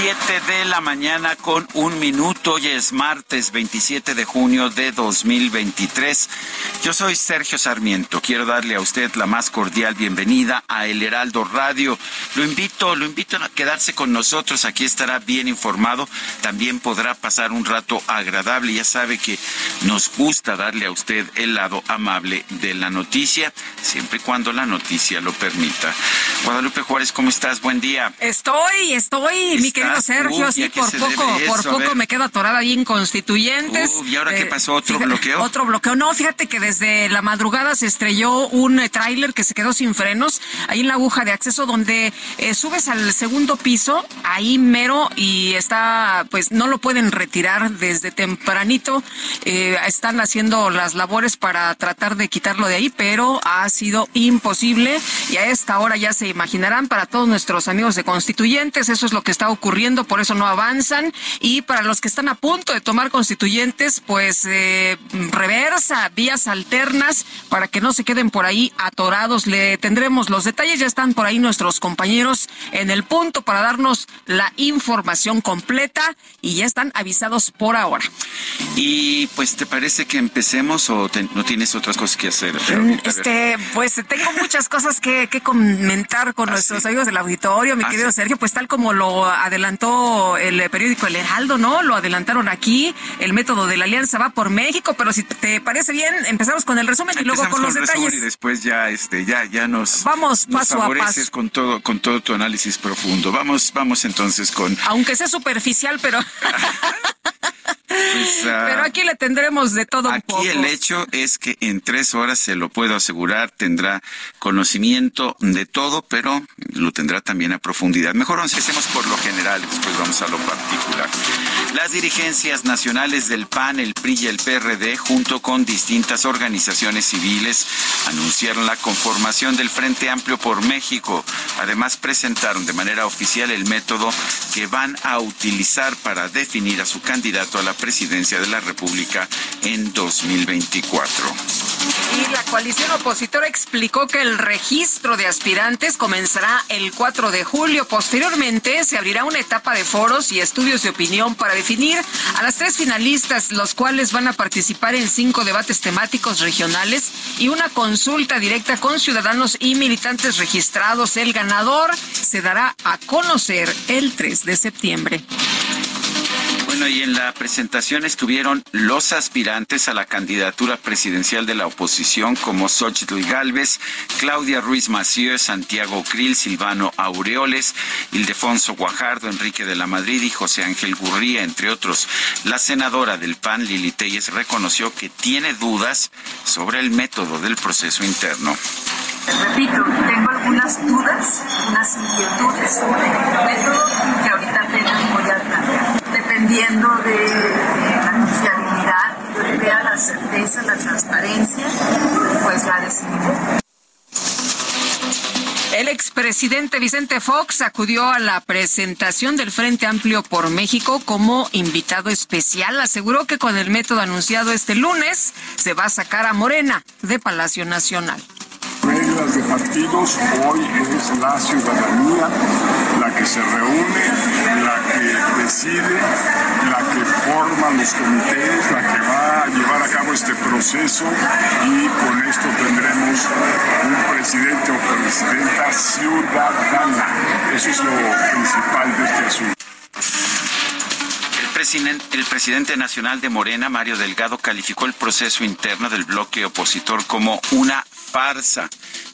Siete de la mañana con un minuto. Hoy es martes 27 de junio de 2023. Yo soy Sergio Sarmiento. Quiero darle a usted la más cordial bienvenida a El Heraldo Radio. Lo invito, lo invito a quedarse con nosotros. Aquí estará bien informado. También podrá pasar un rato agradable. Ya sabe que nos gusta darle a usted el lado amable de la noticia, siempre y cuando la noticia lo permita. Guadalupe Juárez, ¿cómo estás? Buen día. Estoy, estoy, mi querido Sergio, sí, por poco, por poco me quedo atorada ahí en Constituyentes. ¿y ahora qué pasó? ¿Otro bloqueo? Otro bloqueo. No, fíjate que desde la madrugada se estrelló un eh, tráiler que se quedó sin frenos ahí en la aguja de acceso donde eh, subes al segundo piso, ahí mero, y está, pues no lo pueden retirar desde tempranito. Eh, están haciendo las labores para tratar de quitarlo de ahí, pero ha sido imposible y a esta hora ya se imaginarán para todos nuestros amigos de Constituyentes, eso es lo que está ocurriendo, por eso no avanzan. Y para los que están a punto de tomar constituyentes, pues eh, reversa, vías alternas para que no se queden por ahí atorados. Le tendremos los detalles, ya están por ahí nuestros compañeros en el punto para darnos la información completa y ya están avisados por ahora. Y pues, ¿te parece que empecemos o no tienes otras cosas que hacer? Este, pues tengo muchas cosas que, comentar con ¿Ah, nuestros amigos del auditorio, mi ¿Ah, querido Sergio, pues tal como lo adelantó el periódico El Heraldo, ¿no? Lo adelantaron aquí, el método de la alianza va por México, pero si te parece bien, empezamos con el resumen y luego con, los detalles. Y después ya, este, ya, ya nos vamos paso a paso con todo, con todo tu análisis profundo. Vamos, vamos entonces con. Aunque sea superficial, pero. Pues, Pero aquí le tendremos de todo un poco. Aquí el hecho es que en tres horas, se lo puedo asegurar, tendrá conocimiento de todo, pero lo tendrá también a profundidad. Mejor empecemos por lo general, después vamos a lo particular. Las dirigencias nacionales del PAN, el PRI y el PRD, junto con distintas organizaciones civiles, anunciaron la conformación del Frente Amplio por México. Además, presentaron de manera oficial el método que van a utilizar para definir a su candidato a la presidencia de la República en 2024. Y la coalición opositora explicó que el registro de aspirantes comenzará el 4 de julio. Posteriormente se abrirá una etapa de foros y estudios de opinión para definir a las tres finalistas, los cuales van a participar en cinco debates temáticos regionales y una consulta directa con ciudadanos y militantes registrados. El ganador se dará a conocer el 3 de septiembre. Y en la presentación estuvieron los aspirantes a la candidatura presidencial de la oposición como Xochitl Galvez, Claudia Ruiz Massieu, Santiago Krill, Silvano Aureoles, Ildefonso Guajardo, Enrique de la Madrid y José Ángel Gurría, entre otros. La senadora del PAN, Lili Telles, reconoció que tiene dudas sobre el método del proceso interno. Repito, tengo algunas dudas, unas inquietudes sobre el método que dependiendo de, la confiabilidad, de la certeza, la transparencia, pues la decidimos. El expresidente Vicente Fox acudió a la presentación del Frente Amplio por México como invitado especial. Aseguró que con el método anunciado este lunes se va a sacar a Morena de Palacio Nacional reglas de partidos, hoy es la ciudadanía la que se reúne, la que decide, la que los comités la que va a llevar a cabo este proceso y con esto tendremos un presidente o presidenta ciudadana. Eso es lo principal de este asunto. El presidente nacional de Morena, Mario Delgado, calificó el proceso interno del bloque opositor como una farsa.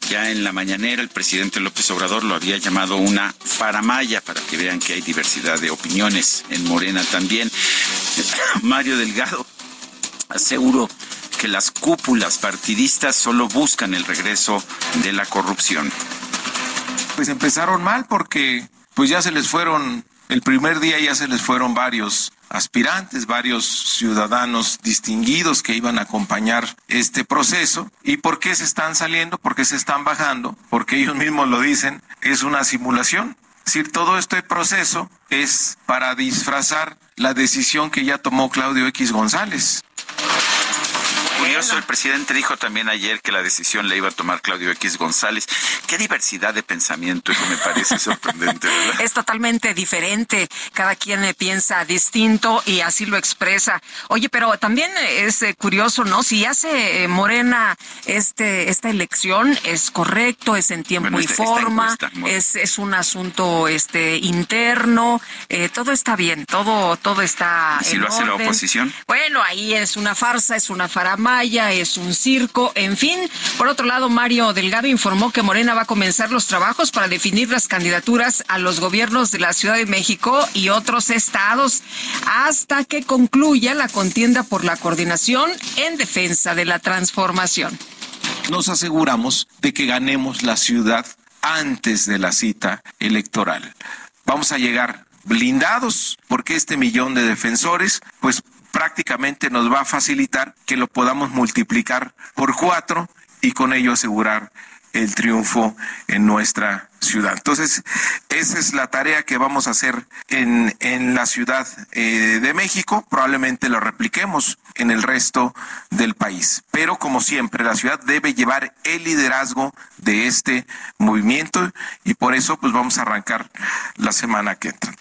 Ya en la mañanera el presidente López Obrador lo había llamado una faramaya para que vean que hay diversidad de opiniones en Morena también. Mario Delgado aseguró que las cúpulas partidistas solo buscan el regreso de la corrupción. Pues empezaron mal porque pues ya se les fueron el primer día ya se les fueron varios aspirantes, varios ciudadanos distinguidos que iban a acompañar este proceso. ¿Y por qué se están saliendo? ¿Por qué se están bajando? Porque ellos mismos lo dicen, es una simulación. Es decir, todo este proceso es para disfrazar la decisión que ya tomó Claudio X González curioso, el presidente dijo también ayer que la decisión la iba a tomar Claudio X González. Qué diversidad de pensamiento, eso me parece sorprendente, ¿verdad? Es totalmente diferente, cada quien piensa distinto y así lo expresa. Oye, pero también es eh, curioso, ¿no? Si hace eh, Morena este esta elección, es correcto, es en tiempo y forma, es, es un asunto este interno, eh, todo está bien, todo, todo está. ¿Y si lo hace la oposición? Bueno, ahí es una farsa, es una farama es un circo, en fin. Por otro lado, Mario Delgado informó que Morena va a comenzar los trabajos para definir las candidaturas a los gobiernos de la Ciudad de México y otros estados hasta que concluya la contienda por la coordinación en defensa de la transformación. Nos aseguramos de que ganemos la ciudad antes de la cita electoral. Vamos a llegar blindados porque este millón de defensores pues prácticamente nos va a facilitar que lo podamos multiplicar por cuatro y con ello asegurar el triunfo en nuestra ciudad. Entonces, esa es la tarea que vamos a hacer en, en la Ciudad eh, de México. Probablemente lo repliquemos en el resto del país. Pero como siempre, la ciudad debe llevar el liderazgo de este movimiento y por eso pues vamos a arrancar la semana que entra.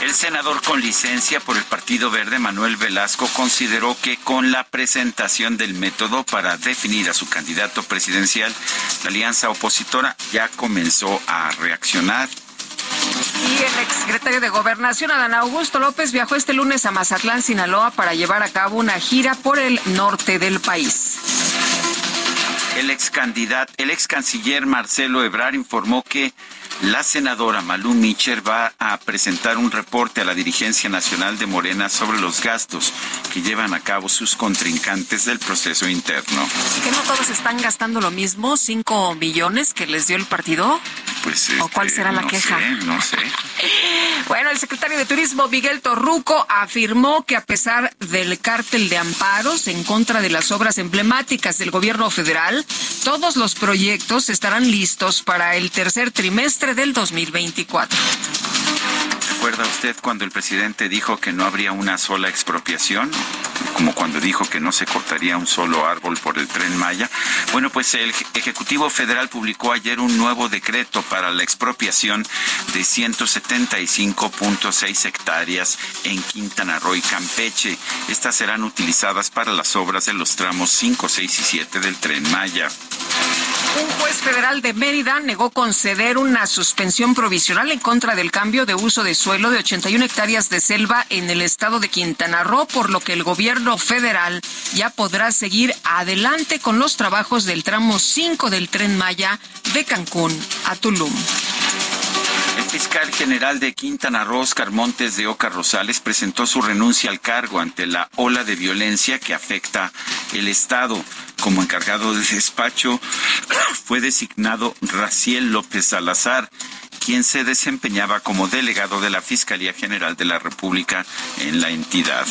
El senador con licencia por el Partido Verde, Manuel Velasco, consideró que con la presentación del método para definir a su candidato presidencial, la alianza opositora ya comenzó a reaccionar. Y el exsecretario de Gobernación, Adán Augusto López, viajó este lunes a Mazatlán, Sinaloa, para llevar a cabo una gira por el norte del país. El ex el ex canciller Marcelo Ebrar informó que la senadora Malú Micher va a presentar un reporte a la dirigencia nacional de Morena sobre los gastos que llevan a cabo sus contrincantes del proceso interno. ¿Y que no todos están gastando lo mismo? ¿Cinco millones que les dio el partido? Pues, ¿O cuál este, será la no queja? Sé, no sé. Bueno, el secretario de Turismo, Miguel Torruco, afirmó que a pesar del cártel de amparos en contra de las obras emblemáticas del gobierno federal, todos los proyectos estarán listos para el tercer trimestre del 2024. ¿Recuerda usted cuando el presidente dijo que no habría una sola expropiación? Como cuando dijo que no se cortaría un solo árbol por el tren Maya. Bueno, pues el Ejecutivo Federal publicó ayer un nuevo decreto para la expropiación de 175.6 hectáreas en Quintana Roo y Campeche. Estas serán utilizadas para las obras de los tramos 5, 6 y 7 del tren Maya. Un juez federal de Mérida negó conceder una suspensión provisional en contra del cambio de uso de suelo de 81 hectáreas de selva en el estado de Quintana Roo, por lo que el gobierno federal ya podrá seguir adelante con los trabajos del tramo 5 del tren Maya de Cancún a Tulum. El fiscal general de Quintana Roo, Oscar Montes de Oca Rosales, presentó su renuncia al cargo ante la ola de violencia que afecta el Estado. Como encargado de despacho fue designado Raciel López Salazar, quien se desempeñaba como delegado de la Fiscalía General de la República en la entidad.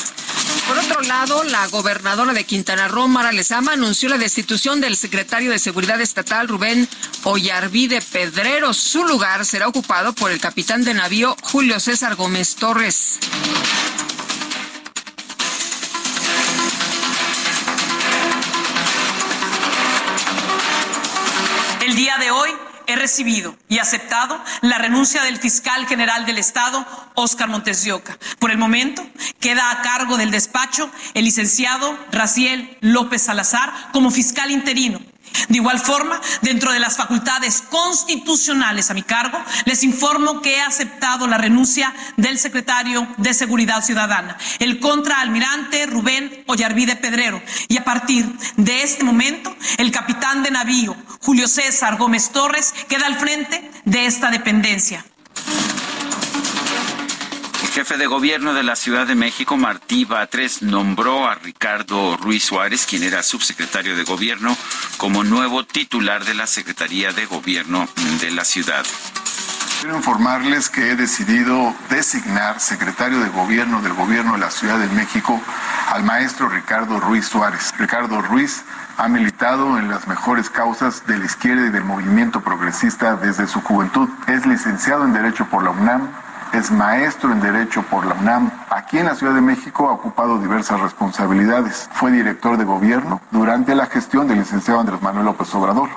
Por otro lado, la gobernadora de Quintana Roo, Mara Lezama, anunció la destitución del secretario de Seguridad Estatal, Rubén Ollarvide Pedrero. Su lugar será ocupado por el capitán de navío Julio César Gómez Torres. He recibido y aceptado la renuncia del fiscal general del Estado, Óscar Montes de. Por el momento, queda a cargo del despacho el licenciado Raciel López Salazar como fiscal interino de igual forma, dentro de las facultades constitucionales a mi cargo, les informo que he aceptado la renuncia del secretario de Seguridad Ciudadana, el contraalmirante Rubén Ollarvide Pedrero, y a partir de este momento, el capitán de navío Julio César Gómez Torres queda al frente de esta dependencia jefe de gobierno de la Ciudad de México, Martí Batres, nombró a Ricardo Ruiz Suárez, quien era subsecretario de gobierno, como nuevo titular de la Secretaría de Gobierno de la ciudad. Quiero informarles que he decidido designar secretario de gobierno del gobierno de la Ciudad de México al maestro Ricardo Ruiz Suárez. Ricardo Ruiz ha militado en las mejores causas de la izquierda y del movimiento progresista desde su juventud. Es licenciado en Derecho por la UNAM, es maestro en Derecho por la UNAM. Aquí en la Ciudad de México ha ocupado diversas responsabilidades. Fue director de gobierno durante la gestión del licenciado Andrés Manuel López Obrador.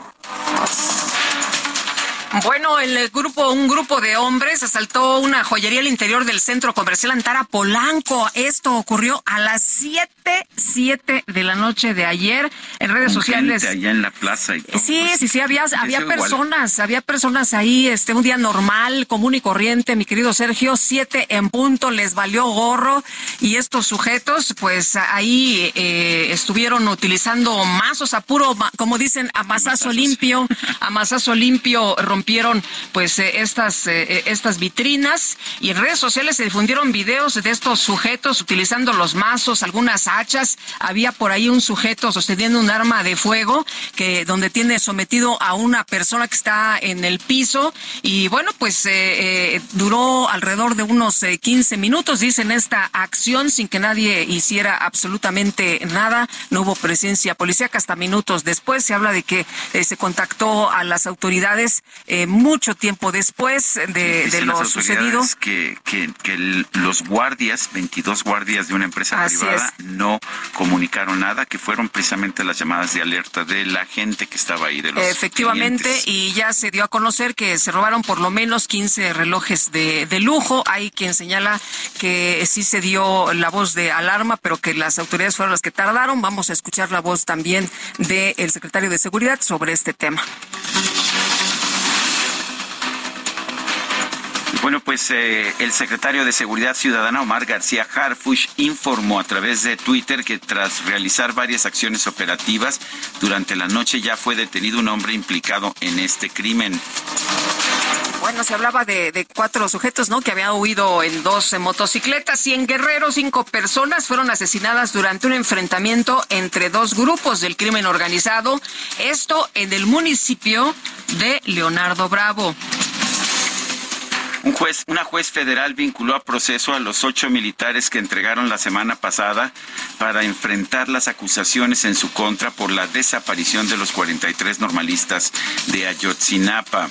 Bueno, el grupo, un grupo de hombres asaltó una joyería al interior del centro comercial Antara Polanco. Esto ocurrió a las 7, 7 de la noche de ayer en redes sociales. allá en la plaza y todo, Sí, pues, sí, sí, había, había personas, había personas ahí, este, un día normal, común y corriente, mi querido Sergio, 7 en punto, les valió gorro y estos sujetos, pues ahí eh, estuvieron utilizando mazos a puro, como dicen, a masazo limpio, a masazo limpio, rompieron pues eh, estas, eh, eh, estas vitrinas y en redes sociales se difundieron videos de estos sujetos utilizando los mazos, algunas hachas. Había por ahí un sujeto sosteniendo un arma de fuego que donde tiene sometido a una persona que está en el piso y bueno, pues duró alrededor de unos 15 minutos, dicen esta acción sin que nadie hiciera absolutamente nada. No hubo presencia policíaca hasta minutos después. Se habla de que se contactó a las autoridades eh, mucho tiempo después de, lo sucedido. Que, que, que, los guardias, 22 guardias de una empresa privada, no comunicaron nada, que fueron precisamente las llamadas de alerta de la gente que estaba ahí. De los Efectivamente, y ya se dio a conocer que se robaron por lo menos 15 relojes de, de lujo. Hay quien señala que sí se dio la voz de alarma, pero que las autoridades fueron las que tardaron. Vamos a escuchar la voz también del secretario de Seguridad sobre este tema. Bueno, pues eh, el secretario de Seguridad Ciudadana, Omar García Harfush, informó a través de Twitter que tras realizar varias acciones operativas durante la noche ya fue detenido un hombre implicado en este crimen. Bueno, se hablaba de, cuatro sujetos, ¿no? Que habían huido en dos motocicletas y en Guerrero cinco personas fueron asesinadas durante un enfrentamiento entre dos grupos del crimen organizado. Esto en el municipio de Leonardo Bravo. Un juez, una juez federal vinculó a proceso a los ocho militares que entregaron la semana pasada para enfrentar las acusaciones en su contra por la desaparición de los 43 normalistas de Ayotzinapa.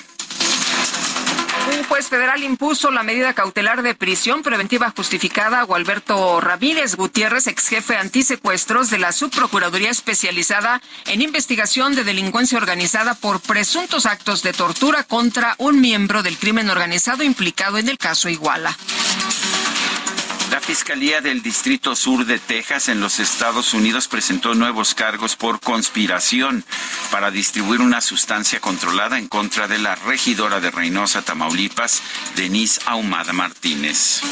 Un juez federal impuso la medida cautelar de prisión preventiva justificada a Gualberto Ramírez Gutiérrez, ex jefe antisecuestros de la Subprocuraduría Especializada en Investigación de Delincuencia Organizada por presuntos actos de tortura contra un miembro del crimen organizado implicado en el caso Iguala. La Fiscalía del Distrito Sur de Texas en los Estados Unidos presentó nuevos cargos por conspiración para distribuir una sustancia controlada en contra de la regidora de Reynosa, Tamaulipas, Denise Ahumada Martínez.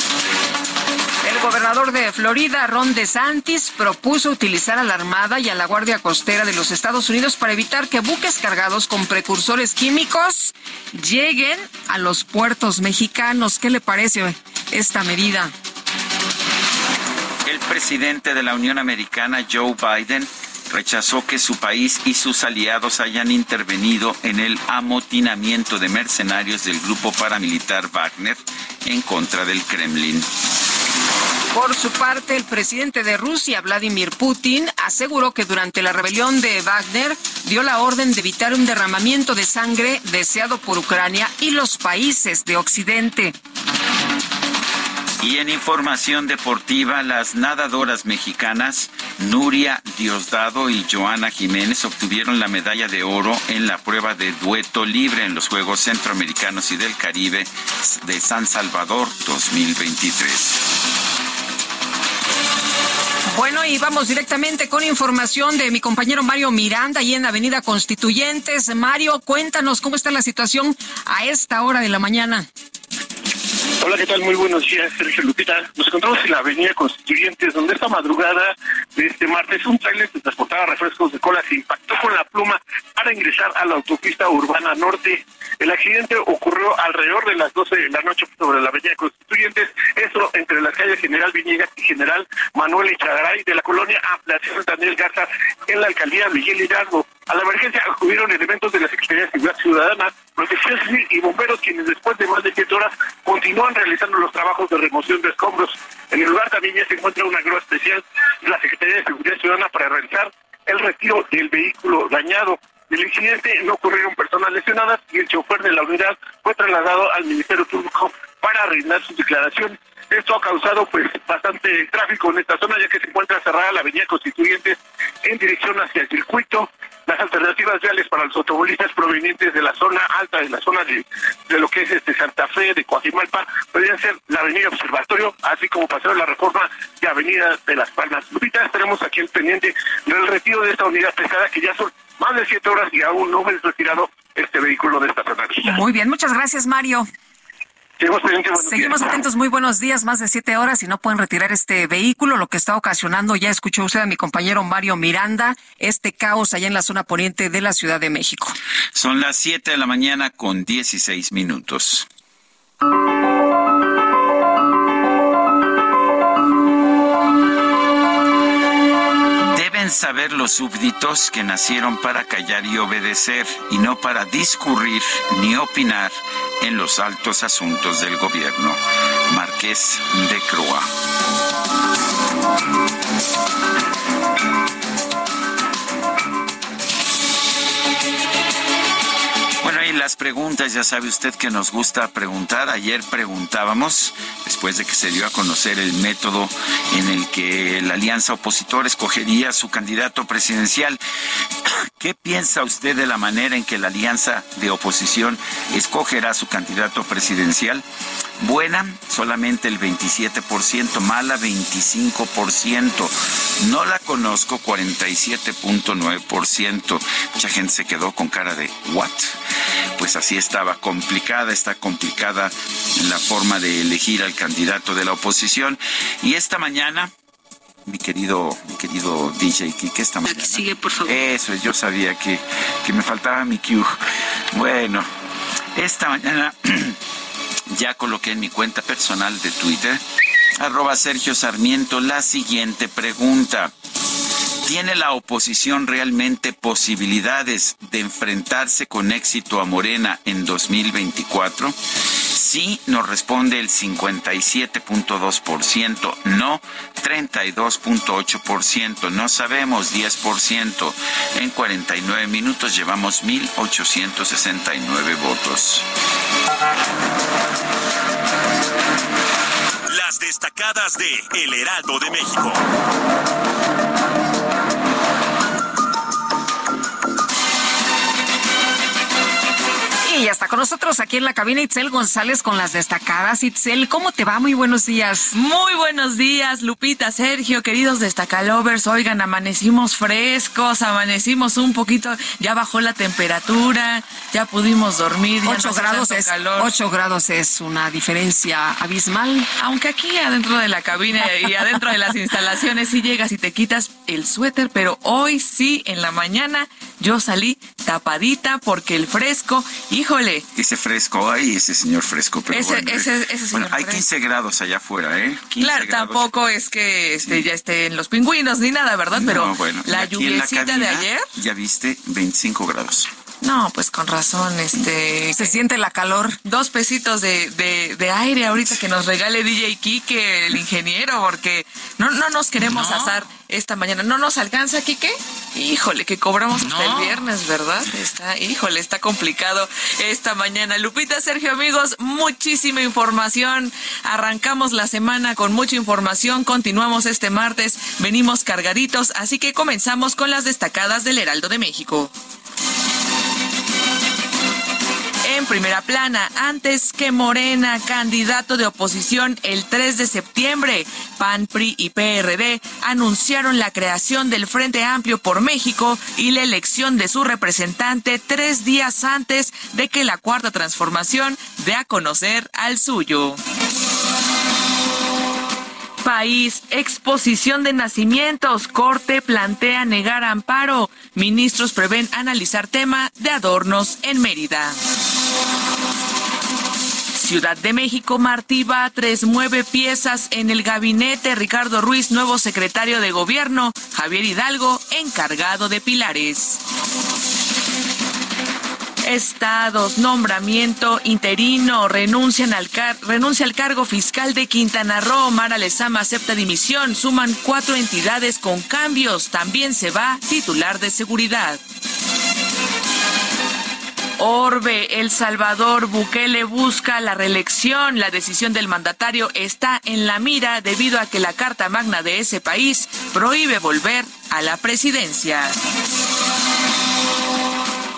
El gobernador de Florida, Ron DeSantis, propuso utilizar a la Armada y a la Guardia Costera de los Estados Unidos para evitar que buques cargados con precursores químicos lleguen a los puertos mexicanos. ¿Qué le parece esta medida? El presidente de la Unión Americana, Joe Biden, rechazó que su país y sus aliados hayan intervenido en el amotinamiento de mercenarios del grupo paramilitar Wagner en contra del Kremlin. Por su parte, el presidente de Rusia, Vladimir Putin, aseguró que durante la rebelión de Wagner dio la orden de evitar un derramamiento de sangre deseado por Ucrania y los países de Occidente. Y en información deportiva, las nadadoras mexicanas Nuria Diosdado y Joana Jiménez obtuvieron la medalla de oro en la prueba de dueto libre en los Juegos Centroamericanos y del Caribe de San Salvador 2023. Bueno, y vamos directamente con información de mi compañero Mario Miranda, ahí en Avenida Constituyentes. Mario, cuéntanos cómo está la situación a esta hora de la mañana. Hola, ¿qué tal? Muy buenos días, Sergio Lupita. Nos encontramos en la avenida Constituyentes, donde esta madrugada de este martes un trailer que transportaba refrescos de cola se impactó con la pluma para ingresar a la autopista urbana norte. El accidente ocurrió alrededor de las 12 de la noche sobre la avenida Constituyentes, eso entre las calles General Viñegas y General Manuel Echagaray de la colonia Ampliación Daniel Garza en la alcaldía Miguel Hidalgo. A la emergencia acudieron elementos de la Secretaría de Seguridad Ciudadana, Protección Civil y bomberos, quienes después de más de 7 horas continúan realizando los trabajos de remoción de escombros. En el lugar también ya se encuentra una grúa especial de la Secretaría de Seguridad Ciudadana para realizar el retiro del vehículo dañado. El incidente no ocurrieron personas lesionadas y el chofer de la unidad fue trasladado al Ministerio Público para reinar su declaración. Esto ha causado pues bastante tráfico en esta zona ya que se encuentra cerrada la avenida Constituyentes en dirección hacia el circuito. Las alternativas reales para los automovilistas provenientes de la zona alta, de la zona de, de lo que es este Santa Fe, de Coajimalpa, podrían ser la avenida Observatorio, así como de la Reforma y Avenida de las Palmas. Lupita, estaremos aquí el pendiente del retiro de esta unidad pesada que ya son más de siete horas y aún no es retirado este vehículo de esta zona. Muy bien, muchas gracias Mario. Seguimos atentos, muy buenos días, más de siete horas y no pueden retirar este vehículo, lo que está ocasionando, ya escuchó usted a mi compañero Mario Miranda, este caos allá en la zona poniente de la Ciudad de México. Son las siete de la mañana con dieciséis minutos. Saber los súbditos que nacieron para callar y obedecer y no para discurrir ni opinar en los altos asuntos del gobierno. Marqués de Croix. Las preguntas, ya sabe usted que nos gusta preguntar. Ayer preguntábamos, después de que se dio a conocer el método en el que la alianza opositor escogería su candidato presidencial, ¿qué piensa usted de la manera en que la alianza de oposición escogerá su candidato presidencial? Buena, solamente el 27%, mala 25%. No la conozco, 47.9%. Mucha gente se quedó con cara de ¿what? Pues así estaba complicada, está complicada la forma de elegir al candidato de la oposición. Y esta mañana, mi querido, mi querido DJ Kike, esta mañana. Sigue, por favor. Eso, yo sabía que, que me faltaba mi cue. Bueno, esta mañana ya coloqué en mi cuenta personal de Twitter, arroba Sergio Sarmiento, la siguiente pregunta. ¿Tiene la oposición realmente posibilidades de enfrentarse con éxito a Morena en 2024? Sí, nos responde el 57.2%, no 32.8%, no sabemos 10%. En 49 minutos llevamos 1.869 votos. Las destacadas de El Heraldo de México. Ya está con nosotros aquí en la cabina Itzel González con las destacadas. Itzel, ¿cómo te va? Muy buenos días. Muy buenos días, Lupita, Sergio, queridos destacalovers. Oigan, amanecimos frescos, amanecimos un poquito, ya bajó la temperatura, ya pudimos dormir. Ya 8 no hace grados, es, calor. 8 grados es una diferencia abismal. Aunque aquí adentro de la cabina y adentro de las instalaciones sí llegas y te quitas el suéter, pero hoy sí, en la mañana, yo salí tapadita porque el fresco, híjole, Ese fresco, ay, ese señor fresco. Pero Ese- bueno, ese- ese bueno, señor hay fresco. 15 grados allá afuera, ¿eh? 15 Claro, grados. tampoco es que este, ya estén los pingüinos ni nada, ¿verdad? Pero No, bueno, la lluviecita de ayer, Ya viste, 25 grados. No, pues con razón, este... Se siente la calor. Dos pesitos de, de, de aire ahorita que nos regale DJ Kike, el ingeniero, porque No, no nos queremos asar esta mañana. ¿No nos alcanza, Quique? Híjole, que cobramos hasta el viernes, ¿verdad? Está, híjole, está complicado esta mañana. Lupita, Sergio, amigos, muchísima información. Arrancamos la semana con mucha información. Continuamos este martes. Venimos cargaditos, así que comenzamos con las destacadas del Heraldo de México en primera plana. Antes que Morena, candidato de oposición el 3 de septiembre, PAN, PRI y PRD anunciaron la creación del Frente Amplio por México y la elección de su representante tres días antes de que la Cuarta Transformación dé a conocer al suyo país. Exposición de nacimientos. Corte plantea negar amparo. Ministros prevén analizar tema de adornos en Mérida. Ciudad de México, Martí Batres mueve piezas en el gabinete. Ricardo Ruiz, nuevo secretario de gobierno. Javier Hidalgo, encargado de pilares. Estados, nombramiento interino, renuncian al renuncia al cargo fiscal de Quintana Roo. Mara Lezama acepta dimisión. Suman cuatro entidades con cambios. También se va titular de seguridad. Orbe, El Salvador, Bukele busca la reelección. La decisión del mandatario está en la mira debido a que la Carta Magna de ese país prohíbe volver a la presidencia.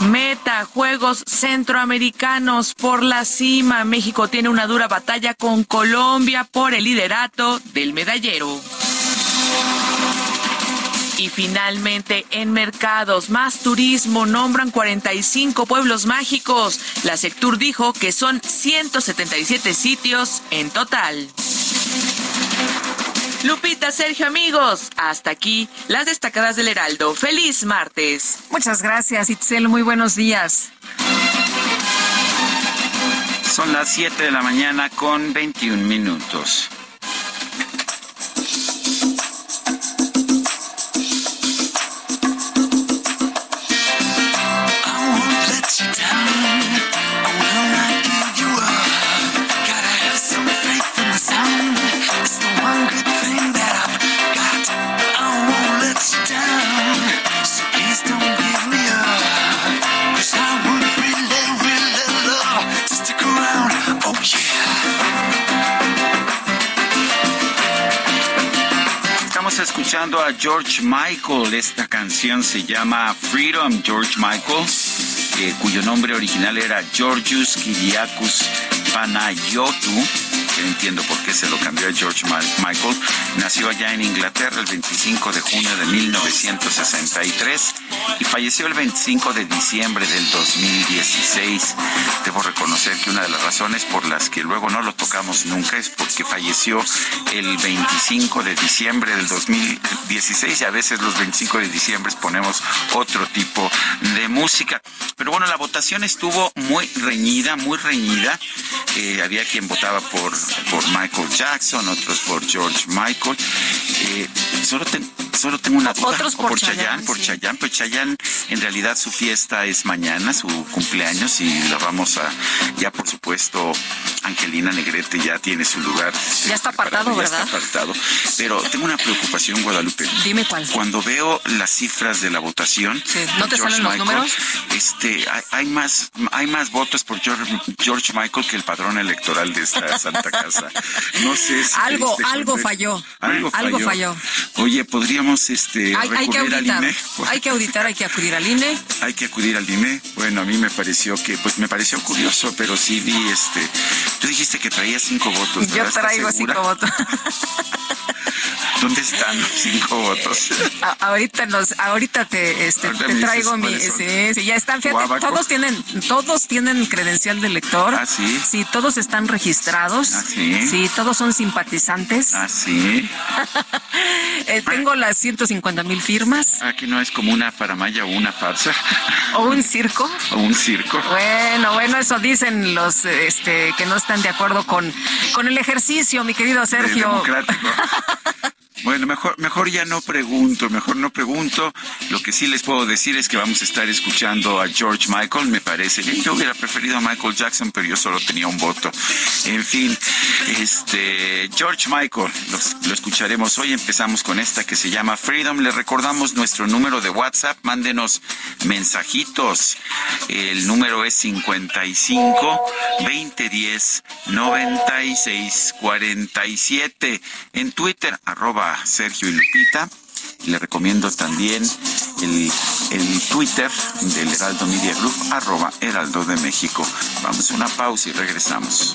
Meta, Juegos Centroamericanos por la cima. México tiene una dura batalla con Colombia por el liderato del medallero. Y finalmente, en mercados, más turismo, nombran 45 pueblos mágicos. La Sectur dijo que son 177 sitios en total. Lupita, Sergio, amigos, hasta aquí las destacadas del Heraldo. Feliz martes. Muchas gracias, Itzel. Muy buenos días. Son las 7 de la mañana con 21 minutos. A George Michael. Esta canción se llama Freedom George Michael, eh, cuyo nombre original era Georgius Kyriakos Entiendo por qué se lo cambió a George Michael. Nació allá en Inglaterra el 25 de junio de 1963 y falleció el 25 de diciembre del 2016. Debo reconocer que una de las razones por las que luego no lo tocamos nunca es porque falleció el 25 de diciembre del 2016 y a veces los 25 de diciembre ponemos otro tipo de música. Pero bueno, la votación estuvo muy reñida, muy reñida. Eh, había quien votaba por por Michael Jackson, otros por George Michael. Eh, solo, solo tengo una duda. Otros por, por Chayanne, por Chayanne, pues Chayanne en realidad su fiesta es mañana, su cumpleaños y la vamos a, ya por supuesto, Angelina Negrete ya tiene su lugar. Ya está apartado, ¿verdad? Ya está apartado. Pero tengo una preocupación, Guadalupe. Dime cuál. Cuando veo las cifras de la votación, ¿no te salen los números? Este, hay, más, hay más votos por George, Michael que el padrón electoral de esta Santa Casa. No sé si algo, algo falló. Algo falló. Oye, podríamos este hay, que auditar. Hay que auditar, hay que acudir al INE. Hay que acudir al INE. Bueno, a mí me pareció que, pues me pareció curioso, pero sí vi este. Tú dijiste que traía cinco votos. Yo traigo cinco votos. ¿Dónde están los cinco votos? ahorita nos, ahorita te, este, te traigo mi, sí, sí, ya están, fíjate, todos tienen, todos tienen credencial de lector. ¿Ah, sí? Sí, todos están registrados. ¿Ah, sí? Sí, todos son simpatizantes. ¿Ah, sí? eh, tengo las 150 mil firmas. Aquí no es como una paramaya o una farsa. ¿O un circo? ¿O un circo? Bueno, bueno, eso dicen los este, que no están de acuerdo con, con el ejercicio, mi querido Sergio. Democrático. Bueno, mejor, mejor ya no pregunto, mejor no pregunto. Lo que sí les puedo decir es que vamos a estar escuchando a George Michael, me parece. Yo hubiera preferido a Michael Jackson, pero yo solo tenía un voto. En fin, este George Michael, lo escucharemos hoy. Empezamos con esta que se llama Freedom. Le recordamos nuestro número de WhatsApp. Mándenos mensajitos. El número es 55 2010 96 47. En Twitter, arroba Sergio y Lupita. Le recomiendo también el, el, Twitter del Heraldo Media Group, arroba Heraldo de México. Vamos a una pausa y regresamos.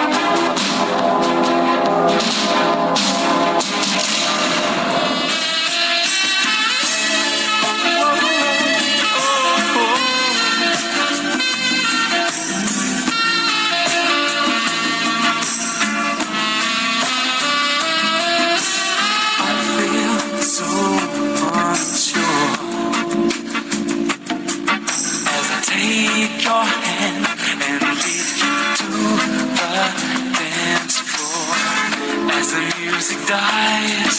Music dies,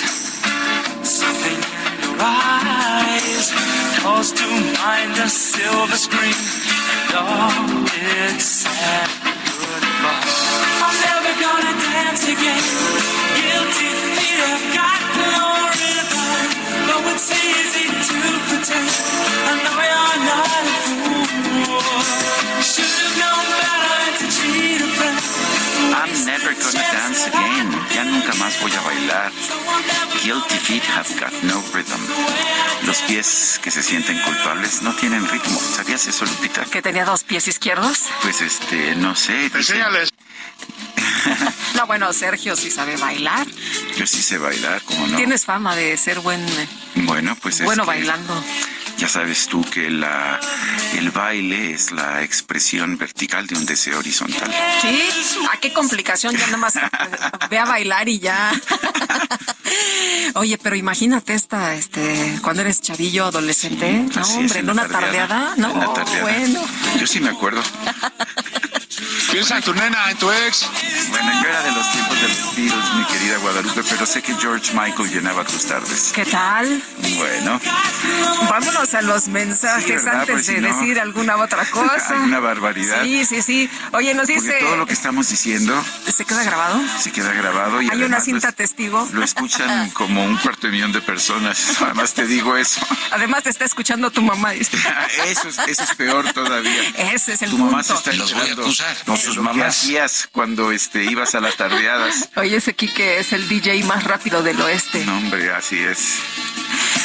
something in your eyes calls to mind a silver screen and all its sad goodbye. I'm never gonna dance again. Guilty feet have got no rhythm, though it's easy to pretend. I know you're not a fool. I'm never gonna dance again. Ya nunca más voy a bailar. Guilty feet have got no rhythm. Los pies que se sienten culpables no tienen ritmo. ¿Sabías eso, Lupita? ¿Que tenía dos pies izquierdos? Pues este, no sé. Enséñales. no, bueno, Sergio sí sabe bailar. Yo sí sé bailar, ¿cómo no? Tienes fama de ser buen. Bueno, pues es Bueno, bailando. Ya sabes tú que la, el baile es la expresión vertical de un deseo horizontal. Sí, ¿a qué complicación? Ya nada más ve a bailar y ya. Oye, pero imagínate esta, este, cuando eres chavillo, adolescente, no, hombre, en una tardeada, no, bueno. Yo sí me acuerdo. Piensa en tu nena, en tu ex. Bueno, yo era de los tiempos de los Beatles, mi querida Guadalupe, pero sé que George Michael llenaba tus tardes. ¿Qué tal? Bueno. Vámonos a los mensajes antes pues de decir alguna otra cosa. Una barbaridad. Sí, sí, sí. Oye, nos dice... todo lo que estamos diciendo... ¿Se queda grabado? Se queda grabado. Y Hay una cinta testigo. Lo escuchan como un cuarto de millón de personas. Además te digo eso. Además te está escuchando tu mamá. eso, es, eso es peor todavía. Ese es el tu punto. mamá se está Los voy a acusar sus mamás. hacías cuando este, ibas a las tardeadas? Oye, ese Quique es el DJ más rápido del oeste. No, hombre, así es.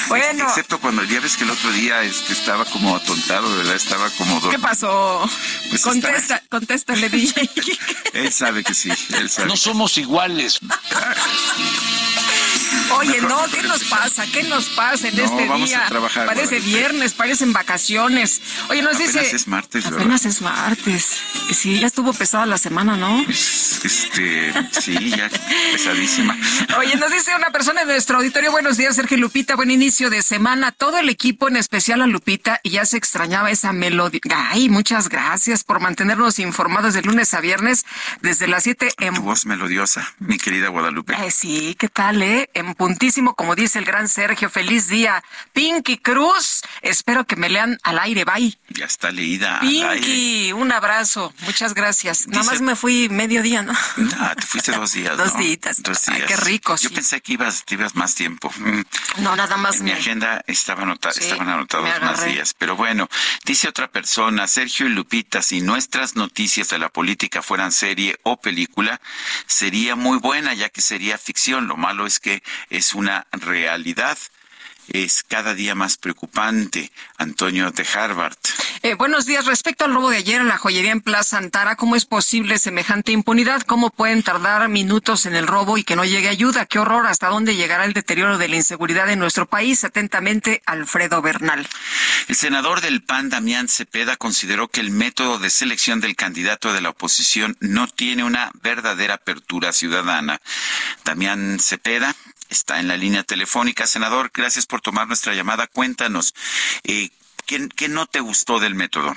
Bueno. Excepto cuando ya ves que el otro día este, estaba como atontado, ¿verdad? Estaba como ¿Qué pasó? Pues Contesta, contéstale, DJ. él sabe que sí, él sabe. No somos iguales. Oye, no, ¿qué nos pasa? ¿Qué nos pasa en este vamos día? A trabajar, parece viernes, parecen vacaciones. Oye, nos apenas dice. es martes, ¿verdad? Apenas es martes. Sí, ya estuvo pesada la semana, ¿no? Este, sí, ya pesadísima. Oye, nos dice una persona en nuestro auditorio, buenos días, Sergio Lupita, buen inicio de semana. Todo el equipo, en especial a Lupita, y ya se extrañaba esa melodía. Ay, muchas gracias por mantenernos informados de lunes a viernes desde las 7 en... Tu voz melodiosa, mi querida Guadalupe. Eh, sí, ¿qué tal, eh? En puntísimo, como dice el gran Sergio. Feliz día. Pinky Cruz, espero que me lean al aire. Bye. Ya está leída. Pinky, un abrazo. Muchas gracias. Nada más me fui medio día, ¿no? No, te fuiste dos días. dos días. Dos días. Ay, qué rico. Yo pensé que ibas, ibas más tiempo. Mm. No, nada más. En mi agenda estaba estaban anotados más días. Pero bueno, dice otra persona, Sergio y Lupita, si nuestras noticias de la política fueran serie o película, sería muy buena, ya que sería ficción. Lo malo es que es una realidad es cada día más preocupante. Antonio de Harvard. Eh, buenos días. Respecto al robo de ayer en la joyería en Plaza Antara, ¿cómo es posible semejante impunidad? ¿Cómo pueden tardar minutos en el robo y que no llegue ayuda? Qué horror. ¿Hasta dónde llegará el deterioro de la inseguridad en nuestro país? Atentamente, Alfredo Bernal. El senador del PAN, Damián Cepeda, consideró que el método de selección del candidato de la oposición no tiene una verdadera apertura ciudadana. Damián Cepeda está en la línea telefónica. Senador, gracias por tomar nuestra llamada. Cuéntanos, eh, ¿qué, no te gustó del método?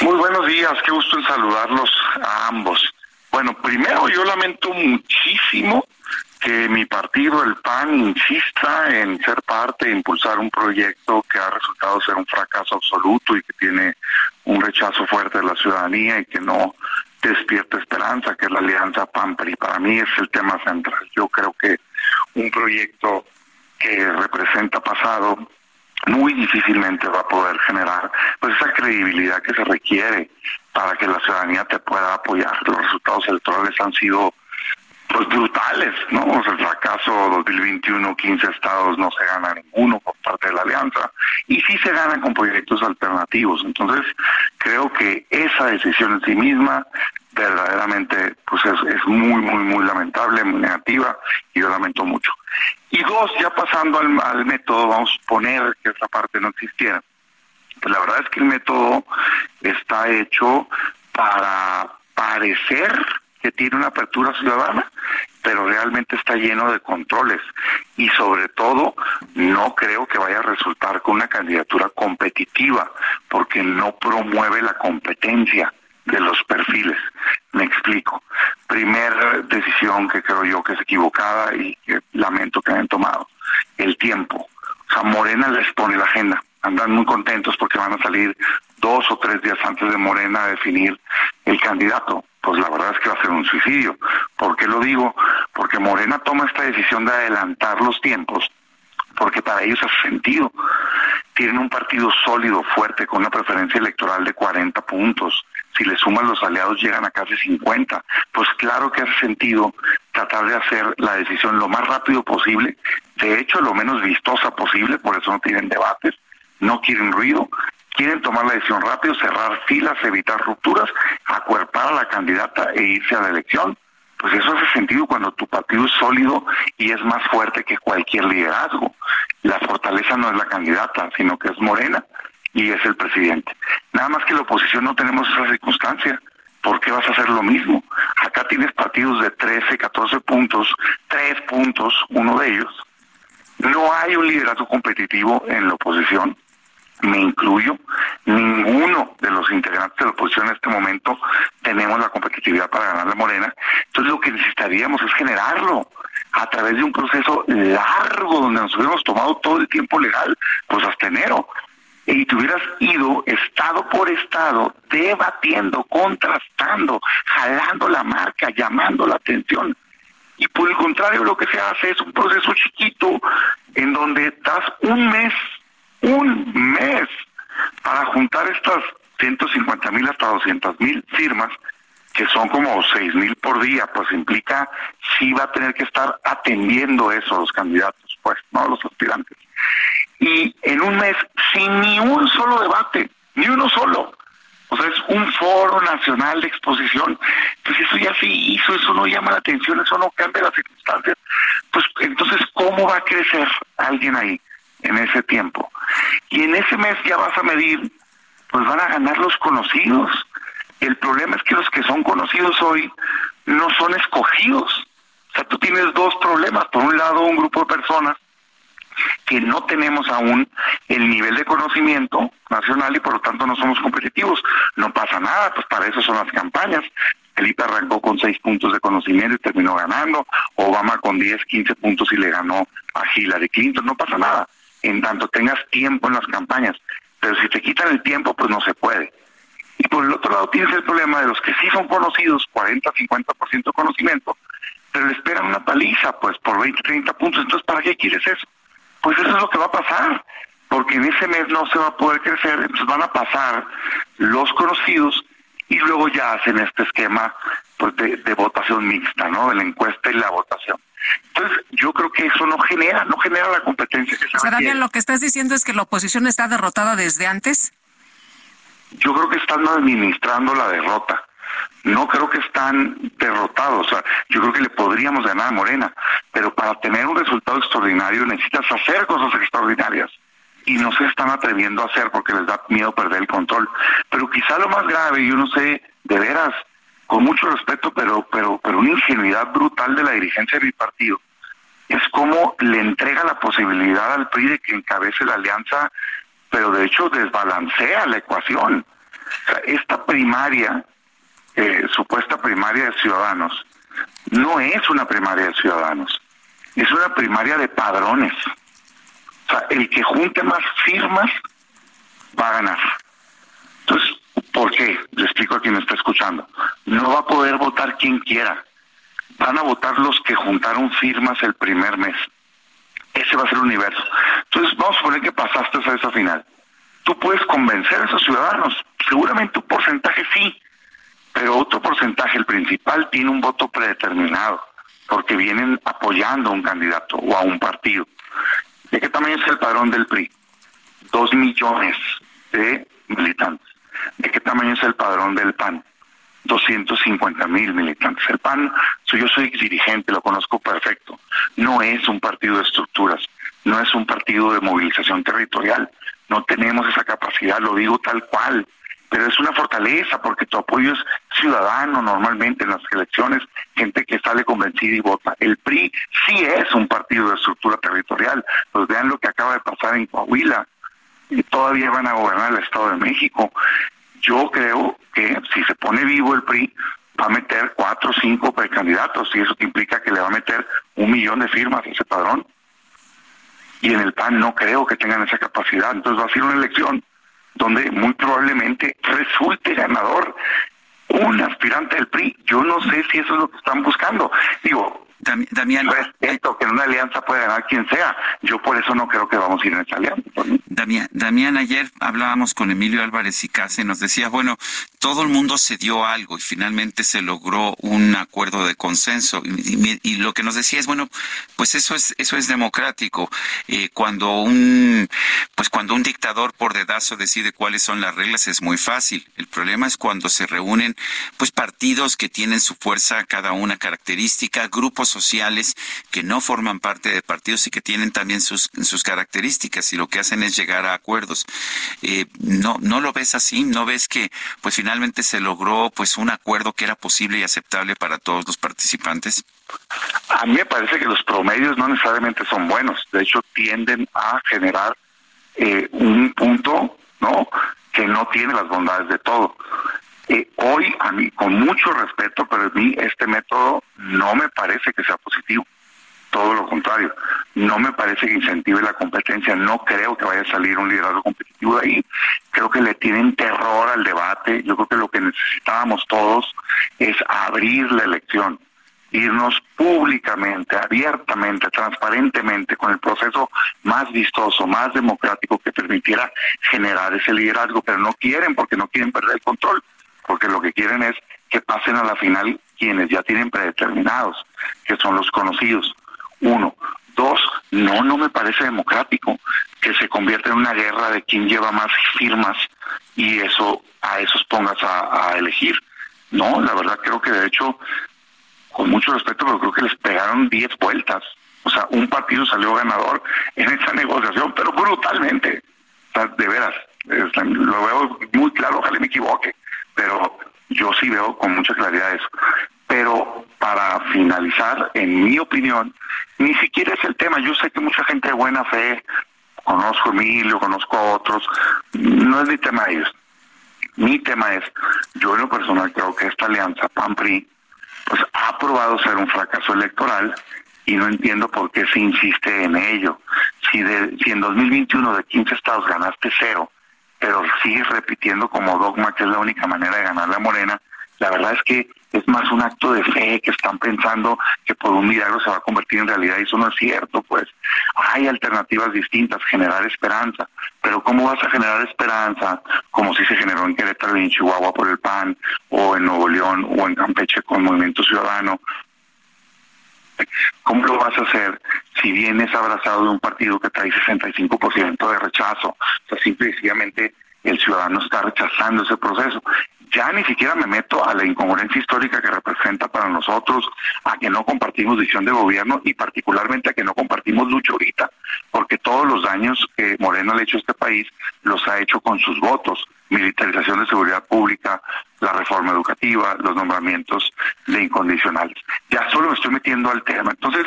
Muy buenos días, qué gusto en saludarlos a ambos. Bueno, primero yo lamento muchísimo que mi partido, el PAN, insista en ser parte e impulsar un proyecto que ha resultado ser un fracaso absoluto y que tiene un rechazo fuerte de la ciudadanía y que no despierta esperanza, que es la alianza PAN-PRI. Para mí es el tema central. Yo creo que un proyecto que representa pasado muy difícilmente va a poder generar pues esa credibilidad que se requiere para que la ciudadanía te pueda apoyar. Los resultados electorales han sido pues brutales, ¿no? O sea, el fracaso 2021, 15 estados no se gana ninguno por parte de la alianza y sí se gana con proyectos alternativos. Entonces, creo que esa decisión en sí misma verdaderamente pues es, muy, muy, muy lamentable, muy negativa y yo lamento mucho. Y dos, ya pasando al, al método, vamos a poner que esa parte no existiera. Pues la verdad es que el método está hecho para parecer que tiene una apertura ciudadana, pero realmente está lleno de controles y sobre todo no creo que vaya a resultar con una candidatura competitiva porque no promueve la competencia de los perfiles. Me explico. Primera decisión que creo yo que es equivocada y que lamento que hayan tomado. El tiempo. O sea, Morena les pone la agenda. Andan muy contentos porque van a salir dos o tres días antes de Morena a definir el candidato. Pues la verdad es que va a ser un suicidio. ¿Por qué lo digo? Porque Morena toma esta decisión de adelantar los tiempos porque para ellos hace sentido. Tienen un partido sólido, fuerte, con una preferencia electoral de 40 puntos. Si le suman los aliados llegan a casi 50. Pues claro que hace sentido tratar de hacer la decisión lo más rápido posible, de hecho lo menos vistosa posible, por eso no tienen debates, no quieren ruido, quieren tomar la decisión rápido, cerrar filas, evitar rupturas, acuerpar a la candidata e irse a la elección pues eso hace sentido cuando tu partido es sólido y es más fuerte que cualquier liderazgo. La fortaleza no es la candidata, sino que es Morena y es el presidente. Nada más que la oposición no tenemos esa circunstancia. ¿Por qué vas a hacer lo mismo? Acá tienes partidos de 13, 14 puntos, 3 puntos, uno de ellos. No hay un liderazgo competitivo en la oposición me incluyo, ninguno de los integrantes de la oposición en este momento tenemos la competitividad para ganar la Morena. Entonces lo que necesitaríamos es generarlo a través de un proceso largo donde nos hubiéramos tomado todo el tiempo legal, pues hasta enero. Y te hubieras ido estado por estado, debatiendo, contrastando, jalando la marca, llamando la atención. Y por el contrario, lo que se hace es un proceso chiquito en donde das un mes un mes para juntar estas 150 mil hasta 200 mil firmas, que son como 6 mil por día, pues implica si va a tener que estar atendiendo eso los candidatos, pues, no los aspirantes. Y en un mes, sin ni un solo debate, ni uno solo. O sea, es un foro nacional de exposición. Pues eso ya se hizo, eso no llama la atención, eso no cambia las circunstancias. Pues entonces, ¿cómo va a crecer alguien ahí? en ese tiempo. Y en ese mes ya vas a medir, pues van a ganar los conocidos. El problema es que los que son conocidos hoy no son escogidos. O sea, tú tienes dos problemas. Por un lado, un grupo de personas que no tenemos aún el nivel de conocimiento nacional y por lo tanto no somos competitivos. No pasa nada, pues para eso son las campañas Felipe arrancó con seis puntos de conocimiento y terminó ganando, Obama con 10, 15 puntos y le ganó a Hillary Clinton, no pasa nada, en tanto tengas tiempo en las campañas, pero si te quitan el tiempo, pues no se puede. Y por el otro lado tienes el problema de los que sí son conocidos, 40, 50% de conocimiento, pero le esperan una paliza, pues por 20, 30 puntos, entonces ¿para qué quieres eso? Pues eso es lo que va a pasar, porque en ese mes no se va a poder crecer, entonces van a pasar los conocidos y luego ya hacen este esquema pues, de, votación mixta, ¿no? De la encuesta y la votación. Entonces, yo creo que eso no genera, no genera la competencia que se o sea, lo que estás diciendo es que la oposición está derrotada desde antes. Yo creo que están administrando la derrota. No creo que están derrotados. Yo creo que le podríamos ganar a Morena, pero para tener un resultado extraordinario necesitas hacer cosas extraordinarias y no se están atreviendo a hacer porque les da miedo perder el control. Pero quizá lo más grave, yo no sé, de veras, con mucho respeto, pero, pero, pero una ingenuidad brutal de la dirigencia de mi partido, es como le entrega la posibilidad al PRI de que encabece la alianza, pero de hecho desbalancea la ecuación. Esta primaria, eh, supuesta primaria de ciudadanos, no es una primaria de ciudadanos, es una primaria de padrones. O sea, el que junte más firmas va a ganar. Entonces, ¿por qué? Le explico a quien está escuchando. No va a poder votar quien quiera. Van a votar los que juntaron firmas el primer mes. Ese va a ser el universo. Entonces, vamos a poner que pasaste a esa final. Tú puedes convencer a esos ciudadanos. Seguramente un porcentaje sí, pero otro porcentaje, el principal, tiene un voto predeterminado, porque vienen apoyando a un candidato o a un partido. ¿De qué tamaño es el padrón del PRI? Dos millones de militantes. ¿De qué tamaño es el padrón del PAN? 250 mil militantes. El PAN, yo soy dirigente, lo conozco perfecto. No es un partido de estructuras, no es un partido de movilización territorial. No tenemos esa capacidad, lo digo tal cual pero es una fortaleza porque tu apoyo es ciudadano normalmente en las elecciones, gente que sale convencida y vota. El PRI sí es un partido de estructura territorial. Pues vean lo que acaba de pasar en Coahuila. Y todavía van a gobernar el Estado de México. Yo creo que si se pone vivo el PRI, va a meter cuatro o cinco precandidatos y eso implica que le va a meter un millón de firmas a ese padrón. Y en el PAN no creo que tengan esa capacidad. Entonces va a ser una elección donde muy probablemente resulte ganador un aspirante del PRI. Yo no sé si eso es lo que están buscando. Digo, Damián, respeto que en una alianza puede ganar quien sea. Yo por eso no creo que vamos a ir en esa alianza. Damián, Damián, ayer hablábamos con Emilio Álvarez y Case, nos decía, bueno, todo el mundo se dio algo y finalmente se logró un acuerdo de consenso. Y, lo que nos decía es, bueno, pues eso es, eso es democrático. Eh, cuando un, pues cuando un dictador por dedazo decide cuáles son las reglas es muy fácil. El problema es cuando se reúnen, pues partidos que tienen su fuerza, cada una característica, grupos sociales que no forman parte de partidos y que tienen también sus, sus características y lo que hacen es llegar a acuerdos. Eh, no, no lo ves así, no ves que pues finalmente se logró pues un acuerdo que era posible y aceptable para todos los participantes. A mí me parece que los promedios no necesariamente son buenos, de hecho tienden a generar eh, un punto, ¿no? Que no tiene las bondades de todo. Eh, hoy, a mí, con mucho respeto, pero a mí este método no me parece que sea positivo. Todo lo contrario, no me parece que incentive la competencia, no creo que vaya a salir un liderazgo competitivo de ahí. Creo que le tienen terror al debate, yo creo que lo que necesitábamos todos es abrir la elección, irnos públicamente, abiertamente, transparentemente, con el proceso más vistoso, más democrático que permitiera generar ese liderazgo, pero no quieren porque no quieren perder el control porque lo que quieren es que pasen a la final quienes ya tienen predeterminados, que son los conocidos. Uno. Dos, no, no me parece democrático que se convierta en una guerra de quién lleva más firmas y eso a esos pongas a, elegir. No, la verdad creo que de hecho, con mucho respeto, pero creo que les pegaron diez vueltas. O sea, un partido salió ganador en esa negociación, pero brutalmente. De veras, lo veo muy claro, ojalá me equivoque pero yo sí veo con mucha claridad eso. Pero para finalizar, en mi opinión, ni siquiera es el tema. Yo sé que mucha gente de buena fe, conozco a Emilio, conozco a otros, no es mi tema de ellos. mi tema es, yo en lo personal creo que esta alianza PAN-PRI pues ha probado ser un fracaso electoral y no entiendo por qué se insiste en ello. Si, de, si en 2021 de 15 estados ganaste cero, pero sigues repitiendo como dogma que es la única manera de ganar la morena, la verdad es que es más un acto de fe que están pensando que por un milagro se va a convertir en realidad y eso no es cierto, pues. Hay alternativas distintas, generar esperanza, pero ¿cómo vas a generar esperanza como si se generó en Querétaro y en Chihuahua por el PAN o en Nuevo León o en Campeche con Movimiento Ciudadano ¿Cómo lo vas a hacer si vienes abrazado de un partido que trae 65% de rechazo? O sea, simple y sencillamente el ciudadano está rechazando ese proceso. Ya ni siquiera me meto a la incongruencia histórica que representa para nosotros, a que no compartimos visión de gobierno y particularmente a que no compartimos lucha ahorita, porque todos los daños que Moreno le ha hecho a este país los ha hecho con sus votos militarización de seguridad pública, la reforma educativa, los nombramientos de incondicionales. Ya solo me estoy metiendo al tema. Entonces,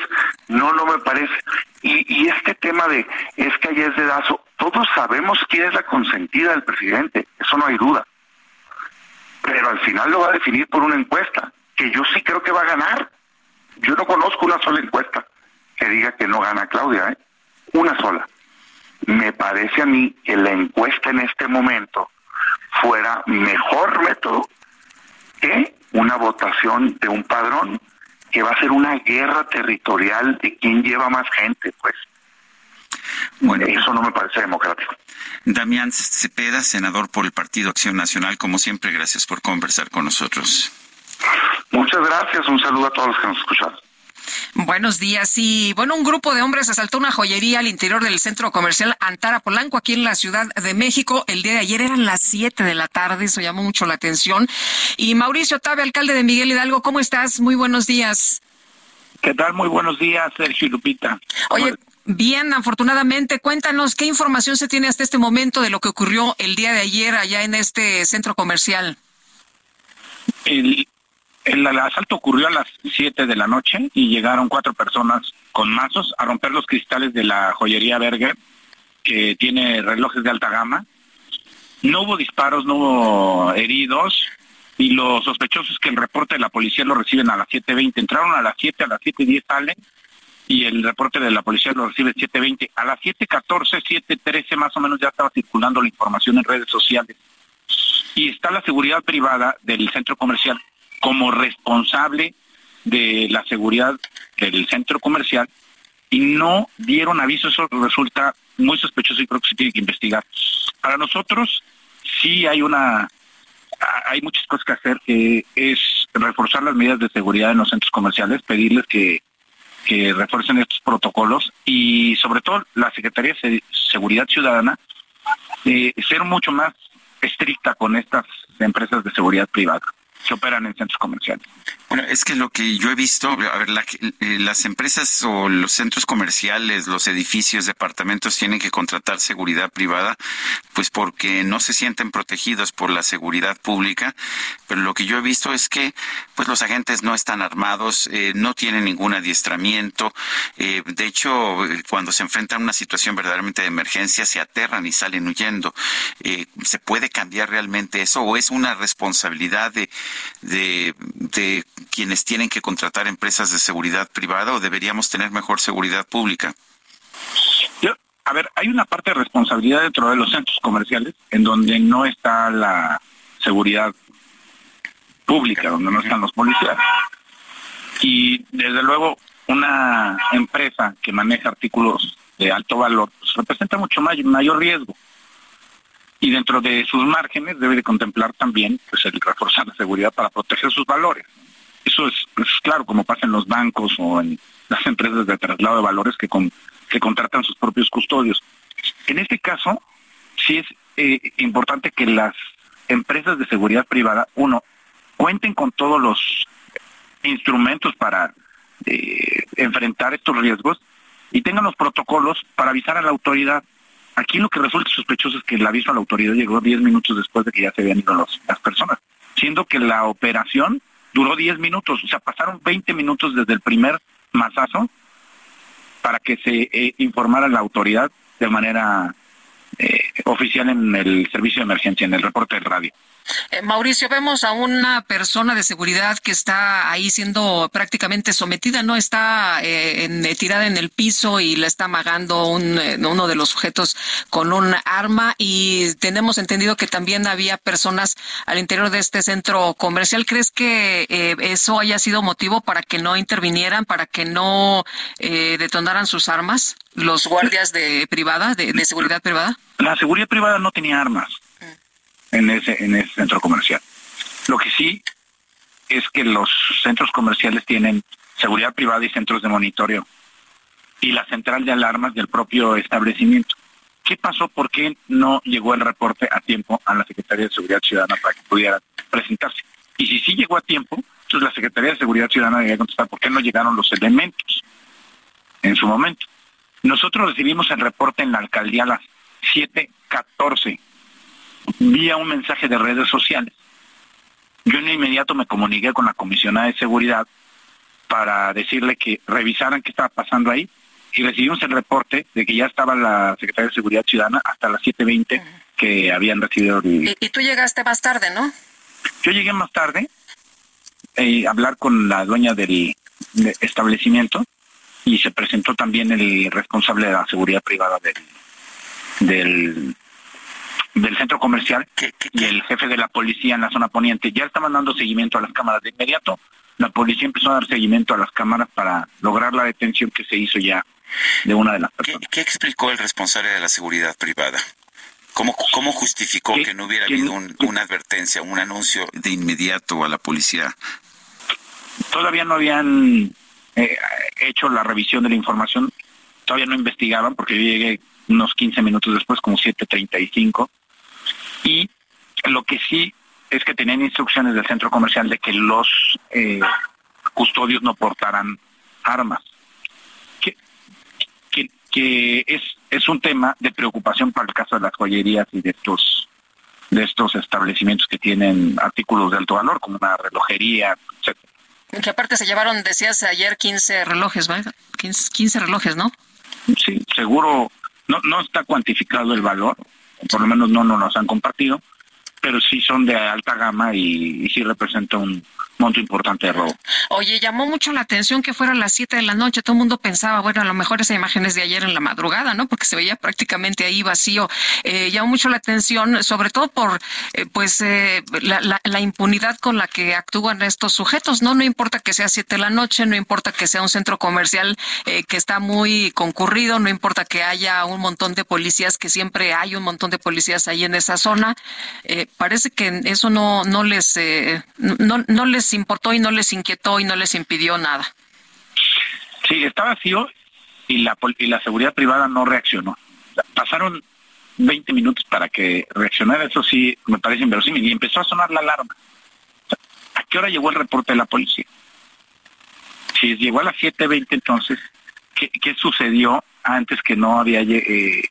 no, no me parece. Y, este tema de, es que allá es de Dazo, todos sabemos quién es la consentida del presidente, eso no hay duda. Pero al final lo va a definir por una encuesta, que yo sí creo que va a ganar. Yo no conozco una sola encuesta que diga que no gana Claudia, ¿eh? una sola. Me parece a mí que la encuesta en este momento fuera mejor método que una votación de un padrón que va a ser una guerra territorial de quién lleva más gente, pues. Bueno, eso no me parece democrático. Damián Cepeda, senador por el Partido Acción Nacional, como siempre, gracias por conversar con nosotros. Muchas gracias, un saludo a todos los que nos escuchan. Buenos días. Y bueno, un grupo de hombres asaltó una joyería al interior del centro comercial Antara Polanco, aquí en la Ciudad de México. El día de ayer eran las 7 de la tarde, eso llamó mucho la atención. Y Mauricio Tabe, alcalde de Miguel Hidalgo, ¿cómo estás? Muy buenos días. ¿Qué tal? Muy buenos días, Sergio y Lupita. Oye, bien, afortunadamente, cuéntanos qué información se tiene hasta este momento de lo que ocurrió el día de ayer allá en este centro comercial. El, el, asalto ocurrió a las 7 de la noche y llegaron cuatro personas con mazos a romper los cristales de la joyería Berger, que tiene relojes de alta gama. No hubo disparos, no hubo heridos y los sospechosos que el reporte de la policía lo reciben a las 7.20. Entraron a las 7, a las 7.10 salen y el reporte de la policía lo recibe 7.20. A las 7.14, 7.13 más o menos ya estaba circulando la información en redes sociales. Y está la seguridad privada del centro comercial como responsable de la seguridad del centro comercial y no dieron aviso, eso resulta muy sospechoso y creo que se tiene que investigar. Para nosotros sí hay una hay muchas cosas que hacer que es reforzar las medidas de seguridad en los centros comerciales, pedirles que, que refuercen estos protocolos y sobre todo la Secretaría de Seguridad Ciudadana eh, ser mucho más estricta con estas empresas de seguridad privada que operan en centros comerciales. Bueno, es que lo que yo he visto, a ver, eh, las empresas o los centros comerciales, los edificios, departamentos tienen que contratar seguridad privada, pues porque no se sienten protegidos por la seguridad pública. Pero lo que yo he visto es que, pues los agentes no están armados, eh, no tienen ningún adiestramiento. Eh, de hecho, cuando se enfrentan a una situación verdaderamente de emergencia, se aterran y salen huyendo. ¿Se puede cambiar realmente eso o es una responsabilidad de, de, de quienes tienen que contratar empresas de seguridad privada o deberíamos tener mejor seguridad pública? a ver, hay una parte de responsabilidad dentro de los centros comerciales en donde no está la seguridad pública, donde no están los policías. Y desde luego una empresa que maneja artículos de alto valor pues, representa mucho mayor riesgo y dentro de sus márgenes debe de contemplar también pues el reforzar la seguridad para proteger sus valores. Eso es, claro, como pasa en los bancos o en las empresas de traslado de valores que, que contratan sus propios custodios. En este caso, sí es eh, importante que las empresas de seguridad privada, uno, cuenten con todos los instrumentos para eh, enfrentar estos riesgos y tengan los protocolos para avisar a la autoridad Aquí lo que resulta sospechoso es que el aviso a la autoridad llegó 10 minutos después de que ya se habían ido las personas, siendo que la operación duró 10 minutos, o sea, pasaron 20 minutos desde el primer mazazo para que se eh, informara la autoridad de manera eh, oficial en el servicio de emergencia, en el reporte del radio. Eh, Mauricio, vemos a una persona de seguridad que está ahí siendo prácticamente sometida, ¿no? Está eh, en, eh, tirada en el piso y le está amagando un, uno de los sujetos con un arma y tenemos entendido que también había personas al interior de este centro comercial. ¿Crees que eso haya sido motivo para que no intervinieran, para que no detonaran sus armas los guardias de privada, de, de seguridad privada? La seguridad privada no tenía armas en ese, en ese centro comercial. Lo que sí es que los centros comerciales tienen seguridad privada y centros de monitoreo y la central de alarmas del propio establecimiento. ¿Qué pasó? ¿Por qué no llegó el reporte a tiempo a la Secretaría de Seguridad Ciudadana para que pudiera presentarse? Y si sí llegó a tiempo, entonces la Secretaría de Seguridad Ciudadana debía contestar por qué no llegaron los elementos en su momento. Nosotros recibimos el reporte en la alcaldía a las 7.14 vía un mensaje de redes sociales. Yo en inmediato me comuniqué con la comisionada de seguridad para decirle que revisaran qué estaba pasando ahí y recibimos el reporte de que ya estaba la Secretaría de Seguridad Ciudadana hasta las 7.20 que habían recibido ¿Y, tú llegaste más tarde, ¿no? Yo llegué más tarde eh, a hablar con la dueña del establecimiento y se presentó también el responsable de la seguridad privada del, del del centro comercial y el jefe de la policía en la zona poniente ya estaban dando seguimiento a las cámaras. De inmediato, la policía empezó a dar seguimiento a las cámaras para lograr la detención que se hizo ya de una de las personas. ¿Qué, explicó el responsable de la seguridad privada? ¿Cómo, cómo justificó que no hubiera habido una advertencia, un anuncio de inmediato a la policía? Todavía no habían eh, hecho la revisión de la información, todavía no investigaban porque yo llegué unos 15 minutos después, como 7.35, y lo que sí es que tenían instrucciones del centro comercial de que los eh, custodios no portaran armas. Que, que, es, es un tema de preocupación para el caso de las joyerías y de estos de estos establecimientos que tienen artículos de alto valor, como una relojería, etcétera. Que aparte se llevaron, decías ayer, 15 relojes, ¿verdad? 15, 15 relojes, ¿no? Sí, seguro no, no está cuantificado el valor, por lo menos no nos los han compartido, pero sí son de alta gama y, y sí representa un, monto importante de robo. Oye, llamó mucho la atención que fuera a las 7 de la noche. Todo el mundo pensaba, bueno, a lo mejor esa imagen es de ayer en la madrugada, ¿no? Porque se veía prácticamente ahí vacío. Eh, llamó mucho la atención, sobre todo por, eh, pues, eh, la, la, impunidad con la que actúan estos sujetos, ¿no? No importa que sea 7 de la noche, no importa que sea un centro comercial eh, que está muy concurrido, no importa que haya un montón de policías, que siempre hay un montón de policías ahí en esa zona. Eh, parece que eso no, no les, no, no les importó y no les inquietó y no les impidió nada. Sí, está vacío y la, y la seguridad privada no reaccionó. Pasaron 20 minutos para que reaccionara, eso sí me parece inverosímil, y empezó a sonar la alarma. ¿A qué hora llegó el reporte de la policía? Si llegó a las 7.20 entonces, ¿qué, ¿qué, sucedió antes que no había eh,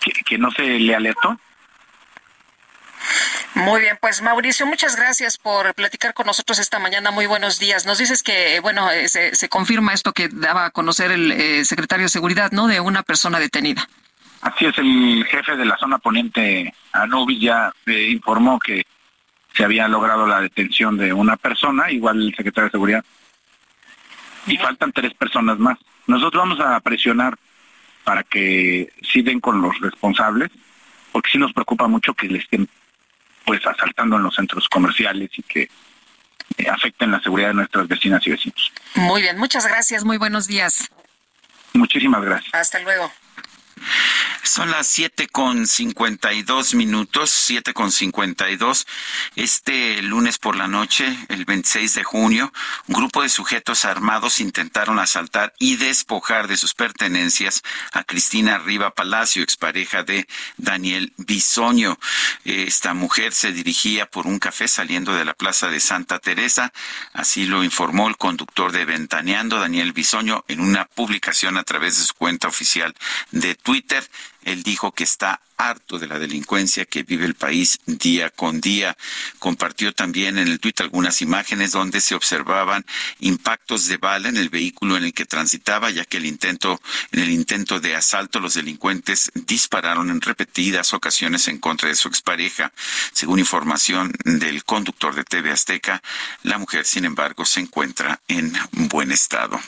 que, que no se le alertó? Muy bien, pues Mauricio, muchas gracias por platicar con nosotros esta mañana. Muy buenos días. Nos dices que, bueno, eh, se, confirma esto que daba a conocer el eh, secretario de Seguridad, ¿no? De una persona detenida. Así es, el jefe de la zona poniente, Anubis, ya eh, informó que se había logrado la detención de una persona, igual el secretario de Seguridad. Y faltan tres personas más. Nosotros vamos a presionar para que sigan con los responsables, porque sí nos preocupa mucho que les estén pues asaltando en los centros comerciales y que eh, afecten la seguridad de nuestras vecinas y vecinos. Muy bien, muchas gracias, muy buenos días. Muchísimas gracias. Hasta luego. Son las siete con cincuenta y dos minutos, siete con cincuenta y dos. Este lunes por la noche, el 26 de junio, un grupo de sujetos armados intentaron asaltar y despojar de sus pertenencias a Cristina Riva Palacio, expareja de Daniel Bisoño. Esta mujer se dirigía por un café saliendo de la Plaza de Santa Teresa. Así lo informó el conductor de Ventaneando, Daniel Bisoño, en una publicación a través de su cuenta oficial de Twitter. Él dijo que está harto de la delincuencia que vive el país día con día. Compartió también en el tuit algunas imágenes donde se observaban impactos de bala en el vehículo en el que transitaba, ya que el intento, en el intento de asalto, los delincuentes dispararon en repetidas ocasiones en contra de su expareja. Según información del conductor de TV Azteca, la mujer, sin embargo, se encuentra en buen estado.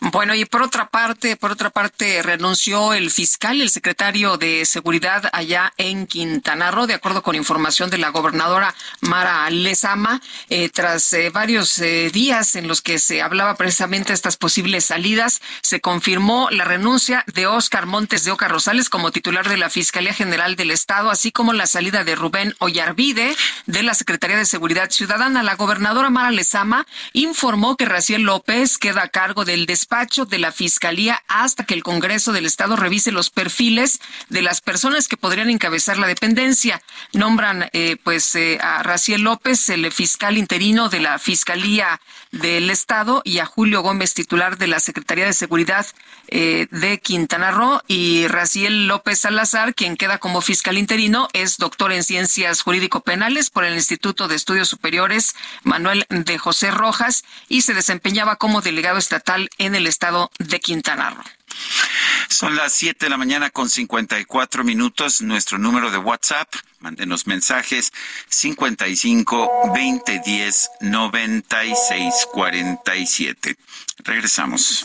Bueno, y por otra parte, por otra parte, renunció el fiscal, el secretario de Seguridad allá en Quintana Roo, de acuerdo con información de la gobernadora Mara Lezama, eh, tras eh, varios eh, días en los que se hablaba precisamente de estas posibles salidas, se confirmó la renuncia de Óscar Montes de Oca Rosales como titular de la Fiscalía General del Estado, así como la salida de Rubén Ollarvide de la Secretaría de Seguridad Ciudadana. La gobernadora Mara Lezama informó que Raciel López queda a cargo del despacho de la Fiscalía hasta que el Congreso del Estado revise los perfiles de las personas que podrían encabezar la dependencia. Nombran eh, pues eh, a Raciel López, el fiscal interino de la Fiscalía del Estado, y a Julio Gómez, titular de la Secretaría de Seguridad eh, de Quintana Roo, y Raciel López Salazar, quien queda como fiscal interino, es doctor en Ciencias Jurídico-Penales por el Instituto de Estudios Superiores Manuel de José Rojas y se desempeñaba como delegado estatal en el estado de Quintana Roo. Son las 7 de la mañana con 54 minutos. Nuestro número de WhatsApp, mándenos mensajes 55 20 10 96 47. Regresamos.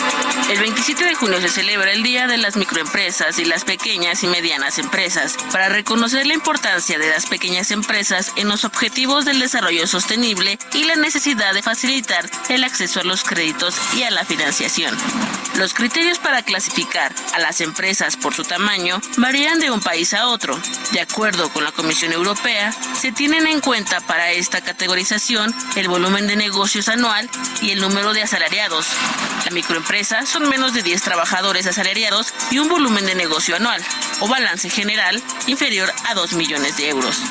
El 27 de junio se celebra el Día de las Microempresas y las Pequeñas y Medianas Empresas para reconocer la importancia de las pequeñas empresas en los objetivos del desarrollo sostenible y la necesidad de facilitar el acceso a los créditos y a la financiación. Los criterios para clasificar a las empresas por su tamaño varían de un país a otro. De acuerdo con la Comisión Europea, se tienen en cuenta para esta categorización el volumen de negocios anual y el número de asalariados. La microempresa son menos de 10 trabajadores asalariados y un volumen de negocio anual o balance general inferior a 2 millones de euros.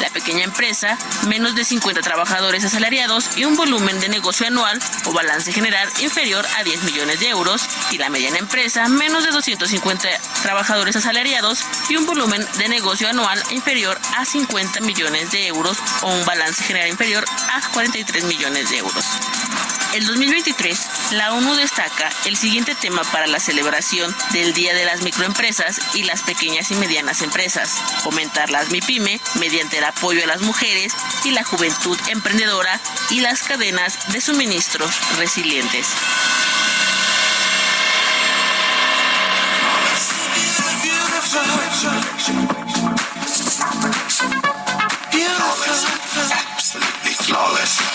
La pequeña empresa, menos de 50 trabajadores asalariados y un volumen de negocio anual o balance general inferior a 10 millones de euros. Y la mediana empresa, menos de 250 trabajadores asalariados y un volumen de negocio anual inferior a 50 millones de euros o un balance general inferior a 43 millones de euros. El 2023, la ONU destaca el siguiente tema para la celebración del Día de las Microempresas y las Pequeñas y Medianas Empresas, fomentar las MIPYME mediante el apoyo a las mujeres y la juventud emprendedora y las cadenas de suministros resilientes.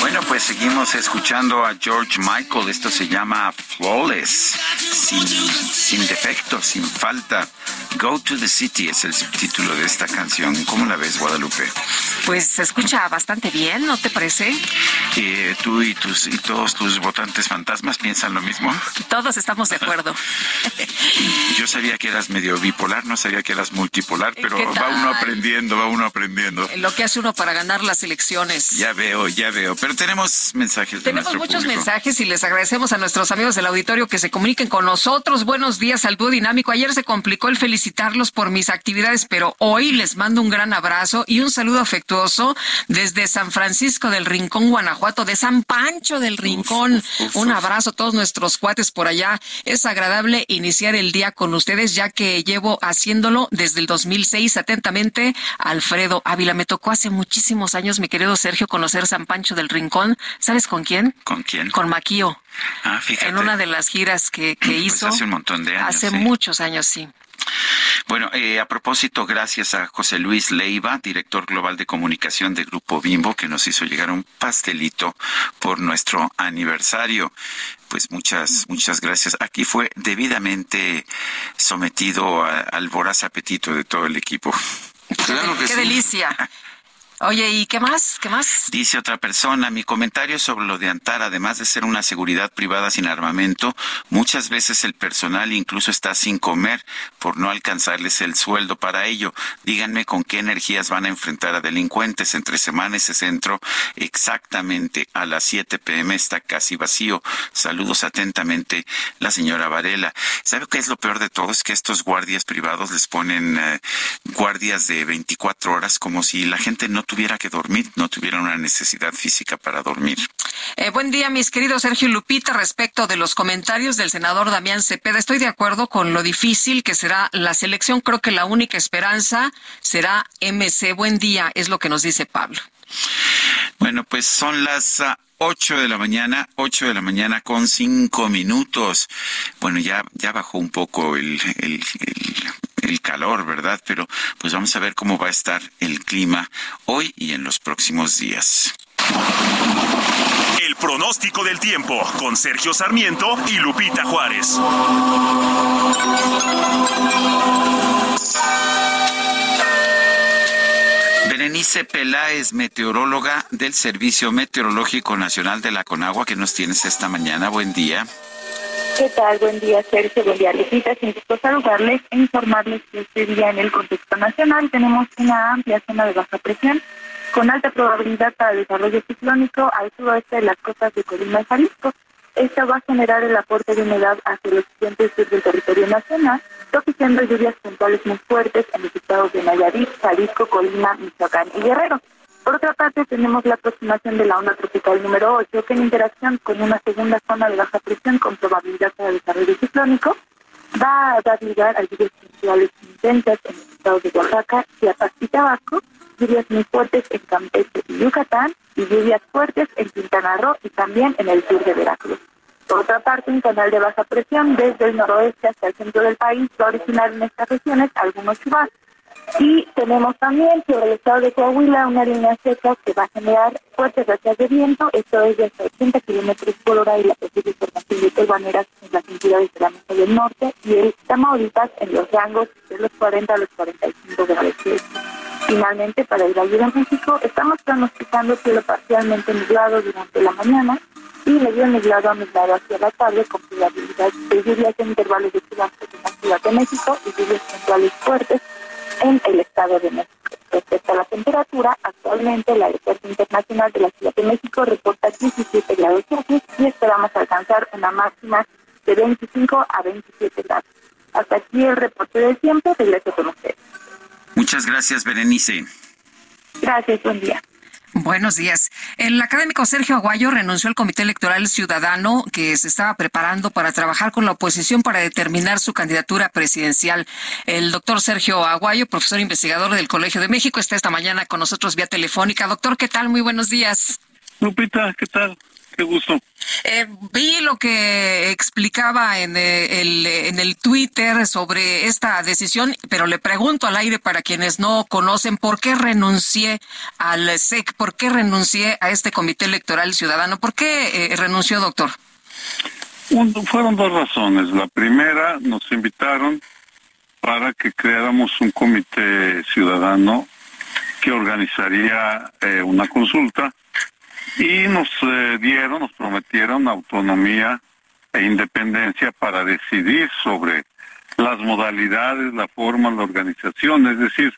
Bueno, pues seguimos escuchando a George Michael. Esto se llama Flawless, sin, sin defecto, sin falta. Go to the City es el subtítulo de esta canción. ¿Cómo la ves, Guadalupe? Pues se escucha bastante bien, ¿no te parece? Eh, ¿Tú y, tus, y todos tus votantes fantasmas piensan lo mismo? Todos estamos de acuerdo. Yo sabía que eras medio bipolar, no sabía que eras multipolar, pero va uno aprendiendo, va uno aprendiendo. Lo que hace uno para ganar las elecciones. Ya veo, ya veo. Pero tenemos mensajes. Tenemos muchos mensajes y les agradecemos a nuestros amigos del auditorio que se comuniquen con nosotros. Buenos días al dúo dinámico. Ayer se complicó el felicitarlos por mis actividades, pero hoy les mando un gran abrazo y un saludo afectuoso desde San Francisco del Rincón, Guanajuato, de San Pancho del Rincón. un abrazo a todos nuestros cuates por allá. Es agradable iniciar el día con ustedes, ya que llevo haciéndolo desde el 2006. Atentamente, Alfredo Ávila. Me tocó hace muchísimos años, mi querido Sergio, conocer San Pancho del Rincón. ¿Sabes con quién? ¿Con quién? Con Maquío. Ah, fíjate. En una de las giras que, que Pues hizo. hace un montón de años. Hace sí. muchos años, sí. Bueno, eh, a propósito, gracias a José Luis Leiva, director global de comunicación de Grupo Bimbo, que nos hizo llegar un pastelito por nuestro aniversario. Pues muchas, muchas gracias. Aquí fue debidamente sometido a- al voraz apetito de todo el equipo. Claro que Qué sí. delicia. Oye, ¿y qué más? ¿Qué más? Dice otra persona, mi comentario sobre lo de Antar, además de ser una seguridad privada sin armamento, muchas veces el personal incluso está sin comer por no alcanzarles el sueldo para ello. Díganme con qué energías van a enfrentar a delincuentes. Entre semana ese centro exactamente a las 7 pm está casi vacío. Saludos atentamente, la señora Varela. ¿Sabe qué es lo peor de todo? Es que estos guardias privados les ponen eh, guardias de 24 horas como si la gente no tuviera que dormir, no tuviera una necesidad física para dormir. Eh, buen día, mis queridos Sergio Lupita. Respecto de los comentarios del senador Damián Cepeda, estoy de acuerdo con lo difícil que será la selección. Creo que la única esperanza será MC. Buen día, es lo que nos dice Pablo. Bueno, pues son las ah, 8 de la mañana, 8 de la mañana con 5 minutos. Bueno, ya, ya bajó un poco el, el, el, el calor, ¿verdad? Pero pues vamos a ver cómo va a estar el clima hoy y en los próximos días. El pronóstico del tiempo con Sergio Sarmiento y Lupita Juárez. Berenice Peláez, meteoróloga del Servicio Meteorológico Nacional de la Conagua, que nos tienes esta mañana. Buen día. ¿Qué tal? Buen día, Sergio. Buen día, Lupita. Sin gusto saludarles e informarles que este día en el contexto nacional tenemos una amplia zona de baja presión con alta probabilidad para desarrollo ciclónico al suroeste de las costas de Colima y Jalisco. Esta va a generar el aporte de humedad hacia los occidente y sur del territorio nacional, propiciando lluvias puntuales muy fuertes en los estados de Nayarit, Jalisco, Colima, Michoacán y Guerrero. Por otra parte, tenemos la aproximación de la onda tropical número 8, que en interacción con una segunda zona de baja presión con probabilidad para desarrollo ciclónico, va a dar lugar a lluvias puntuales intensas en los estados de Oaxaca, Chiapas y Tabasco, lluvias muy fuertes en Campeche y Yucatán, y lluvias fuertes en Quintana Roo y también en el sur de Veracruz. Por otra parte, un canal de baja presión desde el noroeste hasta el centro del país va a originar en estas regiones algunos chubascos. Y tenemos también sobre el estado de Coahuila una línea seca que va a generar fuertes rachas de viento, esto es de hasta 80 kilómetros por hora y la posible formación de telbaneras en las entidades de la mesa del norte y el Tamaulipas en los rangos de los 40 a los 45 grados. Finalmente, para el Valle de México, estamos pronosticando cielo parcialmente nublado durante la mañana y medio nublado a nublado hacia la tarde con probabilidad de lluvias en intervalos de chubascos en la Ciudad de México y lluvias puntuales fuertes en el Estado de México. Respecto a la temperatura, actualmente el Aeropuerto Internacional de la Ciudad de México reporta 17 grados Celsius y esperamos alcanzar una máxima de 25 a 27 grados. Hasta aquí el reporte del tiempo. Regreso con ustedes. Muchas gracias, Berenice. Gracias, buen día. Buenos días. El académico Sergio Aguayo renunció al Comité Electoral Ciudadano que se estaba preparando para trabajar con la oposición para determinar su candidatura presidencial. El doctor Sergio Aguayo, profesor investigador del Colegio de México, está esta mañana con nosotros vía telefónica. Doctor, ¿qué tal? Muy buenos días. Lupita, ¿qué tal? Qué gusto. Eh, vi lo que explicaba en eh, el, en el Twitter sobre esta decisión, pero le pregunto al aire para quienes no conocen por qué renuncié al SEC, por qué renuncié a este Comité Electoral Ciudadano, por qué eh, renunció, doctor. fueron dos razones. La primera, nos invitaron para que creáramos un comité ciudadano que organizaría una consulta y nos eh, dieron, nos prometieron autonomía e independencia para decidir sobre las modalidades, la forma, la organización, es decir,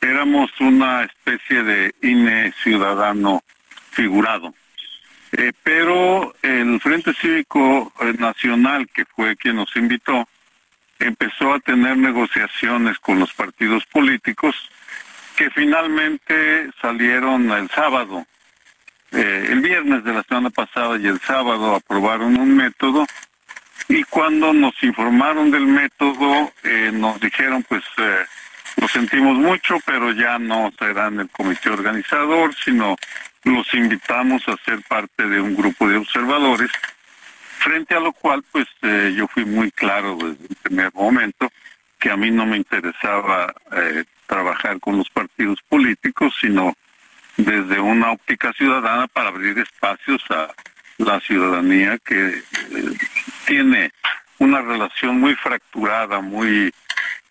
éramos una especie de INE ciudadano figurado. Eh, pero el Frente Cívico eh, Nacional, que fue quien nos invitó, empezó a tener negociaciones con los partidos políticos que finalmente salieron el sábado eh, el viernes de la semana pasada y el sábado aprobaron un método y cuando nos informaron del método eh, nos dijeron pues eh, lo sentimos mucho pero ya no serán el comité organizador sino los invitamos a ser parte de un grupo de observadores frente a lo cual pues yo fui muy claro desde el primer momento que a mí no me interesaba trabajar con los partidos políticos sino desde una óptica ciudadana para abrir espacios a la ciudadanía que eh, tiene una relación muy fracturada, muy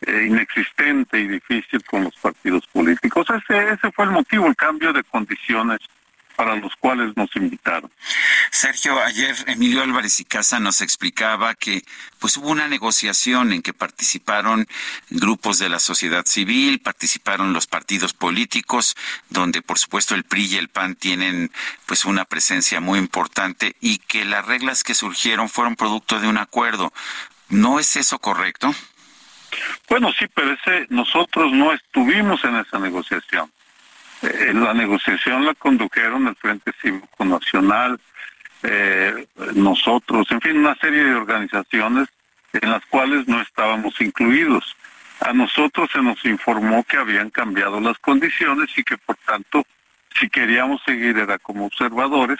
eh, inexistente y difícil con los partidos políticos. Ese, ese fue el motivo, el cambio de condiciones para los cuales nos invitaron. Sergio, ayer Emilio Álvarez y Casa nos explicaba que pues hubo una negociación en que participaron grupos de la sociedad civil, participaron los partidos políticos, donde por supuesto el PRI y el PAN tienen pues una presencia muy importante y que las reglas que surgieron fueron producto de un acuerdo. ¿No es eso correcto? Bueno, sí, pero ese, nosotros no estuvimos en esa negociación. Eh, la negociación la condujeron el Frente Cívico Nacional, eh, nosotros, en fin, una serie de organizaciones en las cuales no estábamos incluidos. A nosotros se nos informó que habían cambiado las condiciones y que por tanto, si queríamos seguir era como observadores.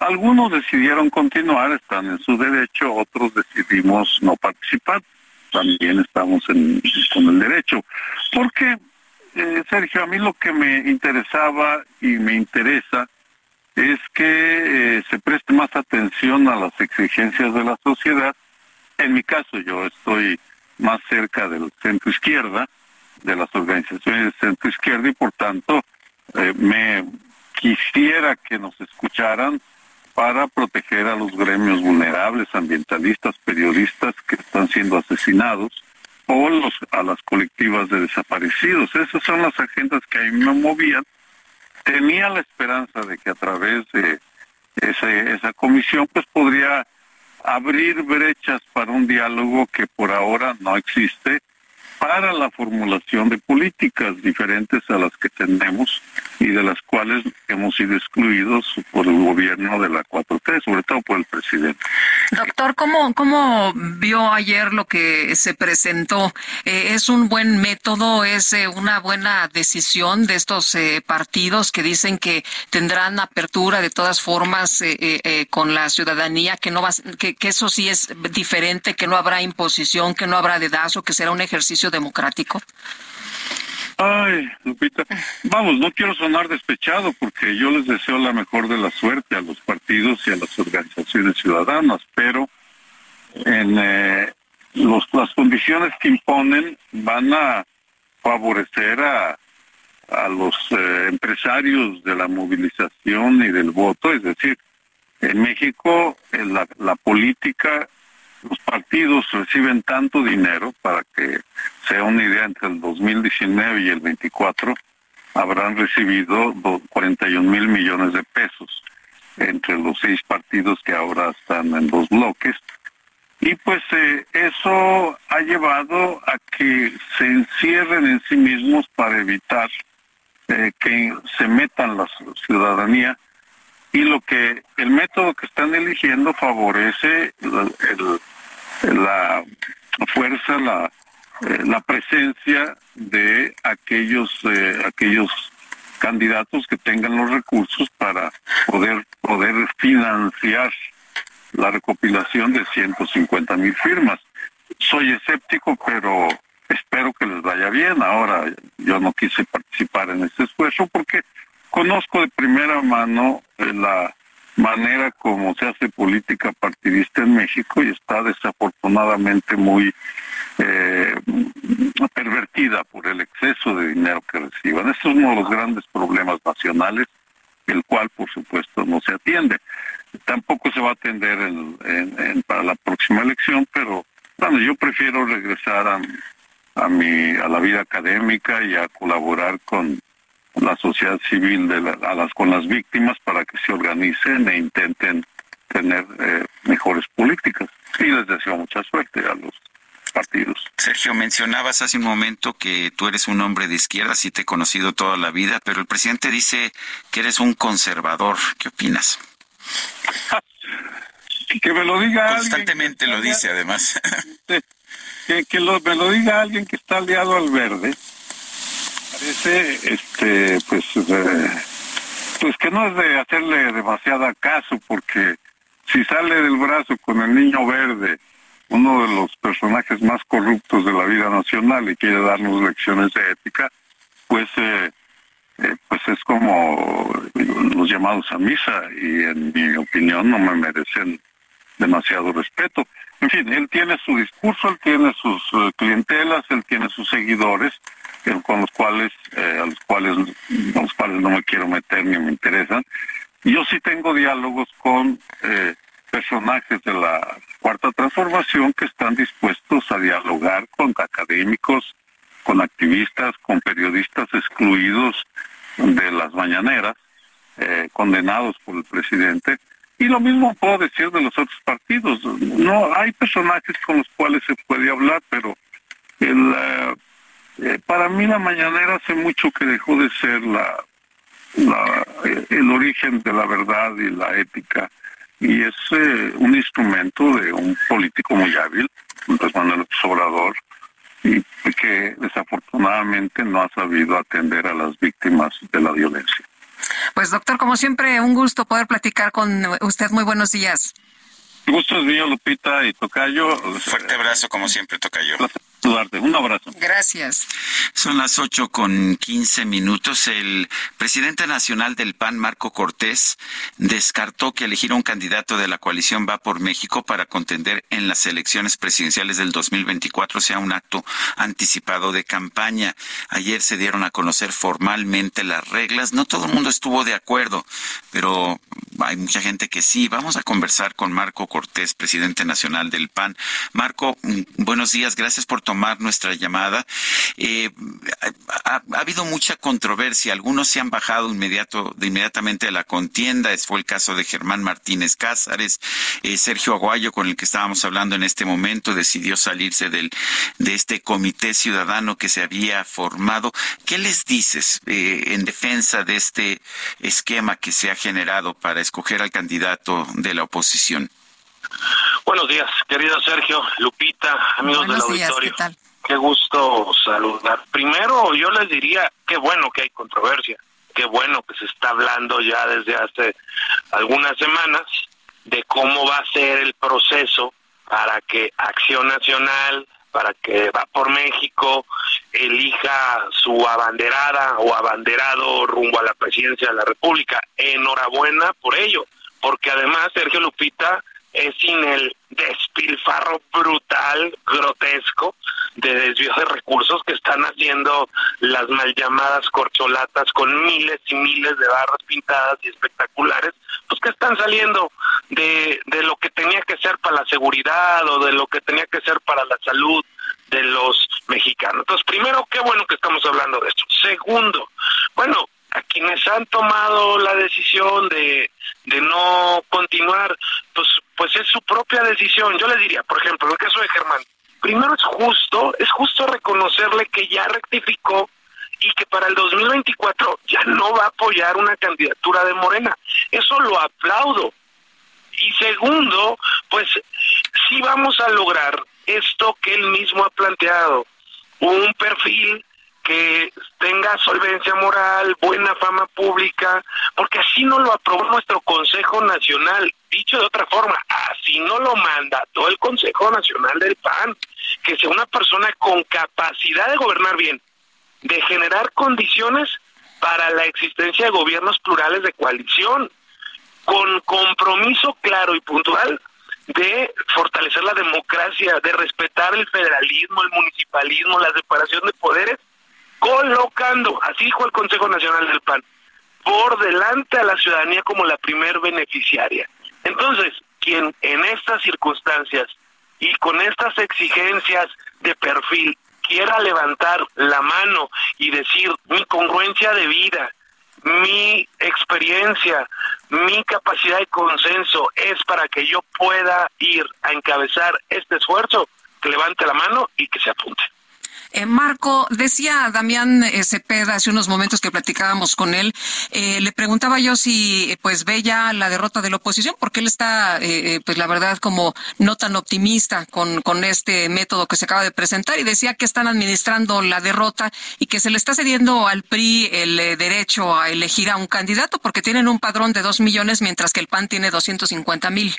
Algunos decidieron continuar, están en su derecho, otros decidimos no participar, también estamos en, con el derecho. Porque eh, Sergio, a mí lo que me interesaba y me interesa es que eh, se preste más atención a las exigencias de la sociedad. En mi caso, yo estoy más cerca del centro izquierda, de las organizaciones del centro izquierda y por tanto eh, me quisiera que nos escucharan para proteger a los gremios vulnerables, ambientalistas, periodistas que están siendo asesinados o a las colectivas de desaparecidos. Esas son las agendas que a mí me movían. Tenía la esperanza de que a través de esa comisión pues podría abrir brechas para un diálogo que por ahora no existe para la formulación de políticas diferentes a las que tenemos y de las cuales hemos sido excluidos por el gobierno de la 4T, sobre todo por el presidente. Doctor, ¿cómo, cómo vio ayer lo que se presentó? Eh, ¿Es un buen método? ¿Es eh, una buena decisión de estos eh, partidos que dicen que tendrán apertura de todas formas con la ciudadanía, que, no va, que eso sí es diferente, que no habrá imposición, que no habrá dedazo, que será un ejercicio democrático? Ay, Lupita, vamos, no quiero sonar despechado porque yo les deseo la mejor de la suerte a los partidos y a las organizaciones ciudadanas, pero en eh, los, las condiciones que imponen van a favorecer a, a los eh, empresarios de la movilización y del voto, es decir, en México la, la política los partidos reciben tanto dinero para que sea una idea entre el 2019 y el 24 habrán recibido 41 mil millones de pesos entre los seis partidos que ahora están en dos bloques. Y pues eh, eso ha llevado a que se encierren en sí mismos para evitar eh, que se metan la ciudadanía y lo que el método que están eligiendo favorece la fuerza, la, eh, la presencia de aquellos, eh, aquellos candidatos que tengan los recursos para poder poder financiar la recopilación de 150 mil firmas. Soy escéptico, pero espero que les vaya bien. Ahora, yo no quise participar en este esfuerzo porque conozco de primera mano eh, la manera como se hace política partidista en México y está desafortunadamente muy eh, pervertida por el exceso de dinero que reciban. Ese es uno de los grandes problemas nacionales, el cual por supuesto no se atiende. Tampoco se va a atender en, para la próxima elección, pero bueno, yo prefiero regresar a, mi, a la vida académica y a colaborar con la sociedad civil de a las, con las víctimas para que se organicen e intenten tener eh, mejores políticas. Y les deseo mucha suerte a los partidos. Sergio, mencionabas hace un momento que tú eres un hombre de izquierda, sí te he conocido toda la vida, pero el presidente dice que eres un conservador. ¿Qué opinas? que me lo diga Constantemente lo dice, además. que, que me lo diga alguien que está aliado al verde parece este pues eh, pues que no es de hacerle demasiada caso porque si sale del brazo con el niño verde uno de los personajes más corruptos de la vida nacional y quiere darnos lecciones de ética pues eh, eh, pues es como los llamados a misa y en mi opinión no me merecen demasiado respeto. En fin, él tiene su discurso, él tiene sus clientelas, él tiene sus seguidores con los cuales eh, a los cuales los cuales no me quiero meter ni me interesan yo sí tengo diálogos con eh, personajes de la cuarta transformación que están dispuestos a dialogar con académicos con activistas con periodistas excluidos de las mañaneras eh, condenados por el presidente. Y lo mismo puedo decir de los otros partidos. No hay personajes con los cuales se puede hablar pero el eh, para mí la mañanera hace mucho que dejó de ser la, eh, el origen de la verdad y la ética y es eh, un instrumento de un político muy hábil, Andrés Manuel Obrador, y que desafortunadamente no ha sabido atender a las víctimas de la violencia. Pues doctor, como siempre, un gusto poder platicar con usted. Muy buenos días. Gusto es mío, Lupita y Tocayo. Fuerte abrazo, como siempre, Tocayo. Un abrazo. Gracias. Son las ocho con quince minutos. El presidente nacional del PAN, Marco Cortés, descartó que elegir un candidato de la coalición Va por México para contender en las elecciones presidenciales del 2024 sea un acto anticipado de campaña. Ayer se dieron a conocer formalmente las reglas. No todo el mundo estuvo de acuerdo, pero hay mucha gente que sí. Vamos a conversar con Marco Cortés, presidente nacional del PAN. Marco, mm, buenos días. Gracias por tomar nuestra llamada. Eh, ha, habido mucha controversia. Algunos se han bajado inmediato, de inmediatamente de la contienda. Es fue el caso de Germán Martínez Cázares. Eh, Sergio Aguayo, con el que estábamos hablando en este momento, decidió salirse del, de este comité ciudadano que se había formado. ¿Qué les dices eh, en defensa de este esquema que se ha generado para escoger al candidato de la oposición? Buenos días, querido Sergio, Lupita, amigos del auditorio. ¿qué, qué gusto saludar. Primero, yo les diría, qué bueno que hay controversia, qué bueno que se está hablando ya desde hace algunas semanas de cómo va a ser el proceso para que Acción Nacional, para que va por México, elija su abanderada o abanderado rumbo a la presidencia de la República. Enhorabuena por ello, porque además Sergio Lupita es sin el despilfarro brutal, grotesco, de desvío de recursos que están haciendo las mal llamadas corcholatas con miles y miles de barras pintadas y espectaculares, pues que están saliendo de, de lo que tenía que ser para la seguridad o de lo que tenía que ser para la salud de los mexicanos. Entonces, primero, qué bueno que estamos hablando de esto. Segundo, bueno, a quienes han tomado la decisión de, de no continuar, pues, pues es su propia decisión. Yo le diría, por ejemplo, en el caso de Germán, primero es justo, es justo reconocerle que ya rectificó y que para el 2024 ya no va a apoyar una candidatura de Morena. Eso lo aplaudo. Y segundo, pues sí vamos a lograr esto que él mismo ha planteado, un perfil que tenga solvencia moral, buena fama pública, porque así no lo aprobó nuestro Consejo Nacional. Dicho de otra forma, así no lo mandató el Consejo Nacional del PAN, que sea una persona con capacidad de gobernar bien, de generar condiciones para la existencia de gobiernos plurales de coalición, con compromiso claro y puntual de fortalecer la democracia, de respetar el federalismo, el municipalismo, la separación de poderes, colocando, así dijo el Consejo Nacional del PAN, por delante a la ciudadanía como la primer beneficiaria. Entonces, quien en estas circunstancias y con estas exigencias de perfil quiera levantar la mano y decir mi congruencia de vida, mi experiencia, mi capacidad de consenso es para que yo pueda ir a encabezar este esfuerzo, que levante la mano y que se apunte. Eh, Marco, decía Damián eh, Cepeda hace unos momentos que platicábamos con él, eh, le preguntaba yo si pues ve ya la derrota de la oposición, porque él está, pues la verdad, como no tan optimista con, con este método que se acaba de presentar y decía que están administrando la derrota y que se le está cediendo al PRI el derecho a elegir a un candidato porque tienen un padrón de dos millones mientras que el PAN tiene 250 mil.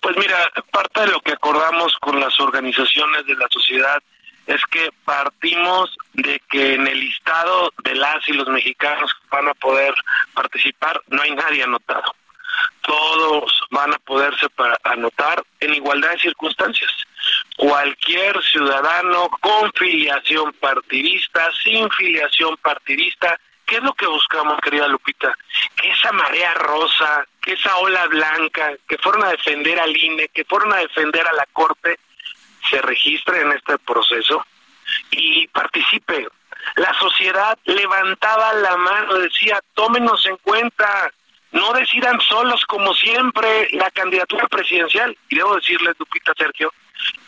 Pues mira, parte de lo que acordamos con las organizaciones de la sociedad es que partimos de que en el listado de las y los mexicanos van a poder participar no hay nadie anotado. Todos van a poderse anotar en igualdad de circunstancias. Cualquier ciudadano con filiación partidista, sin filiación partidista, ¿qué es lo que buscamos, querida Lupita? Que esa marea rosa, que esa ola blanca, que fueron a defender al INE, que fueron a defender a la Corte, se registre en este proceso y participe. La sociedad levantaba la mano, decía, tómenos en cuenta, no decidan solos como siempre la candidatura presidencial. Y debo decirles, Lupita Sergio,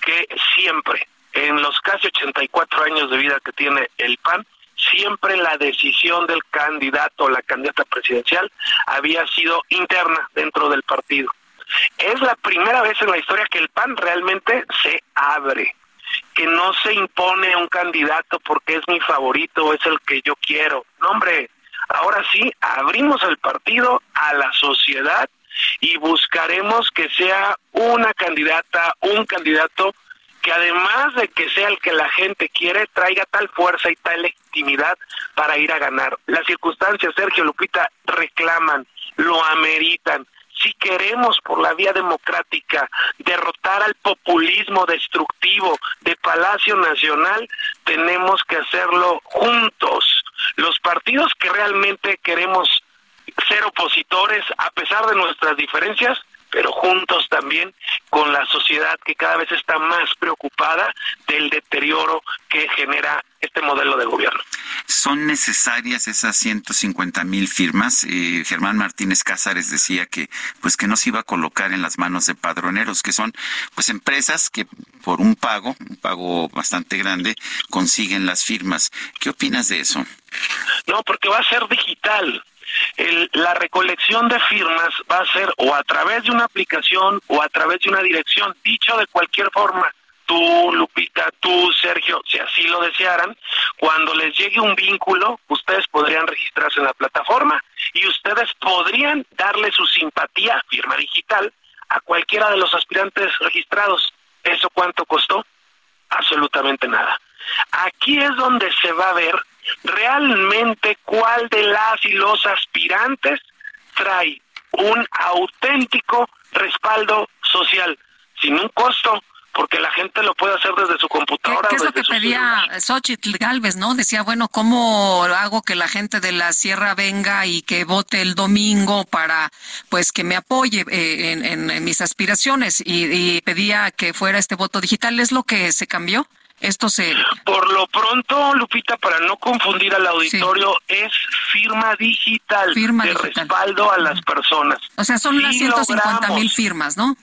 que siempre, en los casi 84 años de vida que tiene el PAN, siempre la decisión del candidato o la candidata presidencial había sido interna dentro del partido. Es la primera vez en la historia que el PAN realmente se abre, que no se impone un candidato porque es mi favorito o es el que yo quiero. No, hombre, ahora sí abrimos el partido a la sociedad y buscaremos que sea una candidata, un candidato que además de que sea el que la gente quiere, traiga tal fuerza y tal legitimidad para ir a ganar. Las circunstancias, Sergio Lupita, reclaman, lo ameritan si queremos por la vía democrática derrotar al populismo destructivo de Palacio Nacional, tenemos que hacerlo juntos. Los partidos que realmente queremos ser opositores, a pesar de nuestras diferencias, pero juntos también con la sociedad que cada vez está más preocupada del deterioro que genera este modelo de gobierno. ¿Son necesarias esas 150 mil firmas? Eh, Germán Martínez Cázares decía que pues que no se iba a colocar en las manos de padroneros, que son pues empresas que por un pago, un pago bastante grande, consiguen las firmas. ¿Qué opinas de eso? No, porque va a ser digital la recolección de firmas va a ser o a través de una aplicación o a través de una dirección, dicho de cualquier forma. Tú, Lupita, tú, Sergio, si así lo desearan, cuando les llegue un vínculo, ustedes podrían registrarse en la plataforma y ustedes podrían darle su simpatía, firma digital, a cualquiera de los aspirantes registrados. ¿Eso cuánto costó? Absolutamente nada. Aquí es donde se va a ver realmente cuál de las y los aspirantes trae un auténtico respaldo social, sin un costo, porque la gente lo puede hacer desde su computadora. ¿Qué, es lo que pedía Xochitl Galvez, no? Decía, bueno, ¿cómo hago que la gente de la sierra venga y que vote el domingo para, pues, que me apoye eh, en, mis aspiraciones? Y, y pedía que fuera este voto digital. ¿Es lo que se cambió? Esto se... Por lo pronto, Lupita, para no confundir al auditorio, es firma digital de respaldo a las personas. O sea, son las 150 mil firmas, ¿no?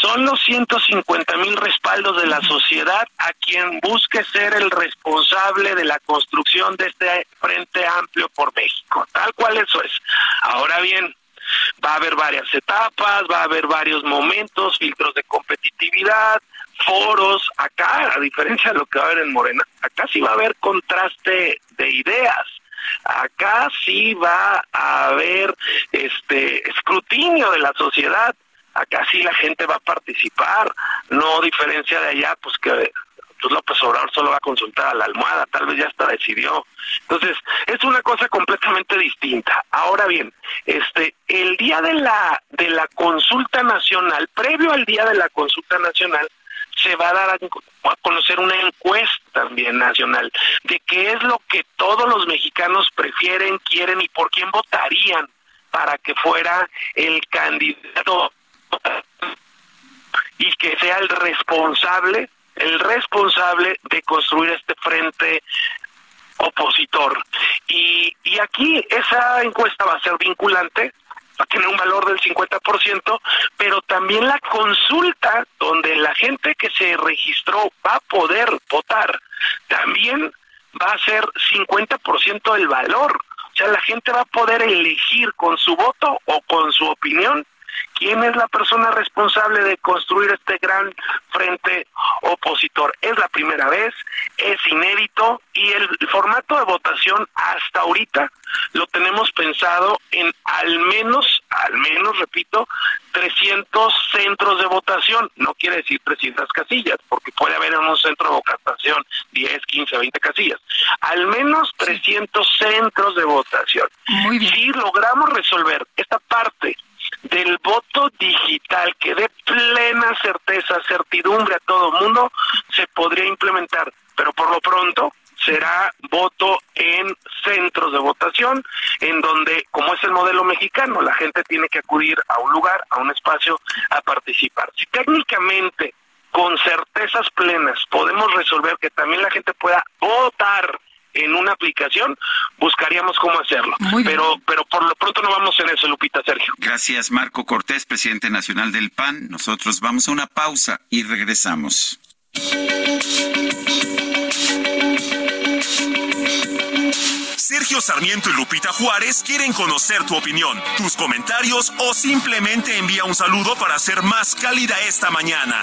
Son los 150 mil respaldos de la sociedad a quien busque ser el responsable de la construcción de este Frente Amplio por México. Tal cual eso es. Ahora bien, va a haber varias etapas, va a haber varios momentos, filtros de competitividad, foros. Acá, a diferencia de lo que va a haber en Morena, acá sí va a haber contraste de ideas. Acá sí va a haber este escrutinio de la sociedad. Acá sí la gente va a participar, no diferencia de allá, pues que pues López Obrador solo va a consultar a la almohada, tal vez ya hasta decidió. Entonces, es una cosa completamente distinta. Ahora bien, este el día de la de la consulta nacional, previo al día de la consulta nacional, se va a dar a conocer una encuesta también nacional de qué es lo que todos los mexicanos prefieren, quieren y por quién votarían para que fuera el candidato y que sea el responsable el responsable de construir este frente opositor. Y, y aquí esa encuesta va a ser vinculante, va a tener un valor del 50%, pero también la consulta donde la gente que se registró va a poder votar, también va a ser 50% del valor. O sea, la gente va a poder elegir con su voto o con su opinión quién es la persona responsable de construir este gran frente opositor. Es la primera vez, es inédito y el, formato de votación hasta ahorita lo tenemos pensado en al menos, al menos, repito, 300 centros de votación. No quiere decir 300 casillas, porque puede haber en un centro de votación 10, 15, 20 casillas. Al menos 300 centros de votación. Si logramos resolver esta parte del voto digital que dé plena certeza, certidumbre a todo mundo, se podría implementar. Pero por lo pronto será voto en centros de votación, en donde, como es el modelo mexicano, la gente tiene que acudir a un lugar, a un espacio, a participar. Si técnicamente, con certezas plenas, podemos resolver que también la gente pueda votar en una aplicación, buscaríamos cómo hacerlo. pero, pero por lo pronto no vamos en eso, Lupita Sergio. Gracias, Marco Cortés, presidente nacional del PAN. Nosotros vamos a una pausa y regresamos. Sergio Sarmiento y Lupita Juárez quieren conocer tu opinión, tus comentarios o simplemente envía un saludo para hacer más cálida esta mañana.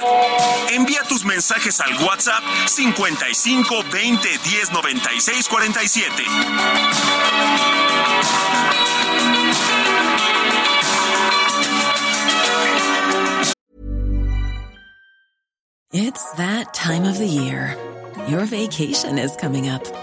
Envía tus mensajes al WhatsApp 55 20 10 96 47. It's that time of the year. Your vacation is coming up.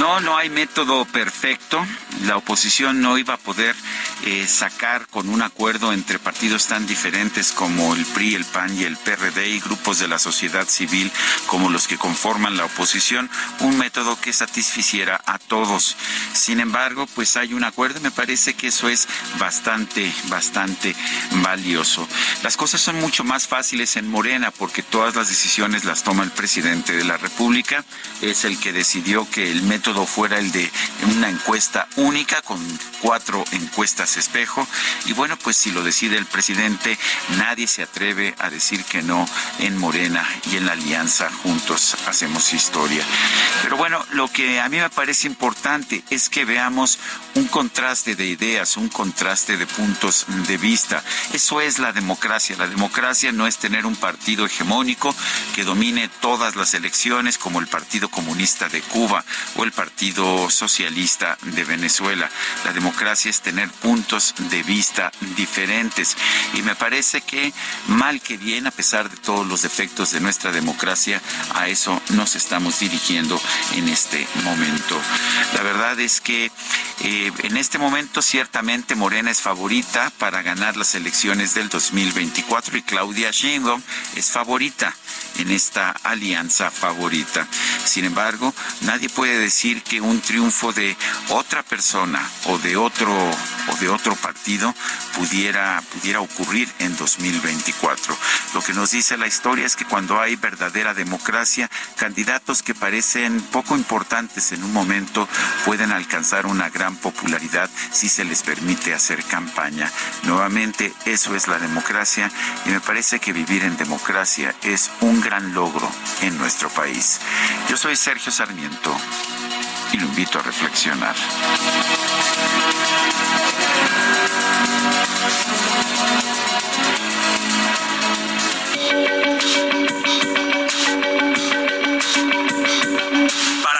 No, no hay método perfecto. La oposición no iba a poder eh, sacar con un acuerdo entre partidos tan diferentes como el PRI, el PAN y el PRD y grupos de la sociedad civil como los que conforman la oposición, un método que satisficiera a todos. Sin embargo, pues hay un acuerdo y me parece que eso es bastante, bastante valioso. Las cosas son mucho más fáciles en Morena porque todas las decisiones las toma el presidente de la República. Es el que decidió que el método fuera el de una encuesta única con cuatro encuestas espejo. Y bueno, pues si lo decide el presidente, nadie se atreve a decir que no en Morena y en la alianza juntos hacemos historia. Pero bueno, lo que a mí me parece importante es que veamos un contraste de ideas, un contraste de puntos de vista. Eso es la democracia. La democracia no es tener un partido hegemónico que domine todas las elecciones como el Partido Comunista de Cuba o el Partido Socialista de Venezuela. La democracia es tener puntos de vista diferentes. Y me parece que mal que bien, a pesar de todos los defectos de nuestra democracia, a eso nos estamos dirigiendo en este momento. La verdad es que eh, en este momento ciertamente Morena es favorita para ganar las elecciones del 2024 y Claudia Sheinbaum es favorita en esta alianza favorita. Sin embargo, nadie puede decir que un triunfo de otra persona o de otro o de otro partido pudiera pudiera ocurrir en 2024. Lo que nos dice la historia es que cuando hay verdadera democracia, candidatos que parecen poco importantes en un momento pueden alcanzar una gran popularidad si se les permite hacer campaña. Nuevamente, eso es la democracia y me parece que vivir en democracia es un gran logro en nuestro país. Yo soy Sergio Sarmiento y lo invito a reflexionar.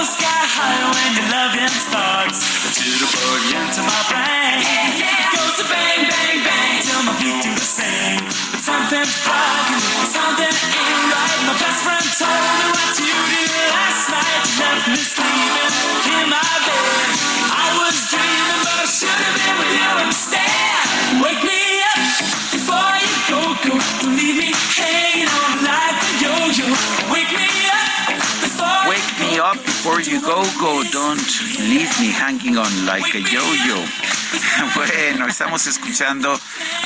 Send sky high when your loving starts. The jitterbug into my brain. It goes to bang, bang, bang till my feet do the same. But something's bugging me, something ain't right. My best friend told me what you did last night. You left me sleeping in my bed. I was dreaming, but I should have been with you instead. Wake me up before you go, go. Don't leave me hanging on like a yo-yo. Up before you go, go. Don't leave me hanging on like a yo-yo. Bueno, estamos escuchando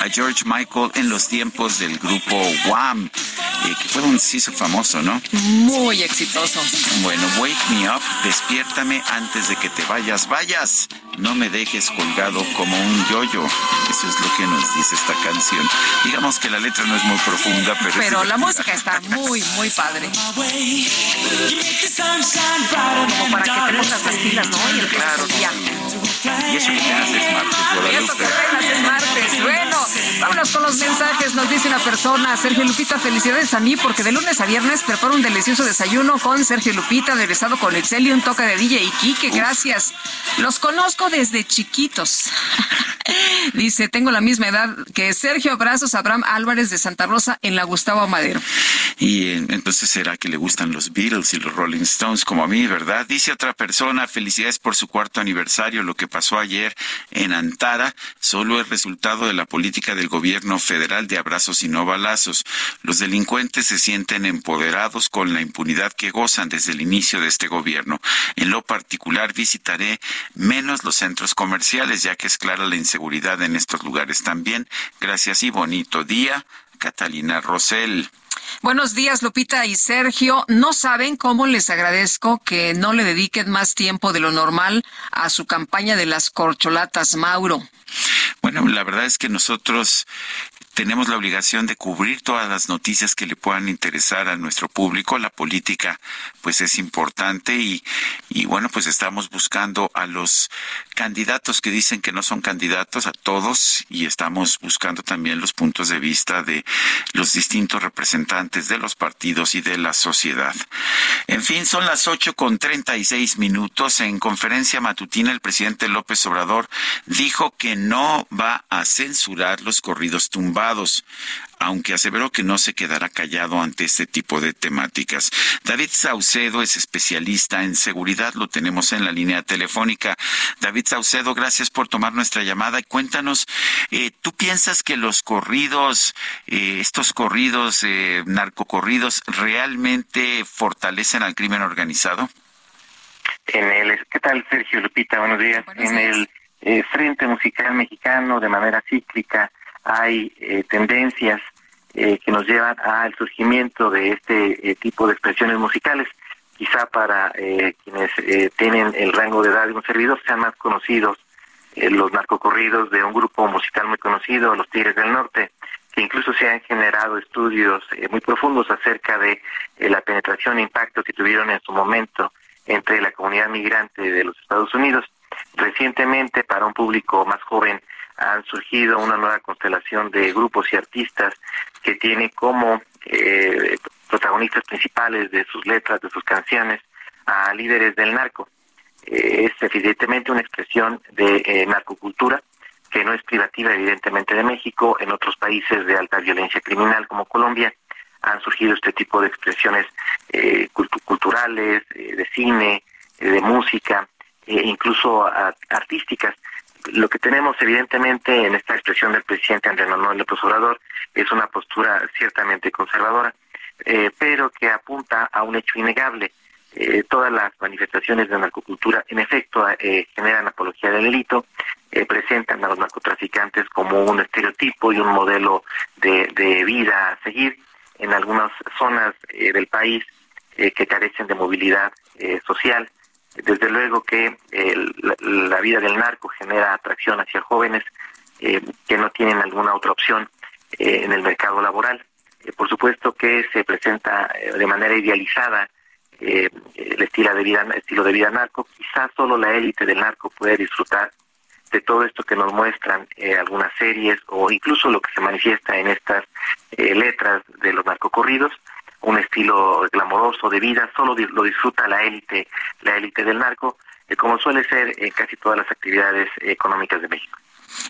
a George Michael en los tiempos del grupo Wham, eh, que fue un hizo famoso, ¿no? Muy exitoso. Bueno, wake me up, despiértame antes de que te vayas. Vayas, no me dejes colgado como un yo-yo. Eso es lo que nos dice esta canción. Digamos que la letra no es muy profunda, pero... Pero es la música está muy, muy padre. Como para que te pongas las pilas, ¿no? Y el claro. día. Y eso que ya haces martes, Y eso que Guadalupe. apenas es martes. Bueno, vámonos con los mensajes. Nos dice una persona, Sergio Lupita, felicidades a mí porque de lunes a viernes preparo un delicioso desayuno con Sergio Lupita, aderezado con Excel y un toque de DJ y Kike. Gracias. Los conozco desde chiquitos. Dice, tengo la misma edad que Sergio Abrazos Abraham Álvarez de Santa Rosa en la Gustavo Madero. Y eh, entonces será que le gustan los Beatles y los Rolling Stones como a mí, ¿verdad? Dice otra persona, felicidades por su cuarto aniversario. Lo que pasó ayer en Antara solo es resultado de la política del gobierno federal de abrazos y no balazos. Los delincuentes se sienten empoderados con la impunidad que gozan desde el inicio de este gobierno. En lo particular visitaré menos los centros comerciales, ya que es clara la inseguridad en estos lugares también. Gracias y bonito día. Catalina Rosell. Buenos días, Lupita y Sergio. No saben cómo les agradezco que no le dediquen más tiempo de lo normal a su campaña de las corcholatas, Mauro. Bueno, la verdad es que nosotros tenemos la obligación de cubrir todas las noticias que le puedan interesar a nuestro público. La política, pues, es importante y, y bueno, pues estamos buscando a los candidatos que dicen que no son candidatos, a todos, y estamos buscando también los puntos de vista de los distintos representantes de los partidos y de la sociedad. En fin, son las ocho con treinta y seis minutos. En conferencia matutina, el presidente López Obrador dijo que no va a censurar los corridos tumbados aunque aseveró que no se quedará callado ante este tipo de temáticas. David Saucedo es especialista en seguridad, lo tenemos en la línea telefónica. David Saucedo, gracias por tomar nuestra llamada y cuéntanos, eh, ¿tú piensas que los corridos, eh, estos corridos, eh, narcocorridos, realmente fortalecen al crimen organizado? En el, ¿qué tal Sergio Lupita? Buenos días. en el eh, Frente Musical Mexicano, de manera cíclica, hay eh, tendencias eh, que nos llevan al surgimiento de este eh, tipo de expresiones musicales. Quizá para eh, quienes eh, tienen el rango de edad de un servidor sean más conocidos los narcocorridos de un grupo musical muy conocido, los Tigres del Norte. que incluso se han generado estudios muy profundos acerca de la penetración e impacto que tuvieron en su momento entre la comunidad migrante de los Estados Unidos. Recientemente, para un público más joven, han surgido una nueva constelación de grupos y artistas que tiene como eh, protagonistas principales de sus letras, de sus canciones, a líderes del narco. es evidentemente una expresión de narcocultura, que no es privativa evidentemente de México, en otros países de alta violencia criminal como Colombia han surgido este tipo de expresiones eh, culturales, eh, de cine, eh, de música, incluso artísticas. Lo que tenemos evidentemente en esta expresión del presidente Andrés Manuel López Obrador es una postura ciertamente conservadora, pero que apunta a un hecho innegable. todas las manifestaciones de narcocultura en efecto generan apología del delito, eh, presentan a los narcotraficantes como un estereotipo y un modelo de, vida a seguir en algunas zonas eh, del país eh, que carecen de movilidad social. Desde luego que la, vida del narco genera atracción hacia jóvenes que no tienen alguna otra opción en el mercado laboral. por supuesto que se presenta de manera idealizada el estilo de vida estilo de vida narco quizás solo la élite del narco puede disfrutar de todo esto que nos muestran eh, algunas series o incluso lo que se manifiesta en estas eh, letras de los narcocorridos, un estilo glamoroso de vida, solo lo disfruta la élite, la élite del narco, eh, como suele ser en casi todas las actividades económicas de México.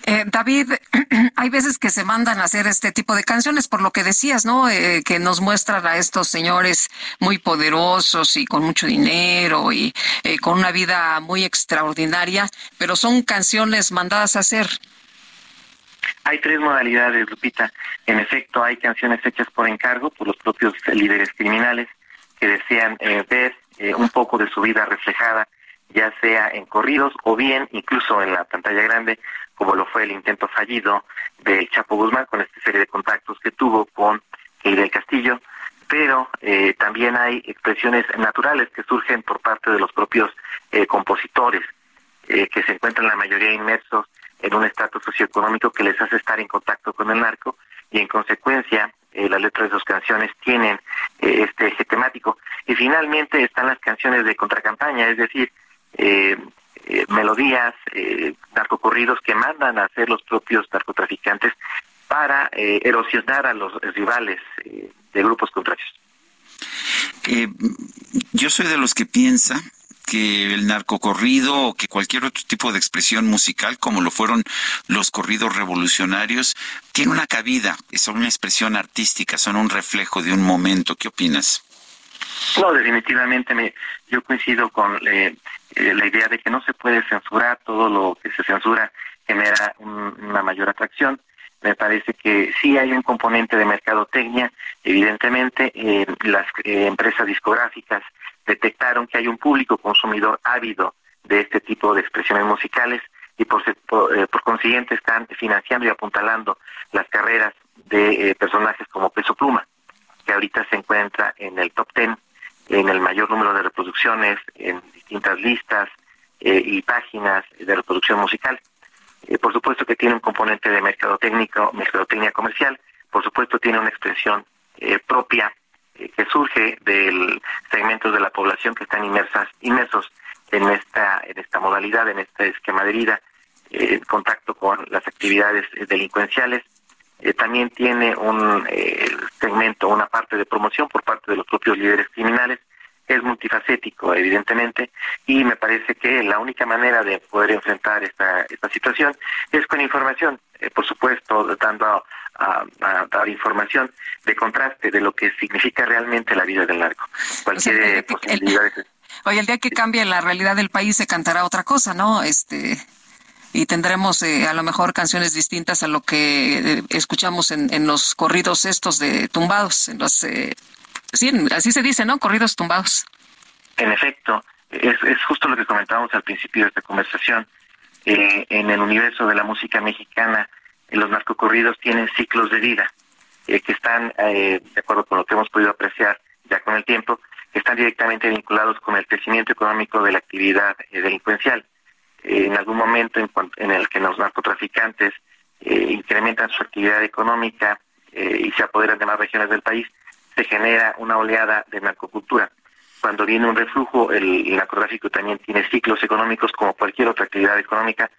Eh, David, hay veces que se mandan a hacer este tipo de canciones, por lo que decías, ¿no? Eh, que nos muestran a estos señores muy poderosos y con mucho dinero y eh, con una vida muy extraordinaria, pero son canciones mandadas a hacer. Hay tres modalidades, Lupita. En efecto, hay canciones hechas por encargo por los propios líderes criminales que desean ver un poco de su vida reflejada ya sea en corridos o bien incluso en la pantalla grande como lo fue el intento fallido del Chapo Guzmán con esta serie de contactos que tuvo con del Castillo, pero eh, también hay expresiones naturales que surgen por parte de los propios eh, compositores, eh, que se encuentran la mayoría inmersos en un estatus socioeconómico que les hace estar en contacto con el narco y en consecuencia las letras de sus canciones tienen este eje temático. Y finalmente están las canciones de contracampaña, es decir, eh, eh, melodías, eh, narcocorridos que mandan a hacer los propios narcotraficantes para eh, erosionar a los rivales eh, de grupos contrarios. yo soy de los que piensa que el narcocorrido o que cualquier otro tipo de expresión musical, como lo fueron los corridos revolucionarios, tiene una cabida, son una expresión artística, son un reflejo de un momento. ¿Qué opinas? No, definitivamente me, yo coincido con eh, eh, la idea de que no se puede censurar, todo lo que se censura genera una mayor atracción. Me parece que sí hay un componente de mercadotecnia, evidentemente eh, las empresas discográficas detectaron que hay un público consumidor ávido de este tipo de expresiones musicales y por, por, consiguiente están financiando y apuntalando las carreras de personajes como Peso Pluma, que ahorita se encuentra en el top ten en el mayor número de reproducciones en distintas listas eh, y páginas de reproducción musical. Eh, por supuesto que tiene un componente de mercado técnico, mercadotecnia comercial, por supuesto tiene una expresión eh, propia que surge del segmentos de la población que están inmersas, inmersos en esta, en esta modalidad, en este esquema de vida, en contacto con las actividades delincuenciales eh, también tiene un eh, segmento, una parte de promoción por parte de los propios líderes criminales. Es multifacético, evidentemente, y me parece que la única manera de poder enfrentar esta, esta situación es con información, eh, por supuesto, dando a, dar información de contraste de lo que significa realmente la vida del narco. Cualquier posibilidad Oye, el día que cambie la realidad del país se cantará otra cosa, ¿no? Este, y tendremos eh, a lo mejor canciones distintas a lo que eh, escuchamos en, en, los corridos estos de tumbados, en los, eh, sí, así se dice, ¿no? Corridos tumbados. En efecto, es, es justo lo que comentábamos al principio de esta conversación. en el universo de la música mexicana, los narcocorridos tienen ciclos de vida que están, de acuerdo con lo que hemos podido apreciar ya con el tiempo, que están directamente vinculados con el crecimiento económico de la actividad delincuencial en algún momento en, el que los narcotraficantes eh, incrementan su actividad económica eh, y se apoderan de más regiones del país, se genera una oleada de narcocultura. Cuando viene un reflujo, el, narcotráfico también tiene ciclos económicos como cualquier otra actividad económica.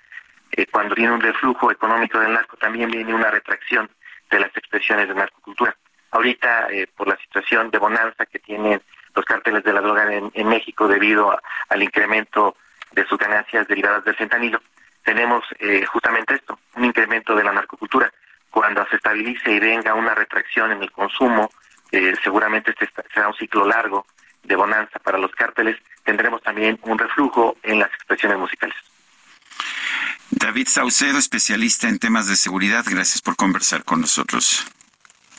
Eh, cuando viene un reflujo económico del narco, también viene una retracción de las expresiones de narcocultura. Ahorita, eh, por la situación de bonanza que tienen los cárteles de la droga en, México debido al incremento de sus ganancias derivadas del fentanilo, tenemos eh, justamente esto, un incremento de la narcocultura. Cuando se estabilice y venga una retracción en el consumo, eh, seguramente este será un ciclo largo de bonanza para los cárteles, tendremos también un reflujo en las expresiones musicales. David Saucedo, especialista en temas de seguridad, gracias por conversar con nosotros.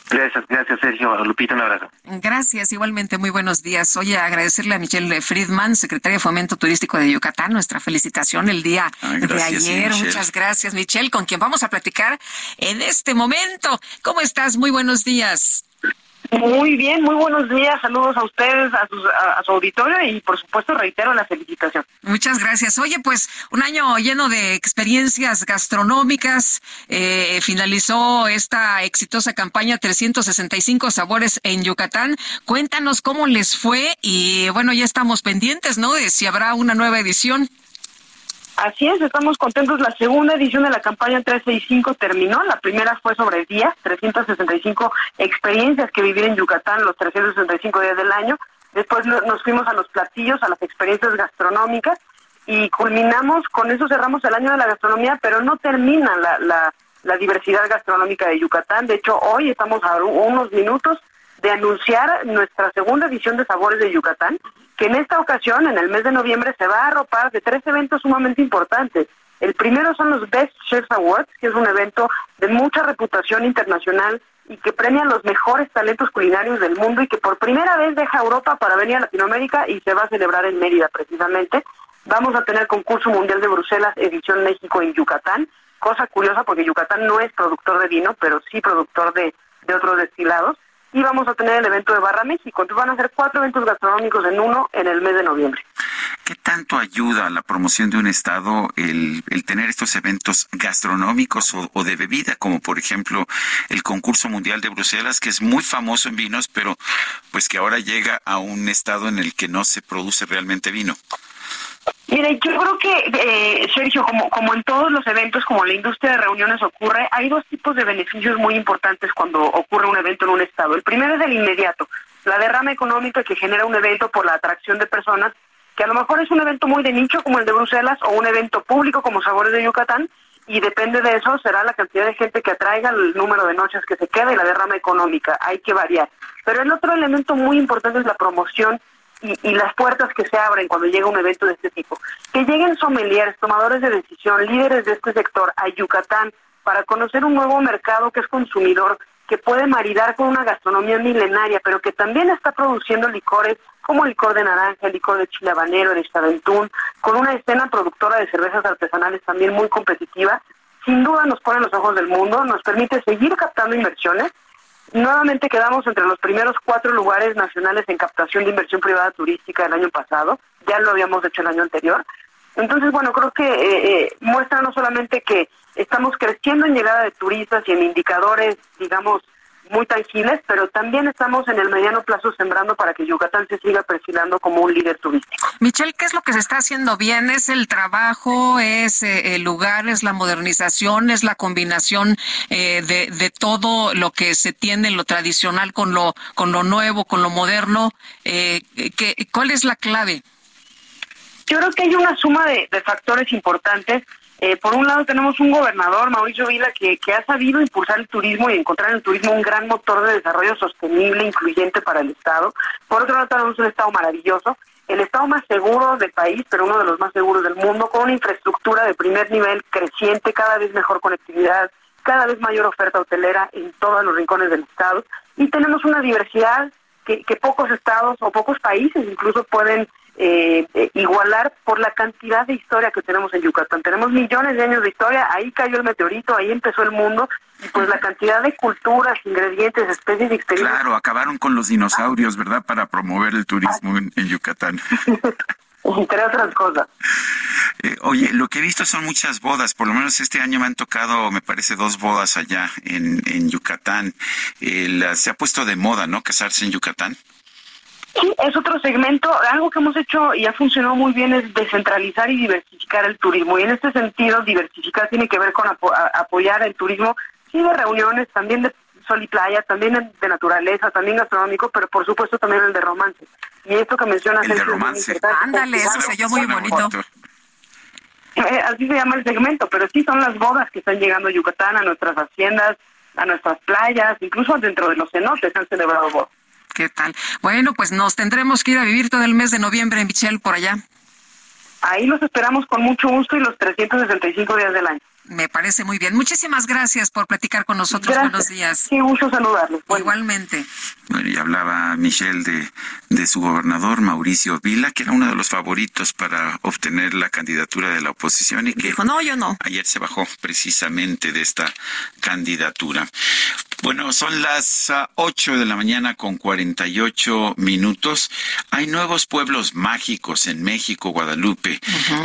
Gracias, gracias Sergio. Lupita, un abrazo. Gracias, igualmente, muy buenos días. Oye, agradecerle a Michelle Friedman, secretaria de Fomento Turístico de Yucatán, nuestra felicitación el día de ayer. Muchas gracias, Michelle, con quien vamos a platicar en este momento. ¿Cómo estás? Muy buenos días. Muy bien, muy buenos días. Saludos a ustedes, a, su auditorio y por supuesto reitero la felicitación. Muchas gracias. Oye, pues un año lleno de experiencias gastronómicas. Eh, finalizó esta exitosa campaña 365 sabores en Yucatán. Cuéntanos cómo les fue y bueno, ya estamos pendientes, ¿no? De si habrá una nueva edición. Así es, estamos contentos. La segunda edición de la campaña 365 terminó. La primera fue sobre días, 365 experiencias que vivir en Yucatán los 365 días del año. Después nos fuimos a los platillos, a las experiencias gastronómicas y culminamos, con eso cerramos el año de la gastronomía, pero no termina la, la, la diversidad gastronómica de Yucatán. De hecho, hoy estamos a unos minutos de anunciar nuestra segunda edición de Sabores de Yucatán, que en esta ocasión, en el mes de noviembre, se va a arropar de tres eventos sumamente importantes. El primero son los Best Chefs Awards, que es un evento de mucha reputación internacional y que premia los mejores talentos culinarios del mundo y que por primera vez deja Europa para venir a Latinoamérica y se va a celebrar en Mérida precisamente. Vamos a tener concurso mundial de Bruselas, edición México en Yucatán. Cosa curiosa porque Yucatán no es productor de vino, pero sí productor de, de otros destilados y vamos a tener el evento de Barra México. Entonces van a ser cuatro eventos gastronómicos en uno en el mes de noviembre. ¿Qué tanto ayuda a la promoción de un estado el, tener estos eventos gastronómicos o, de bebida, como por ejemplo el concurso mundial de Bruselas, que es muy famoso en vinos, pero pues que ahora llega a un estado en el que no se produce realmente vino? Mire, yo creo que, eh, Sergio, como, como en todos los eventos, como la industria de reuniones ocurre, hay dos tipos de beneficios muy importantes cuando ocurre un evento en un estado. El primero es el inmediato, la derrama económica que genera un evento por la atracción de personas, que a lo mejor es un evento muy de nicho como el de Bruselas o un evento público como Sabores de Yucatán, y depende de eso será la cantidad de gente que atraiga, el número de noches que se queda y la derrama económica. Hay que variar. Pero el otro elemento muy importante es la promoción y, las puertas que se abren cuando llega un evento de este tipo. Que lleguen sommeliers, tomadores de decisión, líderes de este sector a Yucatán para conocer un nuevo mercado que es consumidor, que puede maridar con una gastronomía milenaria, pero que también está produciendo licores como licor de naranja, licor de chile habanero, el chaventún, con una escena productora de cervezas artesanales también muy competitiva, sin duda nos pone los ojos del mundo, nos permite seguir captando inversiones Nuevamente quedamos entre los primeros cuatro lugares nacionales en captación de inversión privada turística el año pasado, ya lo habíamos hecho el año anterior. Entonces, bueno, creo que eh, eh, muestra no solamente que estamos creciendo en llegada de turistas y en indicadores, digamos, muy tangibles, pero también estamos en el mediano plazo sembrando para que Yucatán se siga perfilando como un líder turístico. Michelle, ¿qué es lo que se está haciendo bien? ¿Es el trabajo, es eh, el lugar, es la modernización, es la combinación eh, de, de, todo lo que se tiene, lo tradicional con lo, con lo nuevo, con lo moderno? Eh, ¿qué, ¿Cuál es la clave? Yo creo que hay una suma de, de factores importantes eh, por un lado tenemos un gobernador, Mauricio Vila, que, que ha sabido impulsar el turismo y encontrar en el turismo un gran motor de desarrollo sostenible, incluyente para el Estado. Por otro lado tenemos un Estado maravilloso, el Estado más seguro del país, pero uno de los más seguros del mundo, con una infraestructura de primer nivel creciente, cada vez mejor conectividad, cada vez mayor oferta hotelera en todos los rincones del Estado. Y tenemos una diversidad que, que pocos estados o pocos países incluso pueden eh, eh, igualar por la cantidad de historia que tenemos en Yucatán. Tenemos millones de años de historia, ahí cayó el meteorito, ahí empezó el mundo, y pues la cantidad de culturas, ingredientes, especies y experiencias. Claro, acabaron con los dinosaurios, ¿verdad? Para promover el turismo en, Yucatán. entre otras cosas. Eh, oye, lo que he visto son muchas bodas, por lo menos este año me han tocado, me parece, dos bodas allá en, en Yucatán. se ha puesto de moda, ¿no? Casarse en Yucatán. Sí, es otro segmento. Algo que hemos hecho y ha funcionado muy bien es descentralizar y diversificar el turismo. Y en este sentido, diversificar tiene que ver con apoyar el turismo, sí, de reuniones, también de sol y playa, también de naturaleza, también gastronómico, pero por supuesto también el de romance. Y esto que mencionas el de romance. Ándale, eso se oyó muy bonito. Eh, así se llama el segmento, pero sí son las bodas que están llegando a Yucatán, a nuestras haciendas, a nuestras playas, incluso dentro de los cenotes han celebrado bodas. ¿Qué tal? Bueno, pues nos tendremos que ir a vivir todo el mes de noviembre en Michelle por allá. Ahí los esperamos con mucho gusto y los 365 días del año. Me parece muy bien. Muchísimas gracias por platicar con nosotros. Buenos días. Qué gusto saludarles. Igualmente. Bueno, y hablaba Michelle de, de su gobernador, Mauricio Vila, que era uno de los favoritos para obtener la candidatura de la oposición y que dijo, no, yo no. Ayer se bajó precisamente de esta candidatura. Bueno, son las ah, ocho de la mañana con 48 minutos. Hay nuevos pueblos mágicos en México, Guadalupe.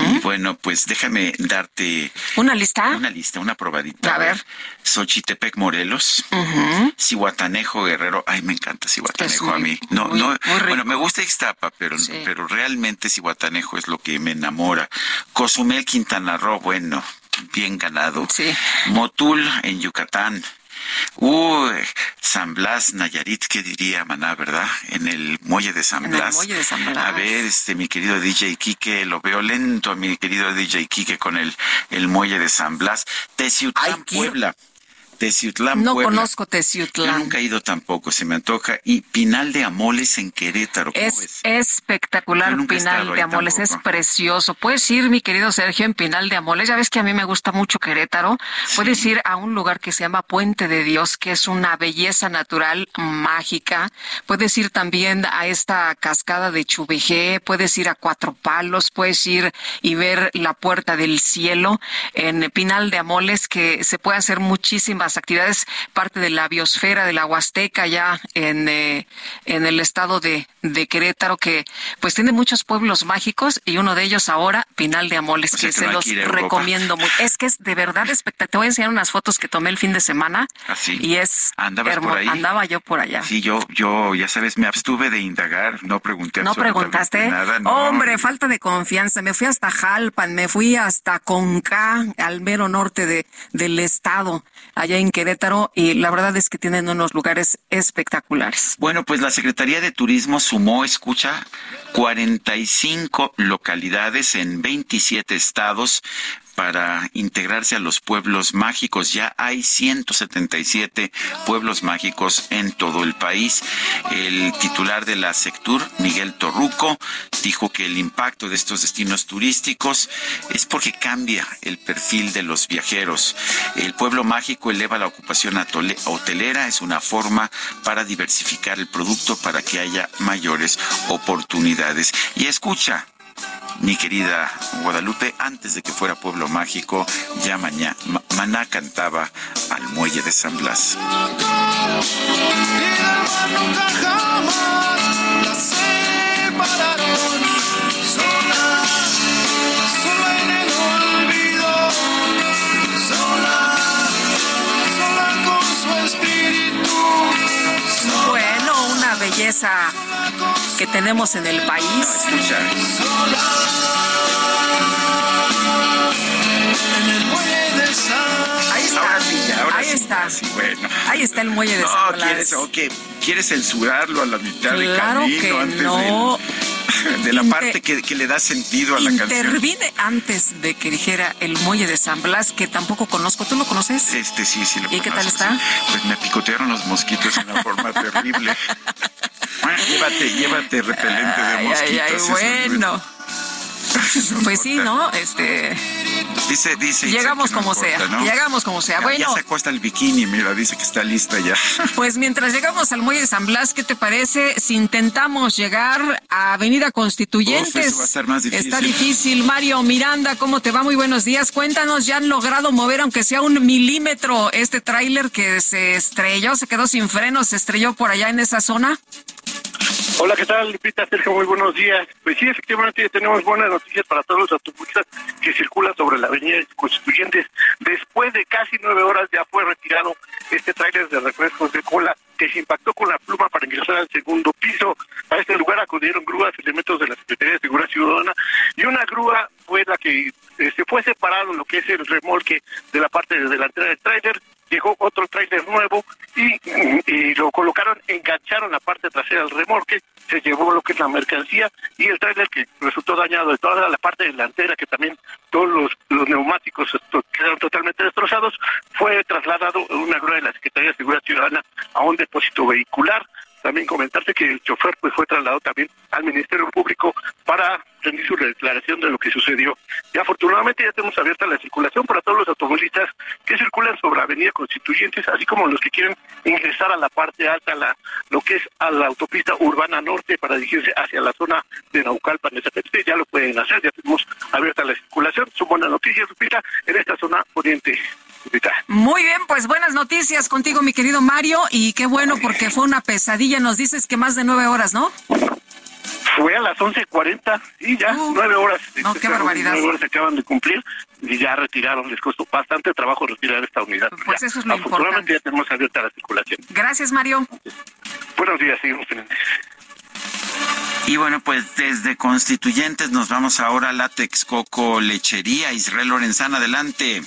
Y bueno, pues déjame darte... ¿Una lista? Una lista, una probadita. A ver. Xochitepec, Morelos. Cihuatanejo, Guerrero. Ay, me encanta Cihuatanejo a mí. No, no, bueno, me gusta Ixtapa, pero, pero realmente Cihuatanejo es lo que me enamora. Cozumel, Quintana Roo, bueno, bien ganado. Sí. Motul, en Yucatán. Uy, San Blas, Nayarit, ¿qué diría Maná, verdad? En el muelle de San Blas. muelle de San Blas. A ver, este, mi querido DJ Quique, lo veo lento, mi querido DJ Quique con el, el muelle de San Blas. Teciutlán, Puebla. Teciutlán, No conozco Teciutlán. nunca he ido tampoco, se me antoja. Y Pinal de Amoles en Querétaro. es espectacular Pinal de Amoles, es precioso. Puedes ir, mi querido Sergio, en Pinal de Amoles. Ya ves que a mí me gusta mucho Querétaro. Puedes ir a un lugar que se llama Puente de Dios, que es una belleza natural mágica. Puedes ir también a esta cascada de Chubejé, puedes ir a Cuatro Palos, puedes ir y ver la Puerta del Cielo en Pinal de Amoles, que se puede hacer muchísimas actividades, parte de la biosfera de la Huasteca ya en, eh, en el estado de, de, Querétaro, que pues tiene muchos pueblos mágicos y uno de ellos ahora, Pinal de Amoles, que se los recomiendo mucho. Es que es de verdad espectacular. Te voy a enseñar unas fotos que tomé el fin de semana ¿Así? y es hermoso. Andaba yo por allá. Sí, yo, yo, ya sabes, me abstuve de indagar, no pregunté ¿No preguntaste? Nada, no. Hombre, falta de confianza. Me fui hasta Jalpan, me fui hasta Conca, al mero norte de, del estado, allá en Querétaro y la verdad es que tienen unos lugares espectaculares. Bueno, pues la Secretaría de Turismo sumó, escucha, 45 localidades en 27 estados para integrarse a los pueblos mágicos. Ya hay 177 pueblos mágicos en todo el país. El titular de la Sectur, Miguel Torruco, dijo que el impacto de estos destinos turísticos es porque cambia el perfil de los viajeros. El pueblo mágico eleva la ocupación hotelera, es una forma para diversificar el producto para que haya mayores oportunidades. Y escucha, mi querida Guadalupe, antes de que fuera pueblo mágico, ya mañana Maná cantaba al muelle de San Blas. Bueno, una belleza que tenemos en el país. Ahí está, ahí está. bueno. Ahí está el muelle de no, San Blas. ¿quieres, okay, ¿Quieres censurarlo a la mitad Claro camino que antes no. de, de la parte que, que le da sentido a la canción? Intervine antes de que dijera el muelle de San Blas, que tampoco conozco. ¿Tú lo conoces? Este sí, sí lo ¿Y qué tal está? sí. Pues me picotearon los mosquitos de una forma terrible. Llévate, llévate repelente de mosquitos. ay, ay, eso, bueno. Pues sí, ¿no? Este, Dice, dice. llegamos como importa, sea. ¿no? Llegamos como sea. Ya- Bueno, Ya sacó hasta el bikini, mira, dice que está lista ya. Pues mientras llegamos al muelle de San Blas, ¿qué te parece si intentamos llegar a Avenida Constituyentes? Uf, eso va a estar más difícil. Está difícil. Mario Miranda, ¿cómo te va? Muy buenos días. Cuéntanos, ¿ya han logrado mover aunque sea un milímetro este tráiler que se estrelló, se quedó sin frenos, se estrelló por allá en esa zona? Hola, ¿qué tal, Lupita? Sergio, muy buenos días. Pues sí, efectivamente tenemos buenas noticias para todos los automovilistas que circulan sobre la avenida Constituyentes. Después de casi nueve horas ya fue retirado este tráiler de refrescos de cola que se impactó con la pluma para ingresar al segundo piso. A este lugar acudieron grúas, elementos de la Secretaría de Seguridad Ciudadana y una grúa fue la que eh, se fue separado lo que es el remolque de la parte delantera del tráiler llegó otro tráiler nuevo y, lo colocaron, engancharon la parte trasera del remolque, se llevó lo que es la mercancía y el tráiler que resultó dañado de toda la parte delantera, que también todos los, los neumáticos quedaron totalmente destrozados, fue trasladado en una grúa de la Secretaría de Seguridad Ciudadana a un depósito vehicular. También comentarte que el chofer pues fue trasladado también al Ministerio Público para rendir su declaración de lo que sucedió. Y afortunadamente ya tenemos abierta la circulación para todos los automovilistas que circulan sobre Avenida Constituyentes, así como los que quieren ingresar a la parte alta, la, lo que es a la autopista urbana norte para dirigirse hacia la zona de Naucalpan, ya lo pueden hacer, ya tenemos abierta la circulación. Son buenas noticias, Lupita, en esta zona oriente. Muy bien, pues buenas noticias contigo, mi querido Mario, y qué bueno porque fue una pesadilla. Nos dices que más de nueve horas, ¿no? Fue a las 11.40 y ya, nueve horas. No, qué barbaridad. Nueve horas se acaban de cumplir y ya retiraron. Les costó bastante trabajo retirar esta unidad. Pues eso es lo Afortunadamente ya tenemos abierta la circulación. Gracias, Mario. Buenos días, seguimos pendientes. Y bueno, pues desde Constituyentes nos vamos ahora a la Texcoco Lechería. Israel Lorenzana, adelante.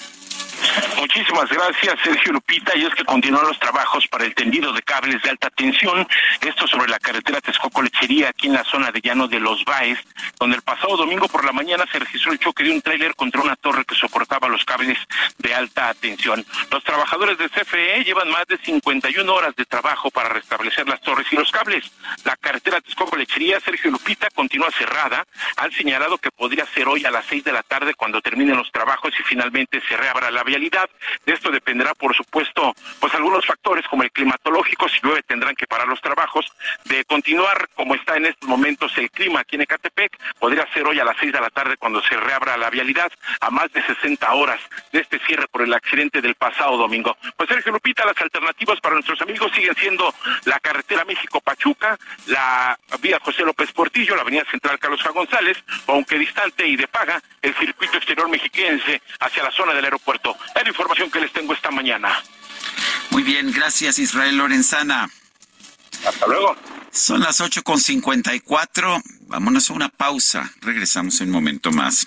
Muchísimas gracias, Sergio Lupita. Y es que continúan los trabajos para el tendido de cables de alta tensión. Esto sobre la carretera Texcoco-Lechería, aquí en la zona de Llano de los Baes, donde el pasado domingo por la mañana se registró el choque de un tráiler contra una torre que soportaba los cables de alta tensión. Los trabajadores de CFE llevan más de 51 horas de trabajo para restablecer las torres y los cables. La carretera Texcoco-Lechería, Sergio Lupita, continúa cerrada. Han señalado que podría ser hoy a las 6 de la tarde cuando terminen los trabajos y finalmente se reabra la vialidad. De esto dependerá, por supuesto, pues algunos factores como el climatológico, si llueve tendrán que parar los trabajos. De continuar como está en estos momentos el clima aquí en Ecatepec, podría ser hoy a las seis de la tarde cuando se reabra la vialidad a más de 60 horas de este cierre por el accidente del pasado domingo. Pues Sergio Lupita, las alternativas para nuestros amigos siguen siendo la carretera México-Pachuca, la vía José López Portillo, la avenida central Carlos J. González, aunque distante y de paga, el circuito exterior mexiquense hacia la zona del aeropuerto. Es la información que les tengo esta mañana. Muy bien, gracias Israel Lorenzana. Hasta luego. Son las 8.54. Vámonos a una pausa. Regresamos en un momento más.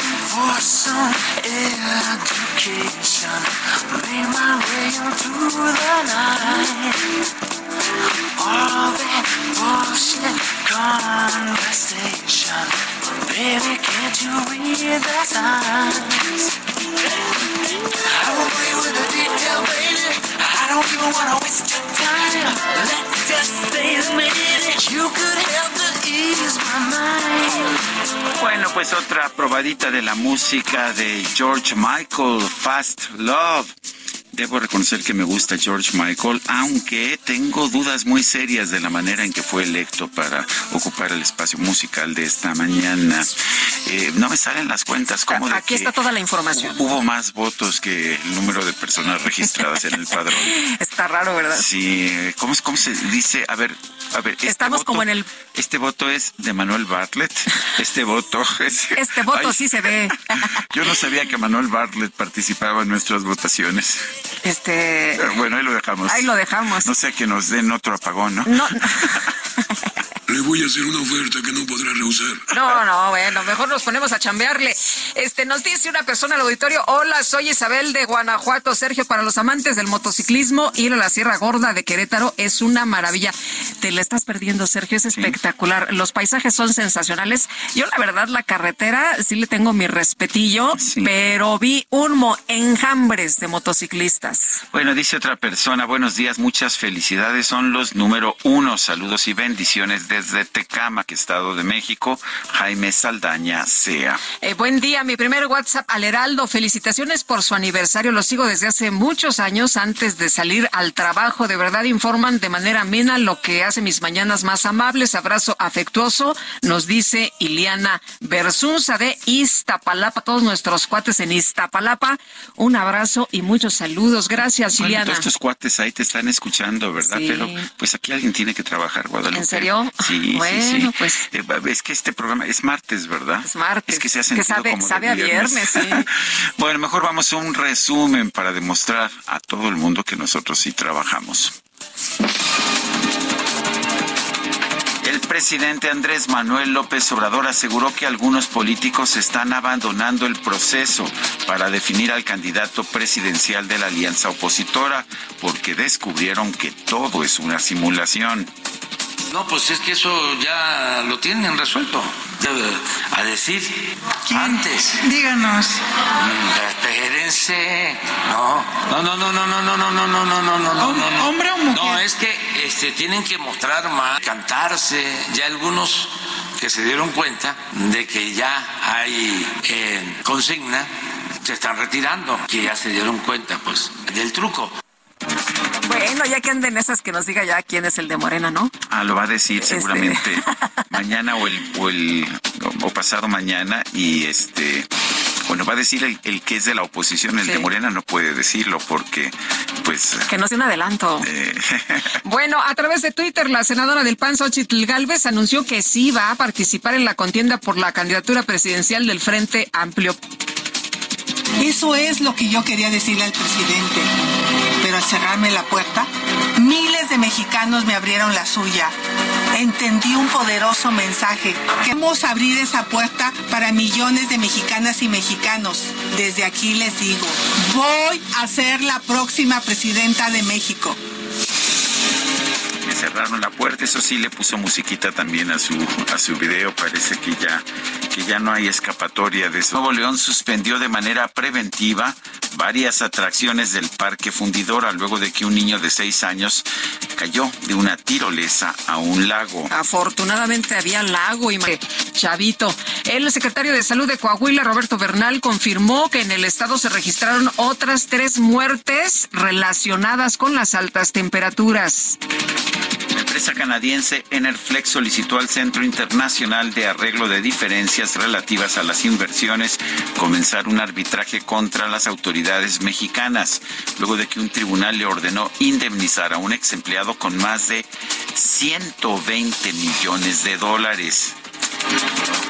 For some education. Made my way into the night. All that bullshit conversation. Baby, can't you read the signs? I will play with the detail, baby. Don't even wanna waste your time. Let's just stay. You could help ease my mind. Bueno, pues otra probadita de la música de George Michael, Fast Love. Debo reconocer que me gusta George Michael, aunque tengo dudas muy serias de la manera en que fue electo para ocupar el espacio musical de esta mañana. Eh, no me salen las cuentas como de Aquí está toda la información. Hubo más votos que el número de personas registradas en el padrón. Está raro, ¿verdad? Sí, ¿cómo, cómo se dice? A ver, a ver. Este Estamos como en el... Este voto es de Manuel Bartlett. Este voto es... Este voto sí se ve. Yo no sabía que Manuel Bartlett participaba en nuestras votaciones. Este. Bueno, ahí lo dejamos. Ahí lo dejamos. No sé que nos den otro apagón, ¿no? No. Le voy a hacer una oferta que no podrá rehusar. No, no, bueno, mejor nos ponemos a chambearle. Este, nos dice una persona al auditorio, hola, soy Isabel de Guanajuato, Sergio, para los amantes del motociclismo, ir a la Sierra Gorda de Querétaro es una maravilla. Te la estás perdiendo, Sergio, es espectacular. Los paisajes son sensacionales. Yo, la verdad, la carretera sí le tengo mi respetillo, pero vi un mo enjambres de motociclistas. Bueno, dice otra persona, buenos días, muchas felicidades, son los número uno, saludos y bendiciones desde Tecama, que Estado de México, Jaime Saldaña Sea. Eh, buen día, mi primer WhatsApp al Heraldo. Felicitaciones por su aniversario. Lo sigo desde hace muchos años antes de salir al trabajo. De verdad informan de manera amena lo que hace mis mañanas más amables. Abrazo afectuoso, nos dice Iliana Bersunza de Iztapalapa. Todos nuestros cuates en Iztapalapa. Un abrazo y muchos saludos. Gracias, Bueno, Iliana. todos estos cuates ahí te están escuchando, ¿verdad? Sí. Pero pues aquí alguien tiene que trabajar, Guadalupe. ¿En serio? Sí, Bueno, sí, sí. pues. Eh, es que este programa es martes, ¿verdad? Es martes. Es que se ha Que sentido sabe- como de sabe a viernes, sí. bueno, mejor vamos a un resumen para demostrar a todo el mundo que nosotros sí trabajamos. El presidente Andrés Manuel López Obrador aseguró que algunos políticos están abandonando el proceso para definir al candidato presidencial de la alianza opositora porque descubrieron que todo es una simulación. No, pues es que eso ya lo tienen resuelto. A decir antes. Díganos. Mm, Espérense. No, no, no, no, no, no, no, no, no, no, no, no, no, no, no. ¿Hombre o mujer? No, es que este, tienen que mostrar más, cantarse. Ya algunos que se dieron cuenta de que ya hay eh, consigna se están retirando, que ya se dieron cuenta, pues, del truco. Bueno, ya que anden esas que nos diga ya quién es el de Morena, ¿no? Ah, lo va a decir Este. seguramente mañana o el, o el o pasado mañana y este bueno va a decir el, el que es de la oposición, el Sí. de Morena no puede decirlo porque pues Que nos dé un adelanto. eh, Bueno, a través de Twitter, la senadora del PAN, Xochitl Galvez, anunció que sí va a participar en la contienda por la candidatura presidencial del Frente Amplio. Eso es lo que yo quería decirle al presidente. Pero al cerrarme la puerta, miles de mexicanos me abrieron la suya. Entendí un poderoso mensaje. Queremos abrir esa puerta para millones de mexicanas y mexicanos. Desde aquí les digo, voy a ser la próxima presidenta de México. Cerraron la puerta, eso sí le puso musiquita también a su a su video, parece que ya que ya no hay escapatoria. Nuevo León suspendió de manera preventiva varias atracciones del Parque Fundidora luego de que un niño de seis años cayó de una tirolesa a un lago. Afortunadamente había lago y chavito. El secretario de Salud de Coahuila, Roberto Bernal, confirmó que en el estado se registraron otras tres muertes relacionadas con las altas temperaturas. Empresa canadiense Enerflex solicitó al Centro Internacional de Arreglo de Diferencias relativas a las inversiones comenzar un arbitraje contra las autoridades mexicanas, luego de que un tribunal le ordenó indemnizar a un ex empleado con más de 120 millones de dólares.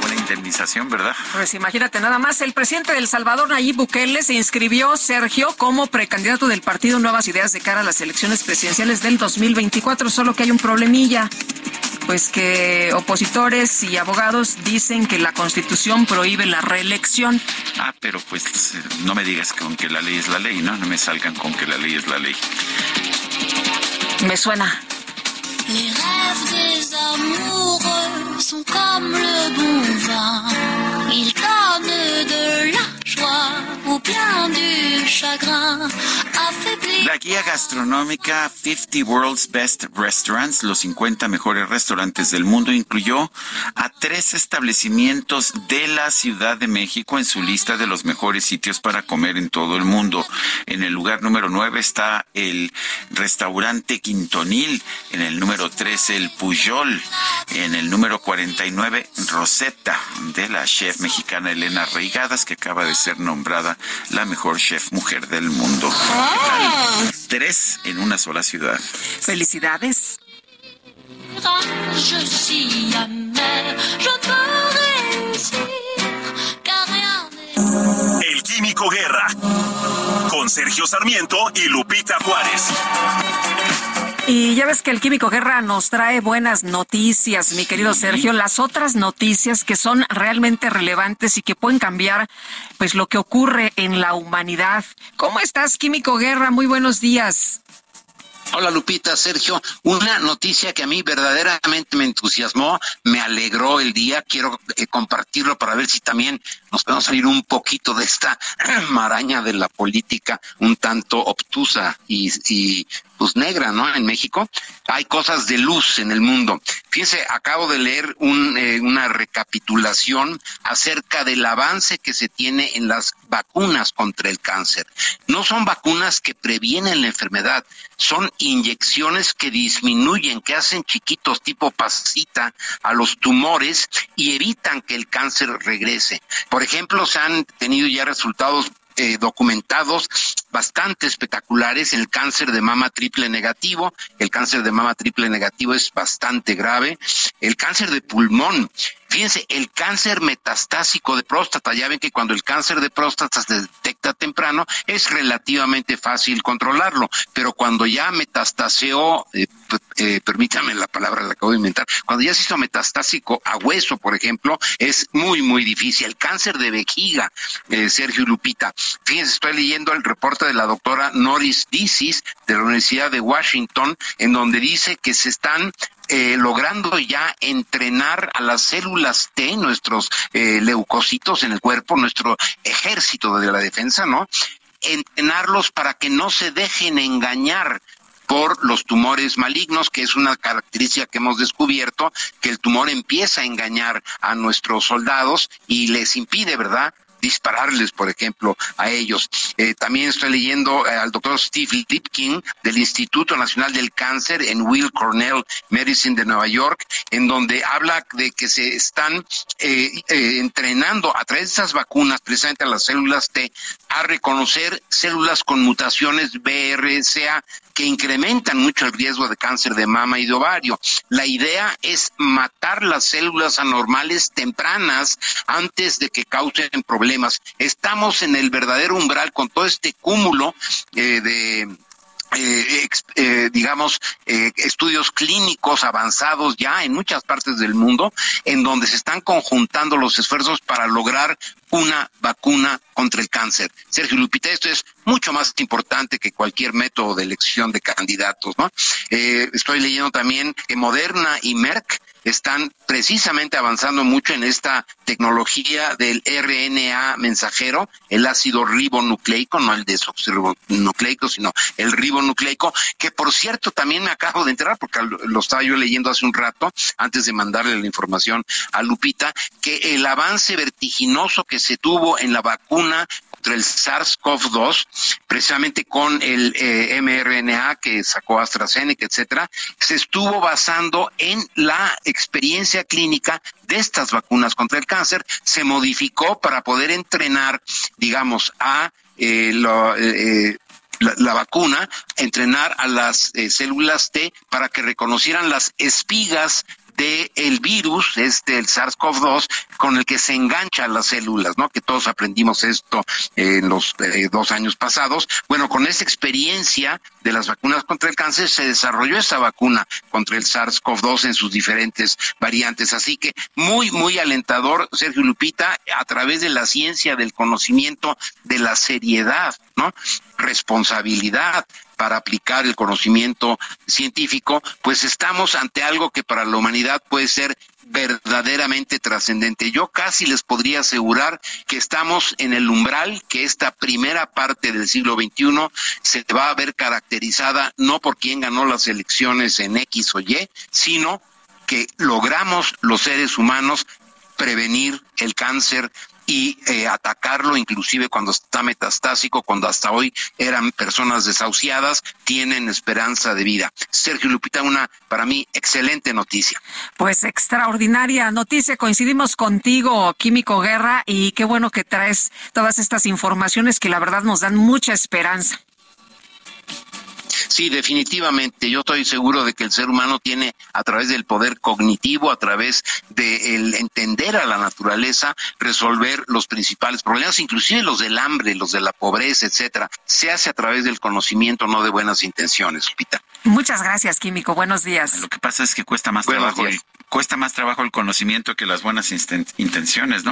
Buena indemnización, ¿verdad? Pues imagínate nada más, el presidente del Salvador, Nayib Bukele, se inscribió, Sergio, como precandidato del partido Nuevas Ideas de cara a las elecciones presidenciales del 2024, solo que hay un problemilla. Pues que opositores y abogados dicen que la constitución prohíbe la reelección. Ah, pero pues eh, no me digas con que la ley es la ley, ¿no? No me salgan con que la ley es la ley. Me suena. Les rêves des amoureux sont comme le bon vin. Ils donnent de la La guía gastronómica 50 World's Best Restaurants, los 50 mejores restaurantes del mundo, incluyó a tres establecimientos de la Ciudad de México en su lista de los mejores sitios para comer en todo el mundo. En el lugar número 9 está el restaurante Quintonil, en el número 13 el Puyol, en el número 49 Rosetta de la chef mexicana Elena Reigadas, que acaba de ser nombrada la mejor chef mujer del mundo. Tres en una sola ciudad. Felicidades. El Químico Guerra. Con Sergio Sarmiento y Lupita Juárez. Y ya ves que el Químico Guerra nos trae buenas noticias, mi querido Sergio. Las otras noticias que son realmente relevantes y que pueden cambiar pues lo que ocurre en la humanidad. ¿Cómo estás, Químico Guerra? Muy buenos días. Hola Lupita, Sergio. Una noticia que a mí verdaderamente me entusiasmó, me alegró el día. Quiero eh, compartirlo para ver si también nos podemos salir un poquito de esta maraña de la política un tanto obtusa y, y pues negra, ¿no? En México hay cosas de luz en el mundo. Fíjense, acabo de leer un, eh, una recapitulación acerca del avance que se tiene en las vacunas contra el cáncer. No son vacunas que previenen la enfermedad, son inyecciones que disminuyen, que hacen chiquitos tipo pasita a los tumores y evitan que el cáncer regrese. Por ejemplo, se han tenido ya resultados eh, documentados bastante espectaculares, el cáncer de mama triple negativo, el cáncer de mama triple negativo es bastante grave, el cáncer de pulmón, fíjense, el cáncer metastásico de próstata, ya ven que cuando el cáncer de próstata se detecta temprano es relativamente fácil controlarlo, pero cuando ya metastaseó, eh, eh, permítame la palabra, la acabo de inventar, cuando ya se hizo metastásico a hueso, por ejemplo, es muy, muy difícil. El cáncer de vejiga, eh, Sergio Lupita, fíjense, estoy leyendo el reporte de la doctora Norris Disis de la Universidad de Washington, en donde dice que se están eh, logrando ya entrenar a las células T, nuestros eh, leucocitos en el cuerpo, nuestro ejército de la defensa, ¿no? Entrenarlos para que no se dejen engañar por los tumores malignos, que es una característica que hemos descubierto, que el tumor empieza a engañar a nuestros soldados y les impide, ¿verdad? Dispararles, por ejemplo, a ellos. Eh, también estoy leyendo eh, al doctor Steve Lipkin del Instituto Nacional del Cáncer en Will Cornell Medicine de Nueva York, en donde habla de que se están eh, entrenando a través de esas vacunas, precisamente a las células T, a reconocer células con mutaciones BRCA que incrementan mucho el riesgo de cáncer de mama y de ovario. La idea es matar las células anormales tempranas antes de que causen problemas. Estamos en el verdadero umbral con todo este cúmulo eh, de eh, eh, digamos, eh, estudios clínicos avanzados ya en muchas partes del mundo, en donde se están conjuntando los esfuerzos para lograr una vacuna contra el cáncer. Sergio Lupita, esto es mucho más importante que cualquier método de elección de candidatos, ¿no? estoy leyendo también que Moderna y Merck están precisamente avanzando mucho en esta tecnología del RNA mensajero, el ácido ribonucleico, no el desoxirribonucleico, sino el ribonucleico, que por cierto también me acabo de enterar, porque lo estaba yo leyendo hace un rato, antes de mandarle la información a Lupita, que el avance vertiginoso que se tuvo en la vacuna contra el SARS-CoV-2, precisamente con el eh, mRNA que sacó AstraZeneca, etcétera, se estuvo basando en la experiencia clínica de estas vacunas contra el cáncer, se modificó para poder entrenar, digamos, a eh, eh, la, vacuna, entrenar a las células T para que reconocieran las espigas del el virus, este, el SARS-CoV-2, con el que se enganchan las células, ¿no? Que todos aprendimos esto en los eh, dos años pasados. Bueno, con esa experiencia de las vacunas contra el cáncer, se desarrolló esa vacuna contra el SARS-CoV-2 en sus diferentes variantes. Así que muy, muy alentador, Sergio Lupita, a través de la ciencia, del conocimiento, de la seriedad ¿no? Responsabilidad para aplicar el conocimiento científico, pues estamos ante algo que para la humanidad puede ser verdaderamente trascendente. Yo casi les podría asegurar que estamos en el umbral que esta primera parte del siglo XXI se va a ver caracterizada no por quien ganó las elecciones en X o Y, sino que logramos los seres humanos prevenir el cáncer y eh, atacarlo inclusive cuando está metastásico, cuando hasta hoy eran personas desahuciadas, tienen esperanza de vida. Sergio Lupita, una para mí excelente noticia. Pues extraordinaria noticia, coincidimos contigo, Químico Guerra, y qué bueno que traes todas estas informaciones que la verdad nos dan mucha esperanza. Sí, definitivamente. Yo estoy seguro de que el ser humano tiene, a través del poder cognitivo, a través del entender a la naturaleza, resolver los principales problemas, inclusive los del hambre, los de la pobreza, etcétera. Se hace a través del conocimiento, no de buenas intenciones, Pita. Muchas gracias, Químico. Buenos días. Lo que pasa es que cuesta más trabajo cuesta más trabajo el conocimiento que las buenas intenciones, ¿no?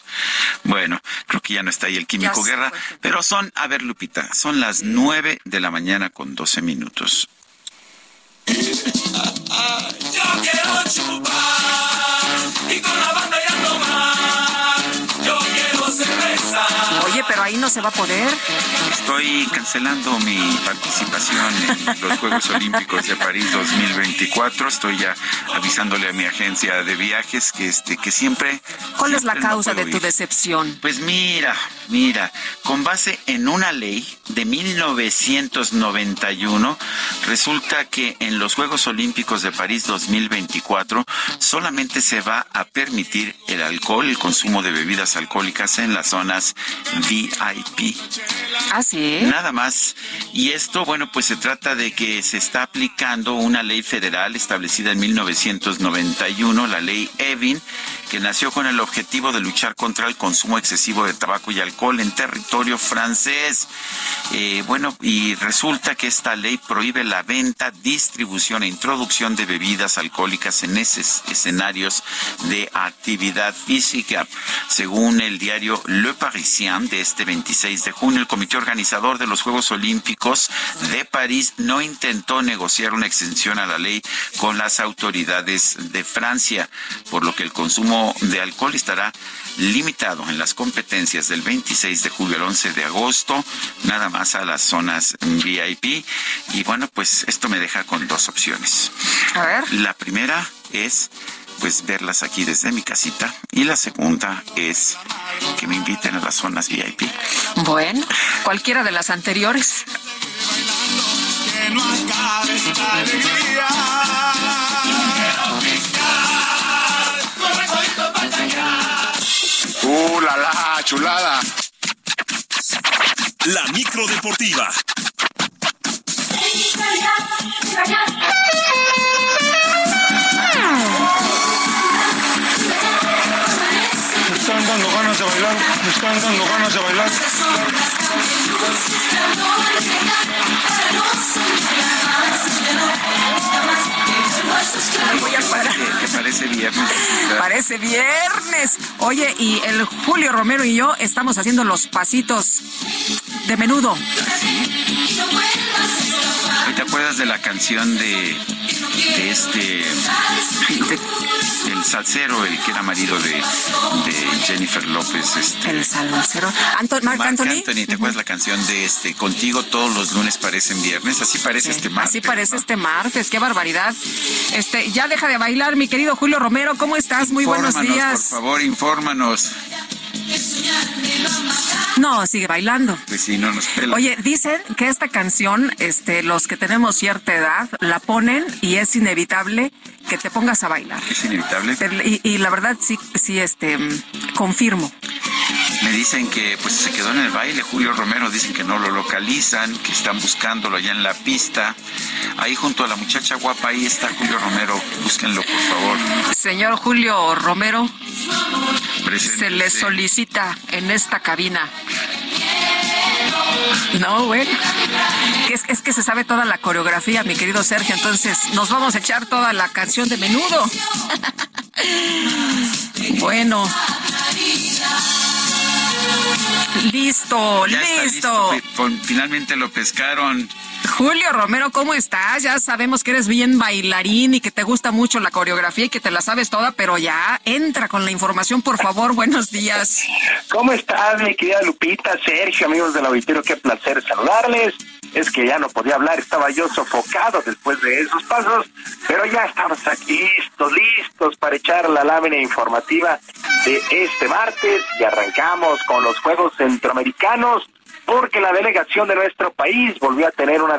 bueno, creo que ya no está ahí el químico guerra, pero son, a ver, Lupita, son las nueve de la mañana con doce minutos. Yo quiero chupar y con la banda Oye, pero ahí no se va a poder. Estoy cancelando mi participación en los Juegos Olímpicos de París 2024. Estoy ya avisándole a mi agencia de viajes que este que siempre ¿Cuál es la causa de tu decepción? Pues mira, mira, con base en una ley de 1991, resulta que en los Juegos Olímpicos de París 2024 solamente se va a permitir el alcohol, el consumo de bebidas alcohólicas en las zonas VIP. ¿Ah, sí? Nada más. Y esto, bueno, pues se trata de que se está aplicando una ley federal establecida en 1991, la ley Evin, que nació con el objetivo de luchar contra el consumo excesivo de tabaco y alcohol en territorio francés. Eh, bueno, y resulta que esta ley prohíbe la venta, distribución e introducción de bebidas alcohólicas en esos escenarios de actividad física. Según el diario Le Parisien de este 26 de junio, el comité organizador de los Juegos Olímpicos de París no intentó negociar una extensión a la ley con las autoridades de Francia, por lo que el consumo de alcohol estará limitado en las competencias del 26 de julio al 11 de agosto, nada más a las zonas VIP. Y bueno, pues esto me deja con dos opciones. A ver. La primera es pues verlas aquí desde mi casita y la segunda es que me inviten a las zonas VIP. Bueno, cualquiera de las anteriores. ¡Uh, la, la chulada! La micro deportiva. De bailar, me están dando ganas de bailar. voy a parar. Que, que parece viernes. Parece viernes. Oye, y el Julio Romero y yo estamos haciendo los pasitos de menudo. ¿Te acuerdas de la canción de, de este, el salsero, el que era marido de, de Jennifer López? Este, El salsero. Anto- Marc Anthony. Anthony, ¿te acuerdas la canción de este Contigo todos los lunes parecen viernes? Así parece este martes. Así parece este martes, qué barbaridad. Este, ya deja de bailar, mi querido Julio Romero, ¿cómo estás? Muy buenos días. Por favor, infórmanos. No, sigue bailando. Pues si no nos pela. Oye, dicen que esta canción, este, los que tenemos cierta edad, la ponen y es inevitable que te pongas a bailar. Es inevitable. Y, y la verdad sí, sí, este, confirmo. Me dicen que pues se quedó en el baile Julio Romero, dicen que no lo localizan, que están buscándolo allá en la pista. Ahí junto a la muchacha guapa, ahí está Julio Romero, búsquenlo por favor. Señor Julio Romero, Preséntese. se le solicita en esta cabina. No, bueno. Es que se sabe toda la coreografía, mi querido Sergio. Entonces, nos vamos a echar toda la canción de menudo. bueno. Listo, listo. Finalmente lo pescaron. Julio Romero, ¿cómo estás? Ya sabemos que eres bien bailarín y que te gusta mucho la coreografía y que te la sabes toda, pero ya entra con la información, por favor. Buenos días. ¿Cómo estás, mi querida Lupita, Sergio, amigos del auditorio? Qué placer saludarles. Es que ya no podía hablar, estaba yo sofocado después de esos pasos, pero ya estamos aquí listos, listos para echar la lámina informativa de este martes y arrancamos con los Juegos Centroamericanos porque la delegación de nuestro país volvió a tener una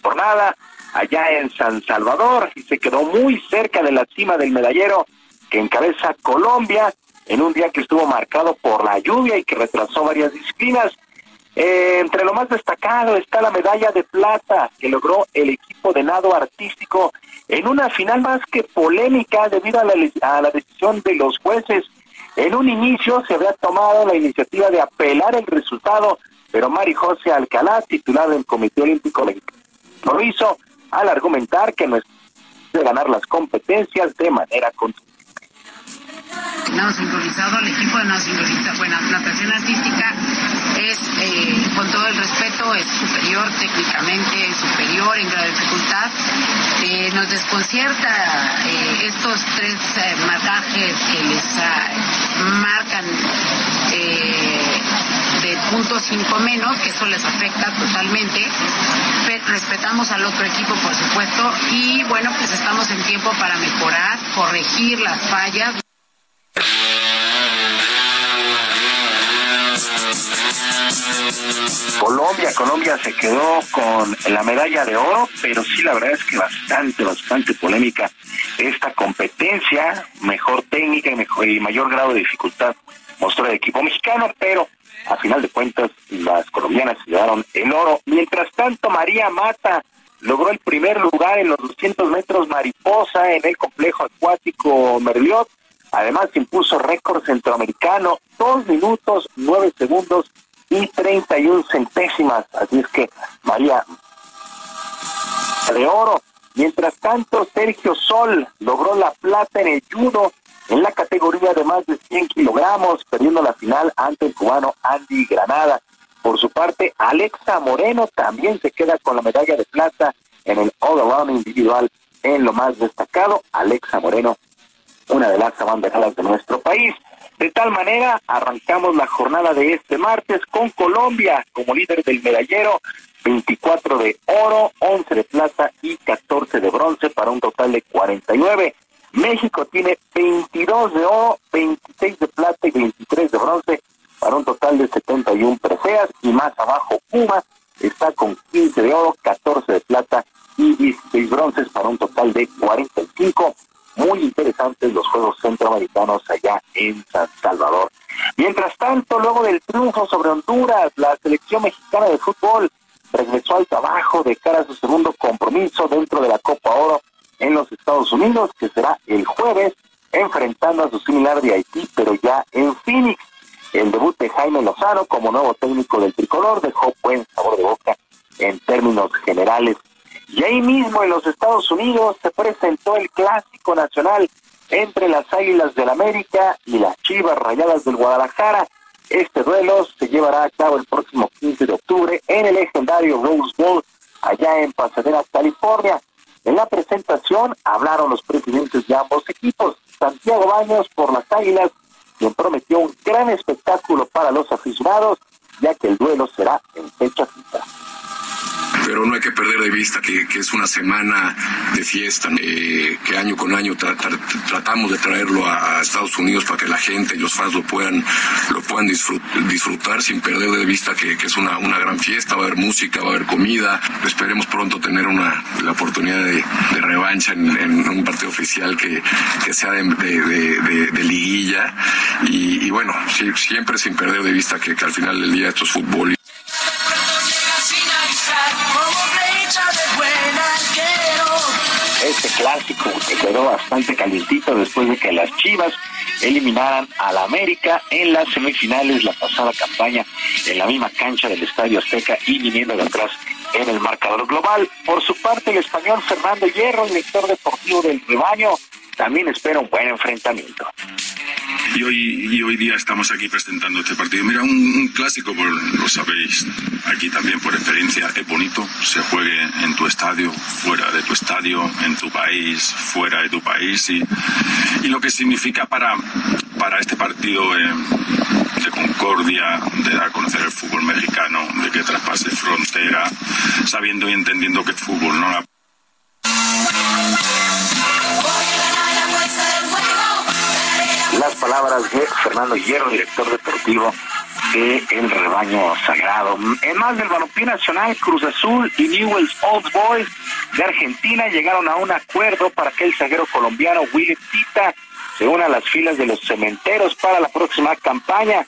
jornada allá en San Salvador y se quedó muy cerca de la cima del medallero que encabeza Colombia en un día que estuvo marcado por la lluvia y que retrasó varias disciplinas. Eh, entre lo más destacado está la medalla de plata que logró el equipo de nado artístico en una final más que polémica debido a la, a la decisión de los jueces. En un inicio se había tomado la iniciativa de apelar el resultado pero Mari José Alcalá, titular del Comité Olímpico lo hizo al argumentar que no es de ganar las competencias de manera continua. Nado sincronizado, el equipo de nado sincronizado, bueno, presión artística es, eh, con todo el respeto, es superior técnicamente, superior en grado de dificultad. Eh, nos desconcierta eh, estos tres marcajes que les ah, marcan de punto cinco menos, que eso les afecta totalmente. Respetamos al otro equipo, por supuesto, y bueno, pues estamos en tiempo para mejorar, corregir las fallas. Colombia, Colombia se quedó con la medalla de oro, pero sí la verdad es que bastante, bastante polémica esta competencia, mejor técnica y, mejor, y mayor grado de dificultad mostró el equipo mexicano, pero a final de cuentas, las colombianas llevaron el oro. Mientras tanto, María Mata logró el primer lugar en los 200 metros mariposa en el complejo acuático Merliot. Además, impuso récord centroamericano, dos minutos, nueve segundos y 31 centésimas. Así es que María de oro. Mientras tanto, Sergio Sol logró la plata en el judo en la categoría de más de 100 kilogramos, perdiendo la final ante el cubano Andy Granada. Por su parte, Alexa Moreno también se queda con la medalla de plata en el all-around individual en lo más destacado. Alexa Moreno, una de las abanderadas de nuestro país. De tal manera, arrancamos la jornada de este martes con Colombia como líder del medallero, 24 de oro, 11 de plata y 14 de bronce para un total de 49. México tiene 22 de oro, 26 de plata y 23 de bronce para un total de 71 preseas y más abajo Cuba está con 15 de oro, 14 de plata y 16 bronces para un total de 45. Muy interesantes los Juegos Centroamericanos allá en San Salvador. Mientras tanto, luego del triunfo sobre Honduras, la selección mexicana de fútbol regresó al trabajo de cara a su segundo compromiso dentro de la Copa Oro en los Estados Unidos, que será el jueves, enfrentando a su similar de Haití, pero ya en Phoenix. El debut de Jaime Lozano como nuevo técnico del tricolor dejó buen sabor de boca en términos generales. Y ahí mismo en los Estados Unidos se presentó el clásico nacional entre las Águilas del América y las Chivas Rayadas del Guadalajara. Este duelo se llevará a cabo el próximo 15 de octubre en el legendario Rose Bowl allá en Pasadena, California. En la presentación hablaron los presidentes de ambos equipos. Santiago Baños por las Águilas, quien prometió un gran espectáculo para los aficionados, ya que el duelo será en fecha fija pero no hay que perder de vista que, es una semana de fiesta, eh, que año con año tratamos de traerlo a, Estados Unidos para que la gente y los fans lo puedan, lo puedan disfrutar sin perder de vista que, es una, una, gran fiesta, va a haber música, va a haber comida, esperemos pronto tener una, la oportunidad de, revancha en, un partido oficial que, sea de, liguilla. Y, bueno, siempre sin perder de vista que, que al final del día esto es fútbol. Este clásico que quedó bastante calientito después de que las Chivas eliminaran a la América en las semifinales la pasada campaña en la misma cancha del Estadio Azteca y viniendo de atrás en el marcador global. Por su parte, el español Fernando Hierro, director deportivo del rebaño, también espera un buen enfrentamiento. y hoy, y hoy día estamos aquí presentando este partido. Mira, un, clásico, por, lo sabéis, aquí también por experiencia, es bonito, se juegue en tu estadio, fuera de tu estadio, en tu país, fuera de tu país, y, y lo que significa para, para este partido eh, de concordia, de dar a conocer el fútbol mexicano, de que traspase frontera, sabiendo y entendiendo que el fútbol no la las palabras de Fernando Hierro, director deportivo de El Rebaño Sagrado. En más del balompié nacional, Cruz Azul y Newell's Old Boys de Argentina llegaron a un acuerdo para que el zaguero colombiano Willy Tita se una a las filas de los cementeros para la próxima campaña.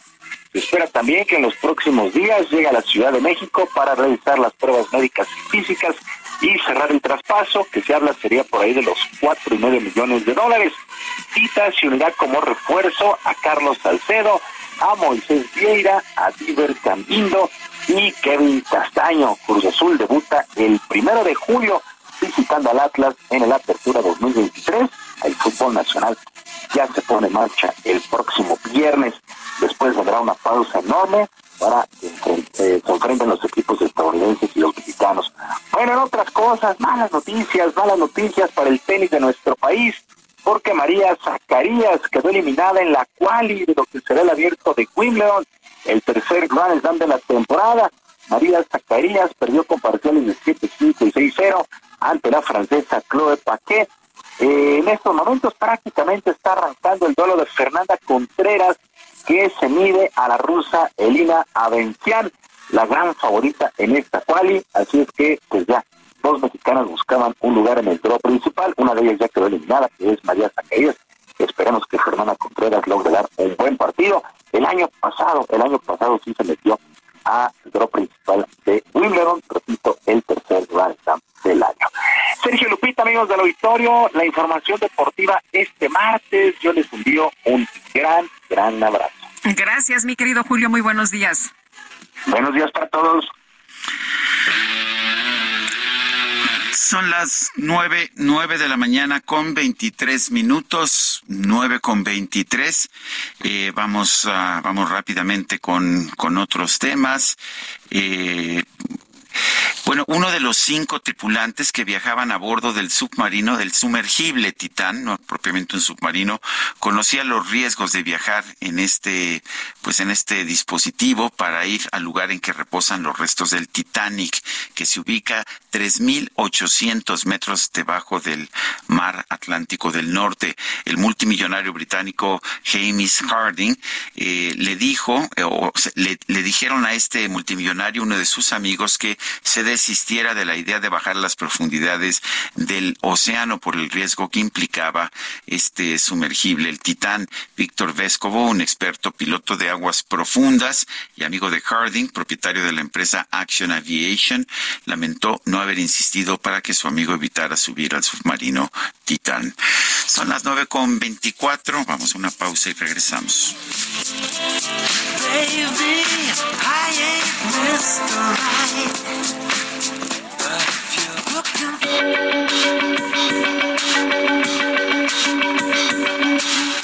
Se espera también que en los próximos días llegue a la Ciudad de México para realizar las pruebas médicas y físicas y cerrar el traspaso, que se habla sería por ahí de los cuatro y medio millones de dólares. Tita se unirá como refuerzo a Carlos Salcedo, a Moisés Vieira, a Diver Cambindo y Kevin Castaño. Cruz Azul debuta el primero de julio visitando al Atlas en el Apertura noticias, malas noticias para el tenis de nuestro país, porque María Zacarías quedó eliminada en la quali de lo que será el abierto de Wimbledon, el tercer Grand Slam de la temporada. María Zacarías perdió con parciales de 7-5 y 6-0 ante la francesa Chloe Paquet. Eh, en estos momentos prácticamente está arrancando el duelo de Fernanda Contreras que se mide a la rusa Elina Avencian, la gran favorita en esta quali, así es que pues ya dos mexicanas buscaban un lugar en el draw principal, una de ellas ya quedó eliminada, que es María Zacarías, esperemos que Fernanda Contreras logre dar un buen partido. El año pasado, el año pasado sí se metió a draw principal de Wimbledon, repito, el tercer Grand del año. Sergio Lupita, amigos del auditorio, la información deportiva este martes, yo les envío un gran, gran abrazo. Gracias, mi querido Julio. Muy buenos días. Buenos días para todos. Son las nueve, nueve de la mañana con veintitrés minutos, nueve con veintitrés. Eh, vamos, vamos rápidamente con, con otros temas. Eh, bueno, uno de los cinco tripulantes que viajaban a bordo del submarino, del sumergible Titán, no propiamente un submarino, conocía los riesgos de viajar en este, pues en este dispositivo para ir al lugar en que reposan los restos del Titanic, que se ubica 3.800 metros debajo del mar Atlántico del Norte. El multimillonario británico Hamish Harding eh, le dijo, eh, o le, le dijeron a este multimillonario, uno de sus amigos, que se desistiera de la idea de bajar las profundidades del océano por el riesgo que implicaba este sumergible, el Titán. Víctor Vescovo, un experto piloto de aguas profundas y amigo de Harding, propietario de la empresa Action Aviation, lamentó no haber insistido para que su amigo evitara subir al submarino Titán. Son las nueve con veinticuatro. Vamos a una pausa y regresamos.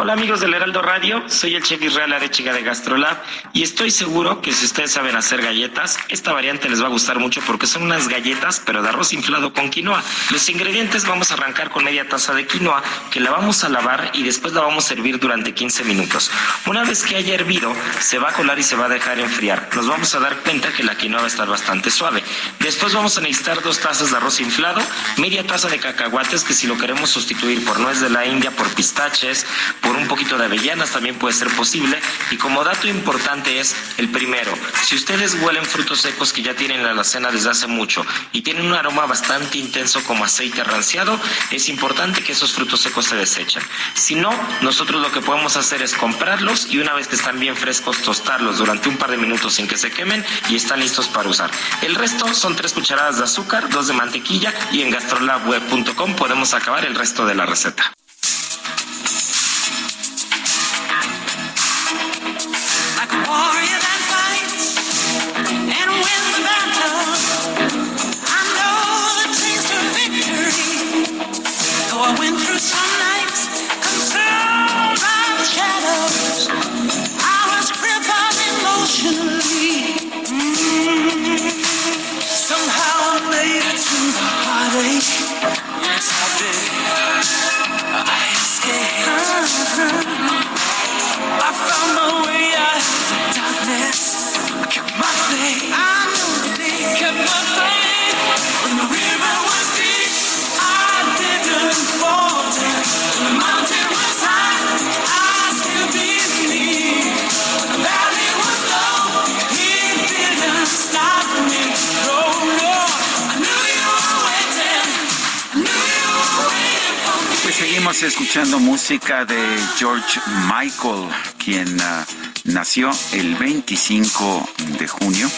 Hola amigos del Heraldo Radio, soy el chef Israel Arechiga de Gastrolab y estoy seguro que si ustedes saben hacer galletas, esta variante les va a gustar mucho porque son unas galletas pero de arroz inflado con quinoa. Los ingredientes vamos a arrancar con media taza de quinoa que la vamos a lavar y después la vamos a hervir durante 15 minutos. Una vez que haya hervido, se va a colar y se va a dejar enfriar. Nos vamos a dar cuenta que la quinoa va a estar bastante suave. Después vamos a necesitar dos tazas de arroz inflado, media taza de cacahuates que si lo queremos sustituir por nuez de la India, por pistaches, por un poquito de avellanas también puede ser posible. Y como dato importante es el primero, si ustedes huelen frutos secos que ya tienen en la cena desde hace mucho y tienen un aroma bastante intenso como aceite ranciado, es importante que esos frutos secos se desechen. Si no, nosotros lo que podemos hacer es comprarlos y una vez que están bien frescos, tostarlos durante un par de minutos sin que se quemen y están listos para usar. El resto son tres cucharadas de azúcar, dos de mantequilla y en gastrolabweb.com podemos acabar el resto de la receta. Pues seguimos escuchando música de George Michael, quien ah, nació el 25 de junio.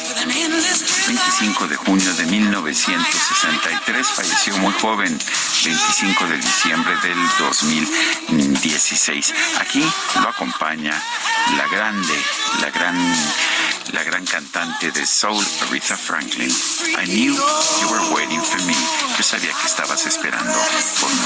25 de junio de 1963, falleció muy joven, 25 de diciembre del 2016. Aquí lo acompaña la grande, la gran, la gran cantante de soul, Aretha Franklin. I knew you were waiting for me. Yo sabía que estabas esperando por mí.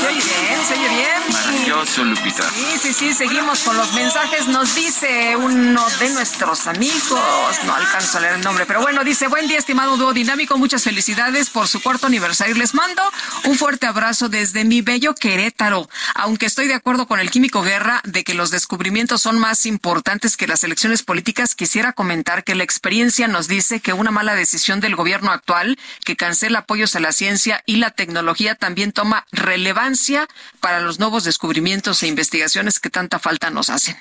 Se oye bien, se oye bien. Maravilloso, Lupita. Sí, sí, sí, seguimos con los mensajes. Nos dice uno de nuestros amigos, no alcanzo a leer el nombre, pero bueno, dice, buen día, estimado dúo dinámico, muchas felicidades por su cuarto aniversario. Les mando un fuerte abrazo desde mi bello Querétaro, aunque estoy de acuerdo con el Químico Guerra de que los descubrimientos son más importantes que las elecciones políticas, quisiera comentar que la experiencia nos dice que una mala decisión del gobierno actual, que cancela apoyos a la ciencia y la tecnología, también toma relevancia para los nuevos descubrimientos e investigaciones que tanta falta nos hacen.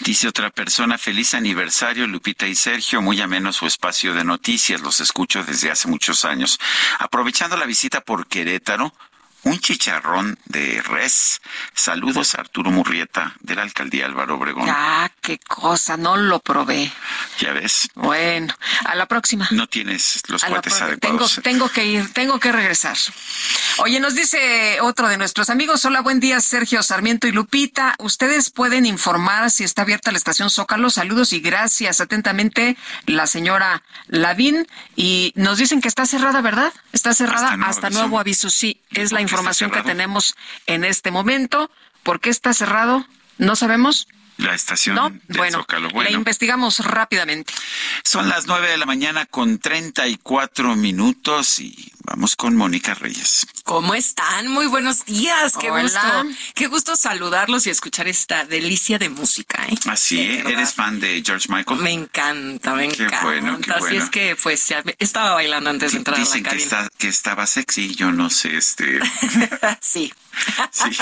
Dice otra persona, feliz aniversario Lupita y Sergio, muy ameno su espacio de noticias, los escucho desde hace muchos años. Aprovechando la visita por Querétaro, un chicharrón de res. Saludos a Arturo Murrieta de la alcaldía Álvaro Obregón. Ah, qué cosa, no lo probé. Ya ves. Bueno, a la próxima. No tienes los A cuates pro- tengo, adecuados. tengo que ir, tengo que regresar. Oye, nos dice otro de nuestros amigos. Hola, buen día, Sergio Sarmiento y Lupita. Ustedes pueden informar si está abierta la estación Zócalo. Saludos y gracias. Atentamente, la señora Lavín. Y nos dicen que está cerrada, ¿verdad? Está cerrada Hasta hasta nuevo nuevo, aviso. Sí, es la información que tenemos en este momento. ¿Por qué está cerrado? No sabemos. La estación No, del bueno, Zócalo. Bueno, investigamos rápidamente. son las nueve de la mañana con 34 minutos y vamos con Mónica Reyes. ¿Cómo están? Muy buenos días. Qué Hola. gusto. Qué gusto saludarlos y escuchar esta delicia de música, ¿eh? Así, ¿eh? verdad. ¿eres fan de George Michael? Me encanta, me Qué encanta. bueno, qué Así bueno. es que, pues, estaba bailando antes de entrar Dicen a la que, está, que estaba sexy, yo no sé, este... sí. Sí.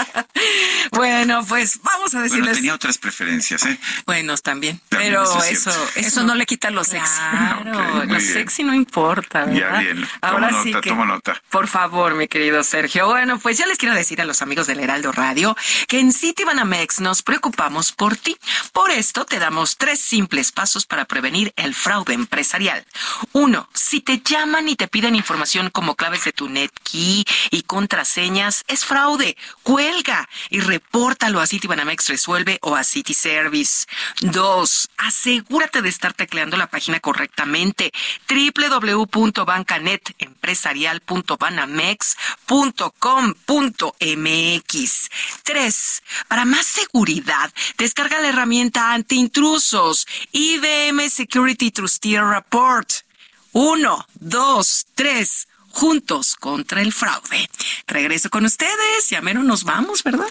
Bueno, pues vamos a Bueno, decirles. tenía otras preferencias, ¿eh? Buenos también. También, Pero eso es eso, no le quita lo sexy. Claro, lo bien. sexy no importa, Ya ¿verdad? bien, tomo Ahora nota, sí que. tomo nota. Por favor, mi querido Sergio. Bueno, pues yo les quiero decir a los amigos del Heraldo Radio que en Citibanamex nos preocupamos por ti. Por esto te damos tres simples pasos para prevenir el fraude empresarial. Uno, si te llaman y te piden información como claves de tu NetKey y contraseñas, es fraude. Cuelga y repórtalo a Citibanamex Resuelve o a City Service. Dos, asegúrate de estar tecleando la página correctamente. www.bancanetempresarial.banamex .com.mx. 3. Para más seguridad, descarga la herramienta antiintrusos IBM Security Trusteer Report. 1, 2, 3 juntos contra el fraude. Regreso con ustedes. Ya mero nos vamos, ¿verdad?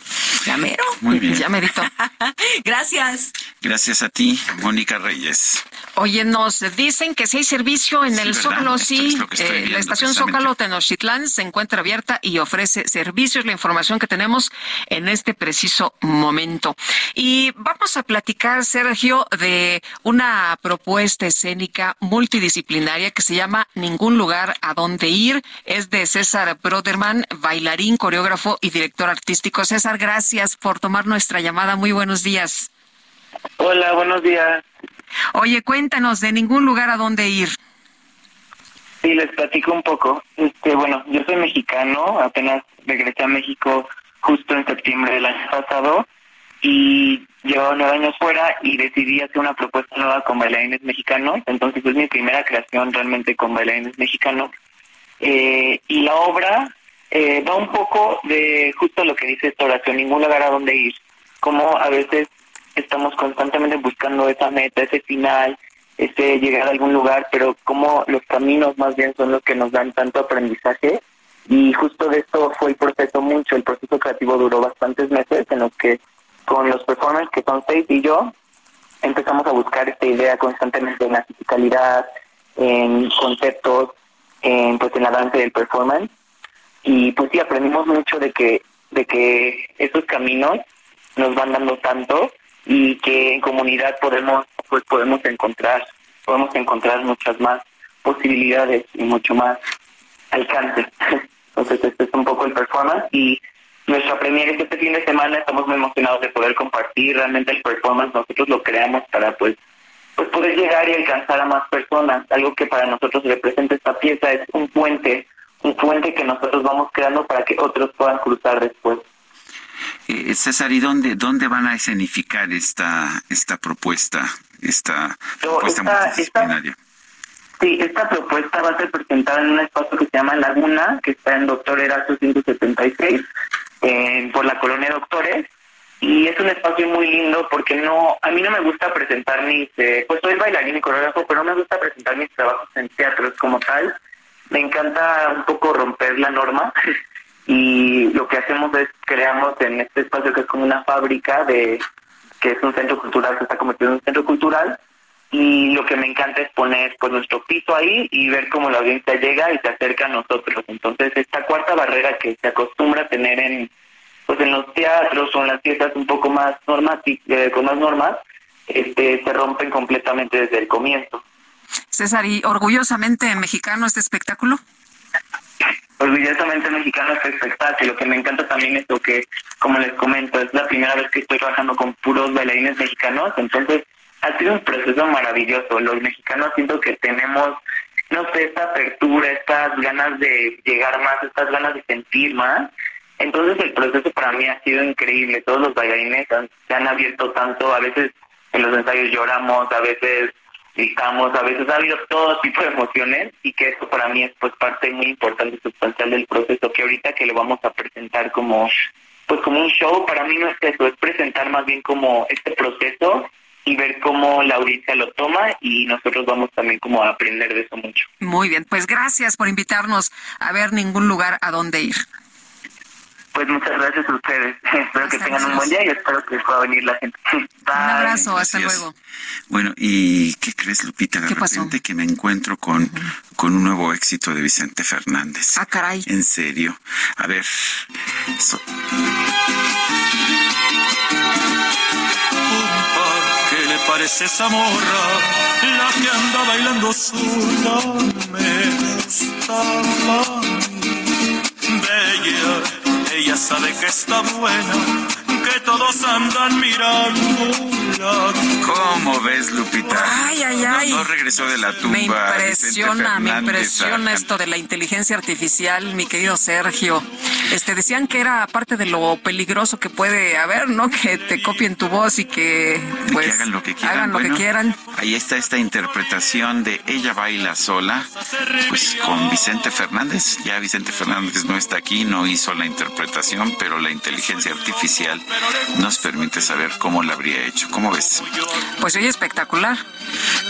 Ya mero. Muy bien. Ya merito. Gracias. Gracias a ti, Mónica Reyes. Oye, nos dicen que si hay servicio en Sí, el. Zócalo, sí. es Eh, viendo la estación. Zócalo Tenochtitlán se encuentra abierta y ofrece servicios, la información que tenemos en este preciso momento. Y vamos a platicar, Sergio, de una propuesta escénica multidisciplinaria que se llama Ningún lugar a donde ir. Es de César Broderman, bailarín, coreógrafo y director artístico. César, gracias por tomar nuestra llamada. Muy buenos días. Hola, buenos días. Oye, cuéntanos de ningún lugar a donde ir. Sí, les platico un poco. Este, bueno, yo soy mexicano, apenas regresé a México justo en septiembre del año pasado y llevaba nueve años fuera y decidí hacer una propuesta nueva con bailarines mexicanos. Entonces es mi primera creación realmente con bailarines mexicanos. Eh, y la obra eh, va un poco de justo lo que dice esta oración, ningún lugar a donde ir. Como a veces estamos constantemente buscando esa meta, ese final, ese llegar a algún lugar, pero como los caminos más bien son los que nos dan tanto aprendizaje. Y justo de esto fue el proceso mucho, el proceso creativo duró bastantes meses en los que con los performers que son seis y yo empezamos a buscar esta idea constantemente en la fisicalidad, en conceptos, en pues en la danza y el performance. Y pues sí aprendimos mucho de que de que esos caminos nos van dando tanto y que en comunidad podemos pues podemos encontrar podemos encontrar muchas más posibilidades y mucho más alcance. Entonces este es un poco el performance y nuestra premiere es este fin de semana. Estamos muy emocionados de poder compartir realmente el performance. Nosotros lo creamos para pues pues poder llegar y alcanzar a más personas. Algo que para nosotros representa esta pieza es un puente, un puente que nosotros vamos creando para que otros puedan cruzar después. Eh, César, ¿y dónde, dónde van a escenificar esta, esta propuesta, esta propuesta esta- multidisciplinaria? Sí, esta propuesta va a ser presentada en un espacio que se llama Laguna, que está en Doctor Erazo 176, eh, por la colonia Doctores. Y es un espacio muy lindo porque no, a mí no me gusta presentar mis, eh, pues soy bailarín y coreógrafo, pero no me gusta presentar mis trabajos en teatros como tal. Me encanta un poco romper la norma y lo que hacemos es creamos en este espacio que es como una fábrica de que es un centro cultural que está convertido en un centro cultural y lo que me encanta es poner pues nuestro piso ahí y ver cómo la audiencia llega y se acerca a nosotros entonces esta cuarta barrera que se acostumbra a tener en pues en los teatros o en las fiestas un poco más normati- eh, con más normas este se rompen completamente desde el comienzo César, y orgullosamente mexicano este espectáculo. orgullosamente mexicano este espectáculo. Lo que me encanta también es lo que, como les comento, es la primera vez que estoy trabajando con puros bailarines mexicanos, entonces ha sido un proceso maravilloso. Los mexicanos siento que tenemos, no sé, esta apertura, estas ganas de llegar más, estas ganas de sentir más. Entonces el proceso para mí ha sido increíble. Todos los bailarines han- se han abierto tanto, a veces en los ensayos lloramos, a veces gritamos, a veces ha habido todo tipo de emociones y que eso para mí es pues parte muy importante y sustancial del proceso que ahorita que lo vamos a presentar como pues como un show para mí no es eso es presentar más bien como este proceso y ver cómo la audiencia lo toma y nosotros vamos también como a aprender de eso mucho Muy bien, pues gracias por invitarnos a ver ningún lugar a donde ir. Pues muchas gracias a ustedes espero que tengan un buen día y espero que pueda venir la gente Bye. Un abrazo, hasta Gracias. luego. Bueno, ¿y qué crees, Lupita? De ¿Qué pasó? repente que me encuentro con, con un nuevo éxito de Vicente Fernández. Ah, caray. En serio. A ver. so- ¿Qué le parece esa morra? La que anda bailando sola me gustaba a mí. Bella, ella sabe que está buena, que todos andan mirando. ¿Cómo ves, Lupita? Ay, ay, ay. No, regresó de la tumba. Me impresiona, me impresiona Fernández. esto de la inteligencia artificial, mi querido Sergio. Este decían que era parte de lo peligroso que puede haber, ¿no? Que te copien tu voz y que pues que hagan lo que quieran. hagan lo que Bueno, quieran. Ahí está esta interpretación de Ella baila sola, pues con Vicente Fernández. Ya Vicente Fernández no está aquí, no hizo la interpretación, pero la inteligencia artificial nos permite saber cómo la habría hecho. ¿Cómo ves? Pues oye, espectacular.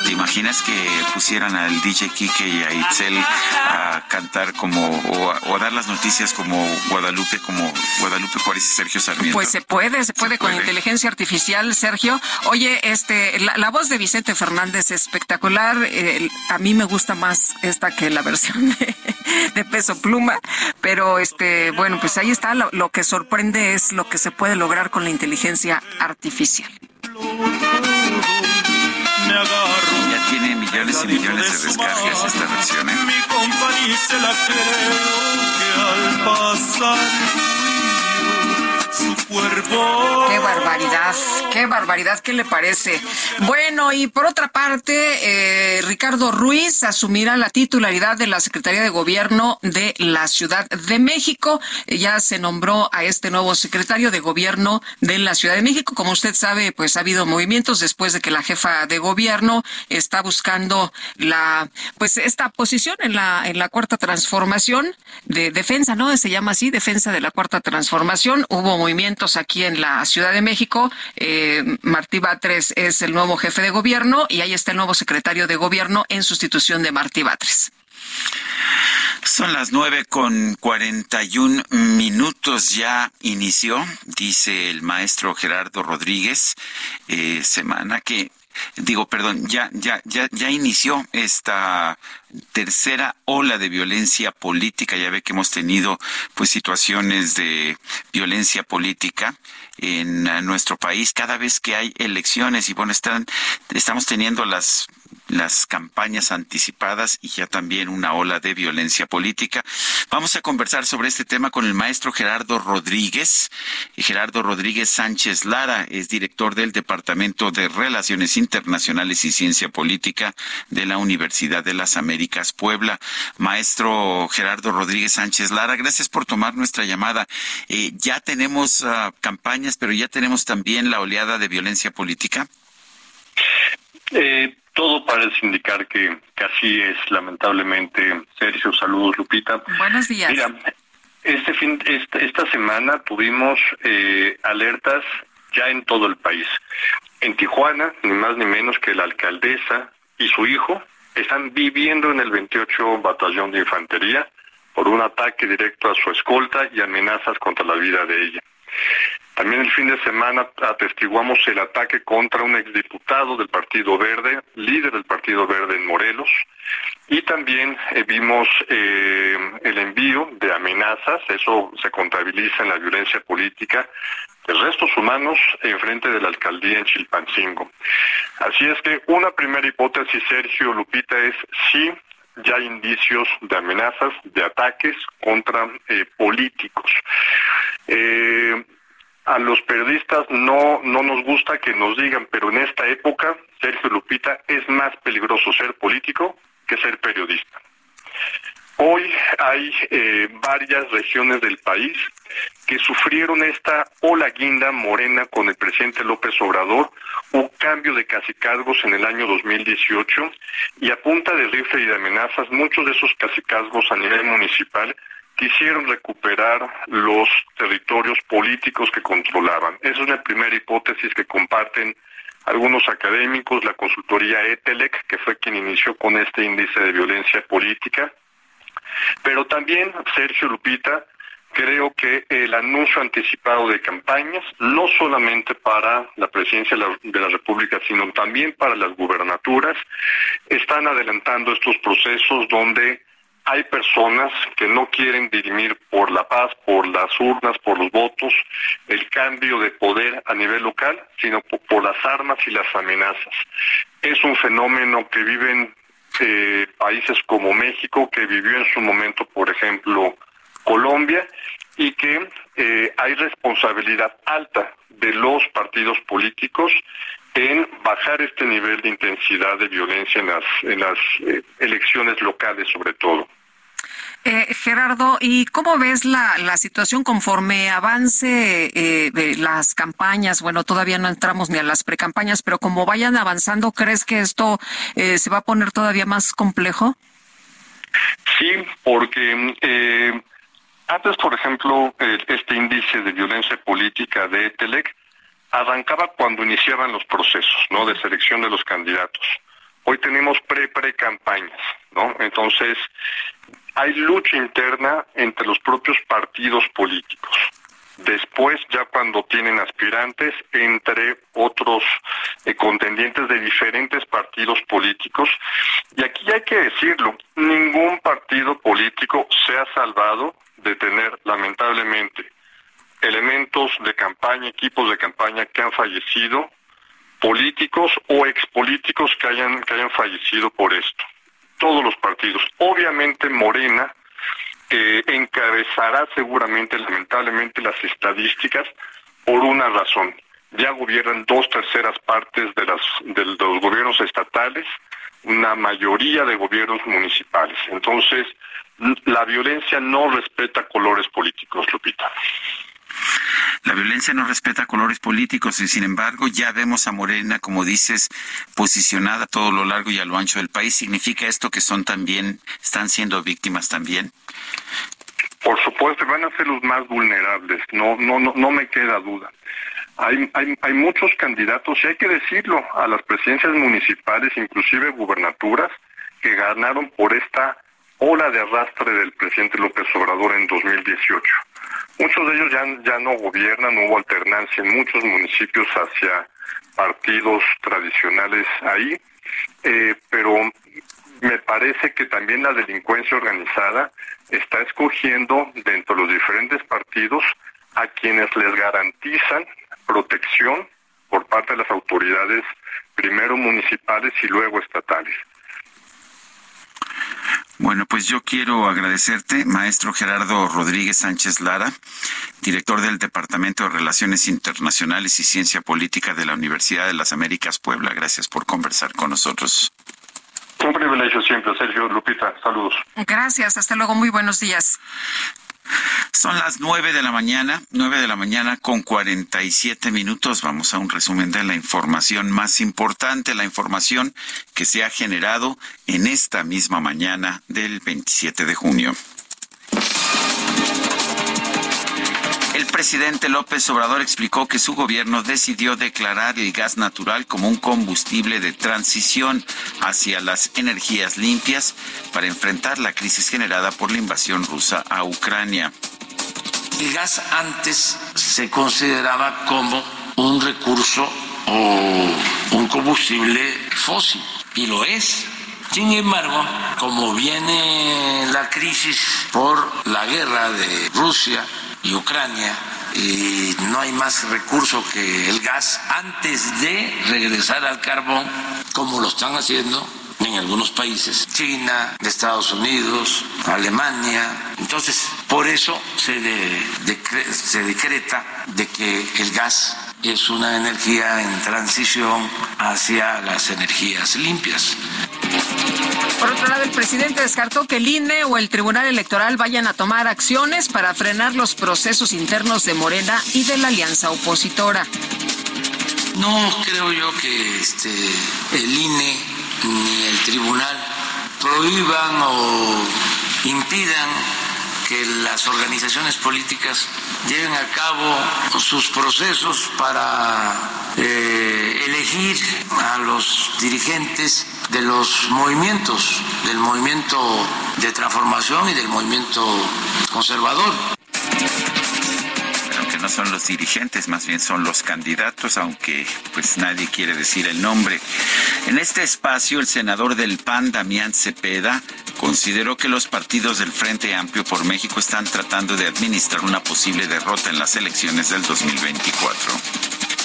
¿Te imaginas que pusieran al DJ Kike y a Itzel a cantar como, o a, o a dar las noticias como Guadalupe, como Guadalupe Juárez y Sergio Sarmiento? Pues se puede, se puede con puede. inteligencia artificial, Sergio. Oye, este, la, la voz de Vicente Fernández es espectacular. Eh, a mí me gusta más esta que la versión de, de Peso Pluma, pero este, bueno, pues ahí está. Lo, lo que sorprende es lo que se puede lograr con la inteligencia artificial. Me agarro Ya tiene millones y millones de descargas esta versión, ¿eh? mi compañía se la creo que al pasar su cuerpo. Barbaridad, qué barbaridad, ¿qué le parece? Bueno, y por otra parte, eh, Ricardo Ruiz asumirá la titularidad de la Secretaría de Gobierno de la Ciudad de México. Ya se nombró a este nuevo secretario de Gobierno de la Ciudad de México. Como usted sabe, pues ha habido movimientos después de que la jefa de gobierno está buscando la, pues esta posición en la, en la cuarta transformación de defensa, ¿no? Se llama así, defensa de la cuarta transformación. Hubo movimientos aquí en la Ciudad de México. Eh, Martí Batres es el nuevo jefe de gobierno y ahí está el nuevo secretario de gobierno en sustitución de Martí Batres. Son las nueve con cuarenta y un minutos ya inició, dice el maestro Gerardo Rodríguez, eh, semana que digo, perdón, ya, ya, ya, ya inició esta tercera ola de violencia política. Ya ve que hemos tenido pues situaciones de violencia política en nuestro país cada vez que hay elecciones y bueno, están, estamos teniendo las las campañas anticipadas y ya también una ola de violencia política. Vamos a conversar sobre este tema con el maestro Gerardo Rodríguez. Gerardo Rodríguez Sánchez Lara es director del Departamento de Relaciones Internacionales y Ciencia Política de la Universidad de las Américas Puebla. Maestro Gerardo Rodríguez Sánchez Lara, gracias por tomar nuestra llamada. Eh, ya tenemos uh, campañas, pero ya tenemos también la oleada de violencia política. Eh, todo parece indicar que, que, así es, lamentablemente. Sergio, saludos, Lupita. Buenos días. Mira, este fin, esta, esta semana tuvimos eh, alertas ya en todo el país. En Tijuana, ni más ni menos que la alcaldesa y su hijo están viviendo en el 28 Batallón de Infantería por un ataque directo a su escolta y amenazas contra la vida de ella. También el fin de semana atestiguamos el ataque contra un exdiputado del Partido Verde, líder del Partido Verde en Morelos, y también eh, vimos eh, el envío de amenazas, eso se contabiliza en la violencia política, de restos humanos en frente de la alcaldía en Chilpancingo. Así es que una primera hipótesis, Sergio Lupita, es sí ya hay indicios de amenazas, de ataques contra eh, políticos. A los periodistas no, no nos gusta que nos digan, pero en esta época, Sergio Lupita, es más peligroso ser político que ser periodista. Hoy hay eh, varias regiones del país que sufrieron esta ola guinda morena con el presidente López Obrador, un cambio de cacicazgos en el año 2018 y a punta de rifle y de amenazas, muchos de esos cacicazgos a nivel municipal quisieron recuperar los territorios políticos que controlaban. Esa es una primera hipótesis que comparten algunos académicos, la consultoría ETELEC, que fue quien inició con este índice de violencia política. Pero también, Sergio Lupita, creo que el anuncio anticipado de campañas, no solamente para la presidencia de la, de la, República, sino también para las gubernaturas, están adelantando estos procesos donde hay personas que no quieren dirimir por la paz, por las urnas, por los votos, el cambio de poder a nivel local, sino por, las armas y las amenazas. Es un fenómeno que viven eh, países como México, que vivió en su momento, por ejemplo, Colombia, y que eh, hay responsabilidad alta de los partidos políticos en bajar este nivel de intensidad de violencia en las, en las eh, elecciones locales sobre todo. Eh, Gerardo, ¿y cómo ves la, la situación conforme avance eh, de las campañas? Bueno, todavía no entramos ni a las precampañas, pero como vayan avanzando, ¿crees que esto eh, se va a poner todavía más complejo? Sí, porque eh, antes, por ejemplo, este índice de violencia política de TELEC arrancaba cuando iniciaban los procesos ¿no? de selección de los candidatos. Hoy tenemos pre-pre-campañas, ¿no? Entonces, hay lucha interna entre los propios partidos políticos. Después, ya cuando tienen aspirantes, entre otros eh, contendientes de diferentes partidos políticos. Y aquí hay que decirlo, ningún partido político se ha salvado de tener, lamentablemente, elementos de campaña, equipos de campaña que han fallecido, políticos o expolíticos que hayan, que hayan fallecido por esto. Todos los partidos. Obviamente Morena eh, encabezará seguramente, lamentablemente, las estadísticas por una razón. Ya gobiernan dos terceras partes de, las, de los gobiernos estatales, una mayoría de gobiernos municipales. Entonces, la violencia no respeta colores políticos, Lupita. La violencia no respeta colores políticos y sin embargo ya vemos a Morena, como dices, posicionada a todo lo largo y a lo ancho del país. ¿Significa esto que son también, están siendo víctimas también? Por supuesto, van a ser los más vulnerables, no, no, no, no me queda duda. Hay, hay, hay muchos candidatos, y hay que decirlo, a las presidencias municipales, inclusive gubernaturas, que ganaron por esta ola de arrastre del presidente López Obrador en 2018. Muchos de ellos ya, ya no gobiernan, hubo alternancia en muchos municipios hacia partidos tradicionales ahí, eh, pero me parece que también la delincuencia organizada está escogiendo dentro de los diferentes partidos a quienes les garantizan protección por parte de las autoridades, primero municipales y luego estatales. Bueno, pues yo quiero agradecerte, maestro Gerardo Rodríguez Sánchez Lara, director del Departamento de Relaciones Internacionales y Ciencia Política de la Universidad de las Américas Puebla. Gracias por conversar con nosotros. Un privilegio siempre, Sergio Lupita. Saludos. Gracias, hasta luego, muy buenos días. Son las nueve de la mañana, nueve de la mañana con cuarenta y siete minutos. Vamos a un resumen de la información más importante, la información que se ha generado en esta misma mañana del 27 de junio. Presidente López Obrador explicó que su gobierno decidió declarar el gas natural como un combustible de transición hacia las energías limpias para enfrentar la crisis generada por la invasión rusa a Ucrania. El gas antes se consideraba como un recurso o un combustible fósil, y lo es. Sin embargo, como viene la crisis por la guerra de Rusia y Ucrania, y no hay más recurso que el gas antes de regresar al carbón, como lo están haciendo en algunos países, China, Estados Unidos, Alemania. Entonces, por eso se, de- se decreta de que el gas es una energía en transición hacia las energías limpias. Por otro lado, el presidente descartó que el INE o el Tribunal Electoral vayan a tomar acciones para frenar los procesos internos de Morena y de la alianza opositora. No creo yo que este, el INE ni el tribunal prohíban o impidan que las organizaciones políticas lleven a cabo sus procesos para eh, elegir a los dirigentes de los movimientos, del movimiento de transformación y del movimiento conservador. Aunque no son los dirigentes, más bien son los candidatos, aunque pues nadie quiere decir el nombre. En este espacio, el senador del PAN, Damián Cepeda, consideró que los partidos del Frente Amplio por México están tratando de administrar una posible derrota en las elecciones del 2024.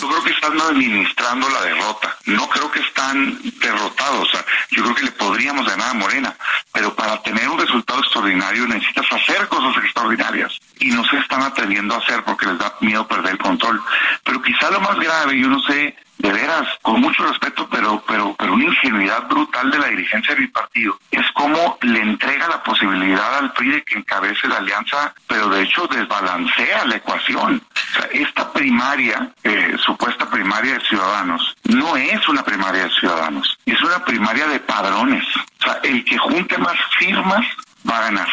Yo creo que están administrando la derrota. No creo que están derrotados. Yo creo que le podríamos ganar a Morena. Pero para tener un resultado extraordinario necesitas hacer cosas extraordinarias. Y no se están atreviendo a hacer porque les da miedo perder el control. Pero quizá lo más grave, yo no sé, de veras, con mucho respeto, pero, pero, pero una ingenuidad brutal de la dirigencia del partido, es como le entrega la posibilidad al PRI de que encabece la alianza, pero de hecho desbalancea la ecuación. O sea, esta primaria, eh, supuesta primaria de ciudadanos, no es una primaria de ciudadanos, es una primaria de padrones. O sea, el que junte más firmas va a ganar.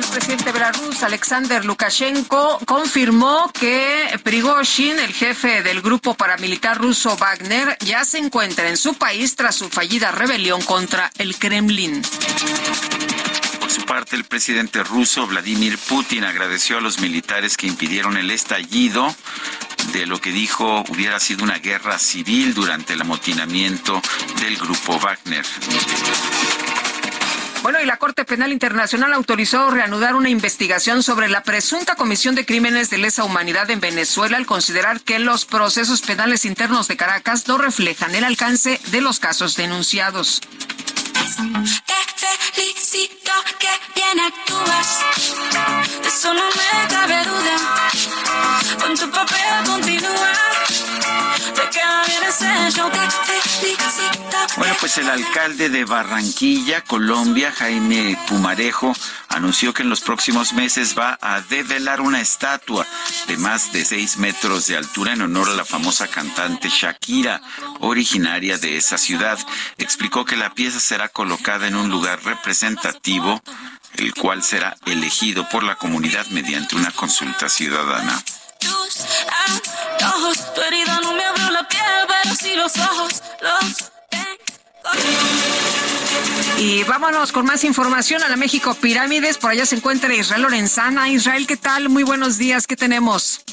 El presidente de Belarus, Alexander Lukashenko, confirmó que Prigozhin, el jefe del grupo paramilitar ruso Wagner, ya se encuentra en su país tras su fallida rebelión contra el Kremlin. Por su parte, el presidente ruso Vladimir Putin agradeció a los militares que impidieron el estallido de lo que dijo hubiera sido una guerra civil durante el amotinamiento del grupo Wagner. Bueno, y la Corte Penal Internacional autorizó reanudar una investigación sobre la presunta comisión de crímenes de lesa humanidad en Venezuela al considerar que los procesos penales internos de Caracas no reflejan el alcance de los casos denunciados. Te felicito que bien actúas. Eso no me cabe duda. Con tu papel continúa. Bueno, pues el alcalde de Barranquilla, Colombia, Jaime Pumarejo, anunció que en los próximos meses va a develar una estatua de más de seis metros de altura en honor a la famosa cantante Shakira, originaria de esa ciudad. Explicó que la pieza será colocada en un lugar representativo, el cual será elegido por la comunidad mediante una consulta ciudadana. Tus antojos, tu herida no me abrió la piel, pero sí los ojos, los Y vámonos con más información a la México Pirámides. Por allá se encuentra Israel Lorenzana. Israel, ¿qué tal? Muy buenos días. ¿Qué tenemos?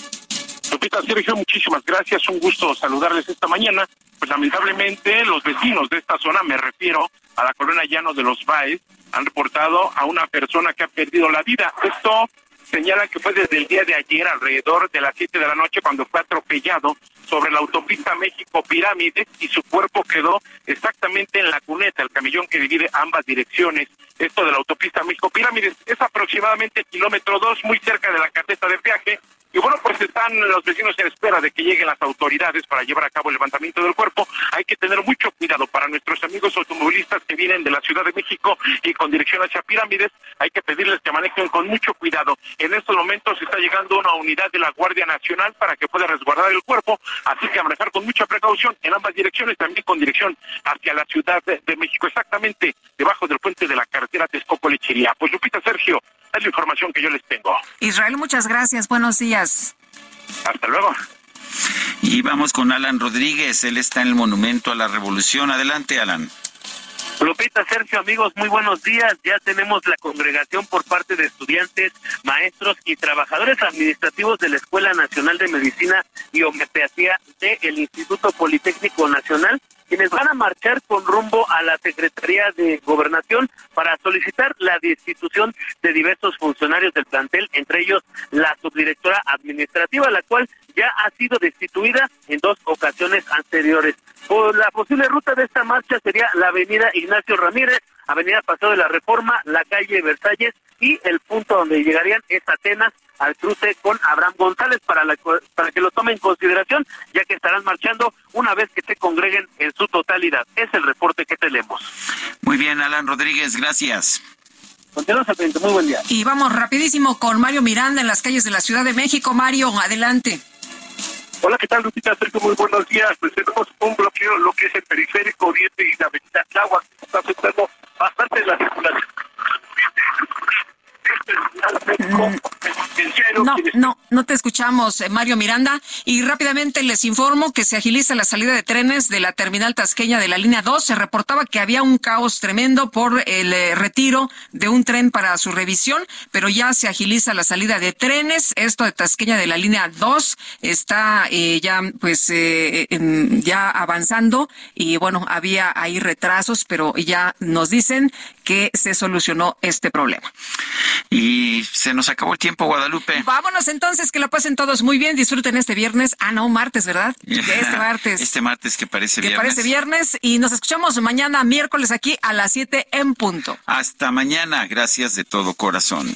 Lupita Sergio, muchísimas gracias. Un gusto saludarles esta mañana. Pues lamentablemente los vecinos de esta zona, me refiero a la colonia Llano de los Baes, han reportado a una persona que ha perdido la vida. Esto señala que fue desde el día de ayer, alrededor de las 7 de la noche, cuando fue atropellado sobre la autopista México Pirámides y su cuerpo quedó exactamente en la cuneta, el camellón que divide ambas direcciones. Esto de la autopista México Pirámides es aproximadamente kilómetro 2, muy cerca de la carteta de viaje. Y bueno, pues están los vecinos en espera de que lleguen las autoridades para llevar a cabo el levantamiento del cuerpo. Hay que tener mucho cuidado para nuestros amigos automovilistas que vienen de la Ciudad de México y con dirección hacia Pirámides. Hay que pedirles que manejen con mucho cuidado. En estos momentos está llegando una unidad de la Guardia Nacional para que pueda resguardar el cuerpo. Así que a manejar con mucha precaución en ambas direcciones, también con dirección hacia la Ciudad de, México, exactamente debajo del puente de la carretera Texcoco Lechería. Pues Lupita Sergio, es la información que yo les tengo. Israel, muchas gracias. Buenos días. Hasta luego. Y vamos con Alan Rodríguez. Él está en el Monumento a la Revolución. Adelante, Alan. Lupita, Sergio, amigos, muy buenos días. Ya tenemos la congregación por parte de estudiantes, maestros y trabajadores administrativos de la Escuela Nacional de Medicina y Homeopatía del Instituto Politécnico Nacional, quienes van a marchar con rumbo a la Secretaría de Gobernación para solicitar la destitución de diversos funcionarios del plantel, entre ellos la subdirectora administrativa, la cual ya ha sido destituida en dos ocasiones anteriores. Por la posible ruta de esta marcha sería la avenida Ignacio Ramírez, avenida Paseo de la Reforma, la calle Versalles y el punto donde llegarían es Atenas al cruce con Abraham González para, la, para que lo tomen en consideración, ya que estarán marchando una vez que se congreguen en su totalidad. Es el reporte que tenemos. Muy bien, Alan Rodríguez, gracias. Continuamos al frente, muy buen día. Y vamos rapidísimo con Mario Miranda en las calles de la Ciudad de México. Mario, adelante. Hola, ¿qué tal, Lupita? Sergio, muy buenos días. Pues tenemos un bloqueo, lo que es el periférico oriente y la avenida Tláhuac, que está afectando bastante la circulación. No, no, no te escuchamos, eh, Mario Miranda. Y rápidamente les informo que se agiliza la salida de trenes de la terminal tasqueña de la línea 2. Se reportaba que había un caos tremendo por el eh, retiro de un tren para su revisión, pero ya se agiliza la salida de trenes. Esto de tasqueña de la línea 2 está eh, ya, pues, ya avanzando. Y bueno, había ahí retrasos, pero ya nos dicen que se solucionó este problema. Y se nos acabó el tiempo, Guadalupe. Vámonos entonces, que lo pasen todos muy bien, disfruten este viernes. Ah, no, martes, ¿verdad? Este martes. Este martes que parece que viernes. parece viernes y nos escuchamos mañana miércoles aquí a las 7 en punto. Hasta mañana, gracias de todo corazón.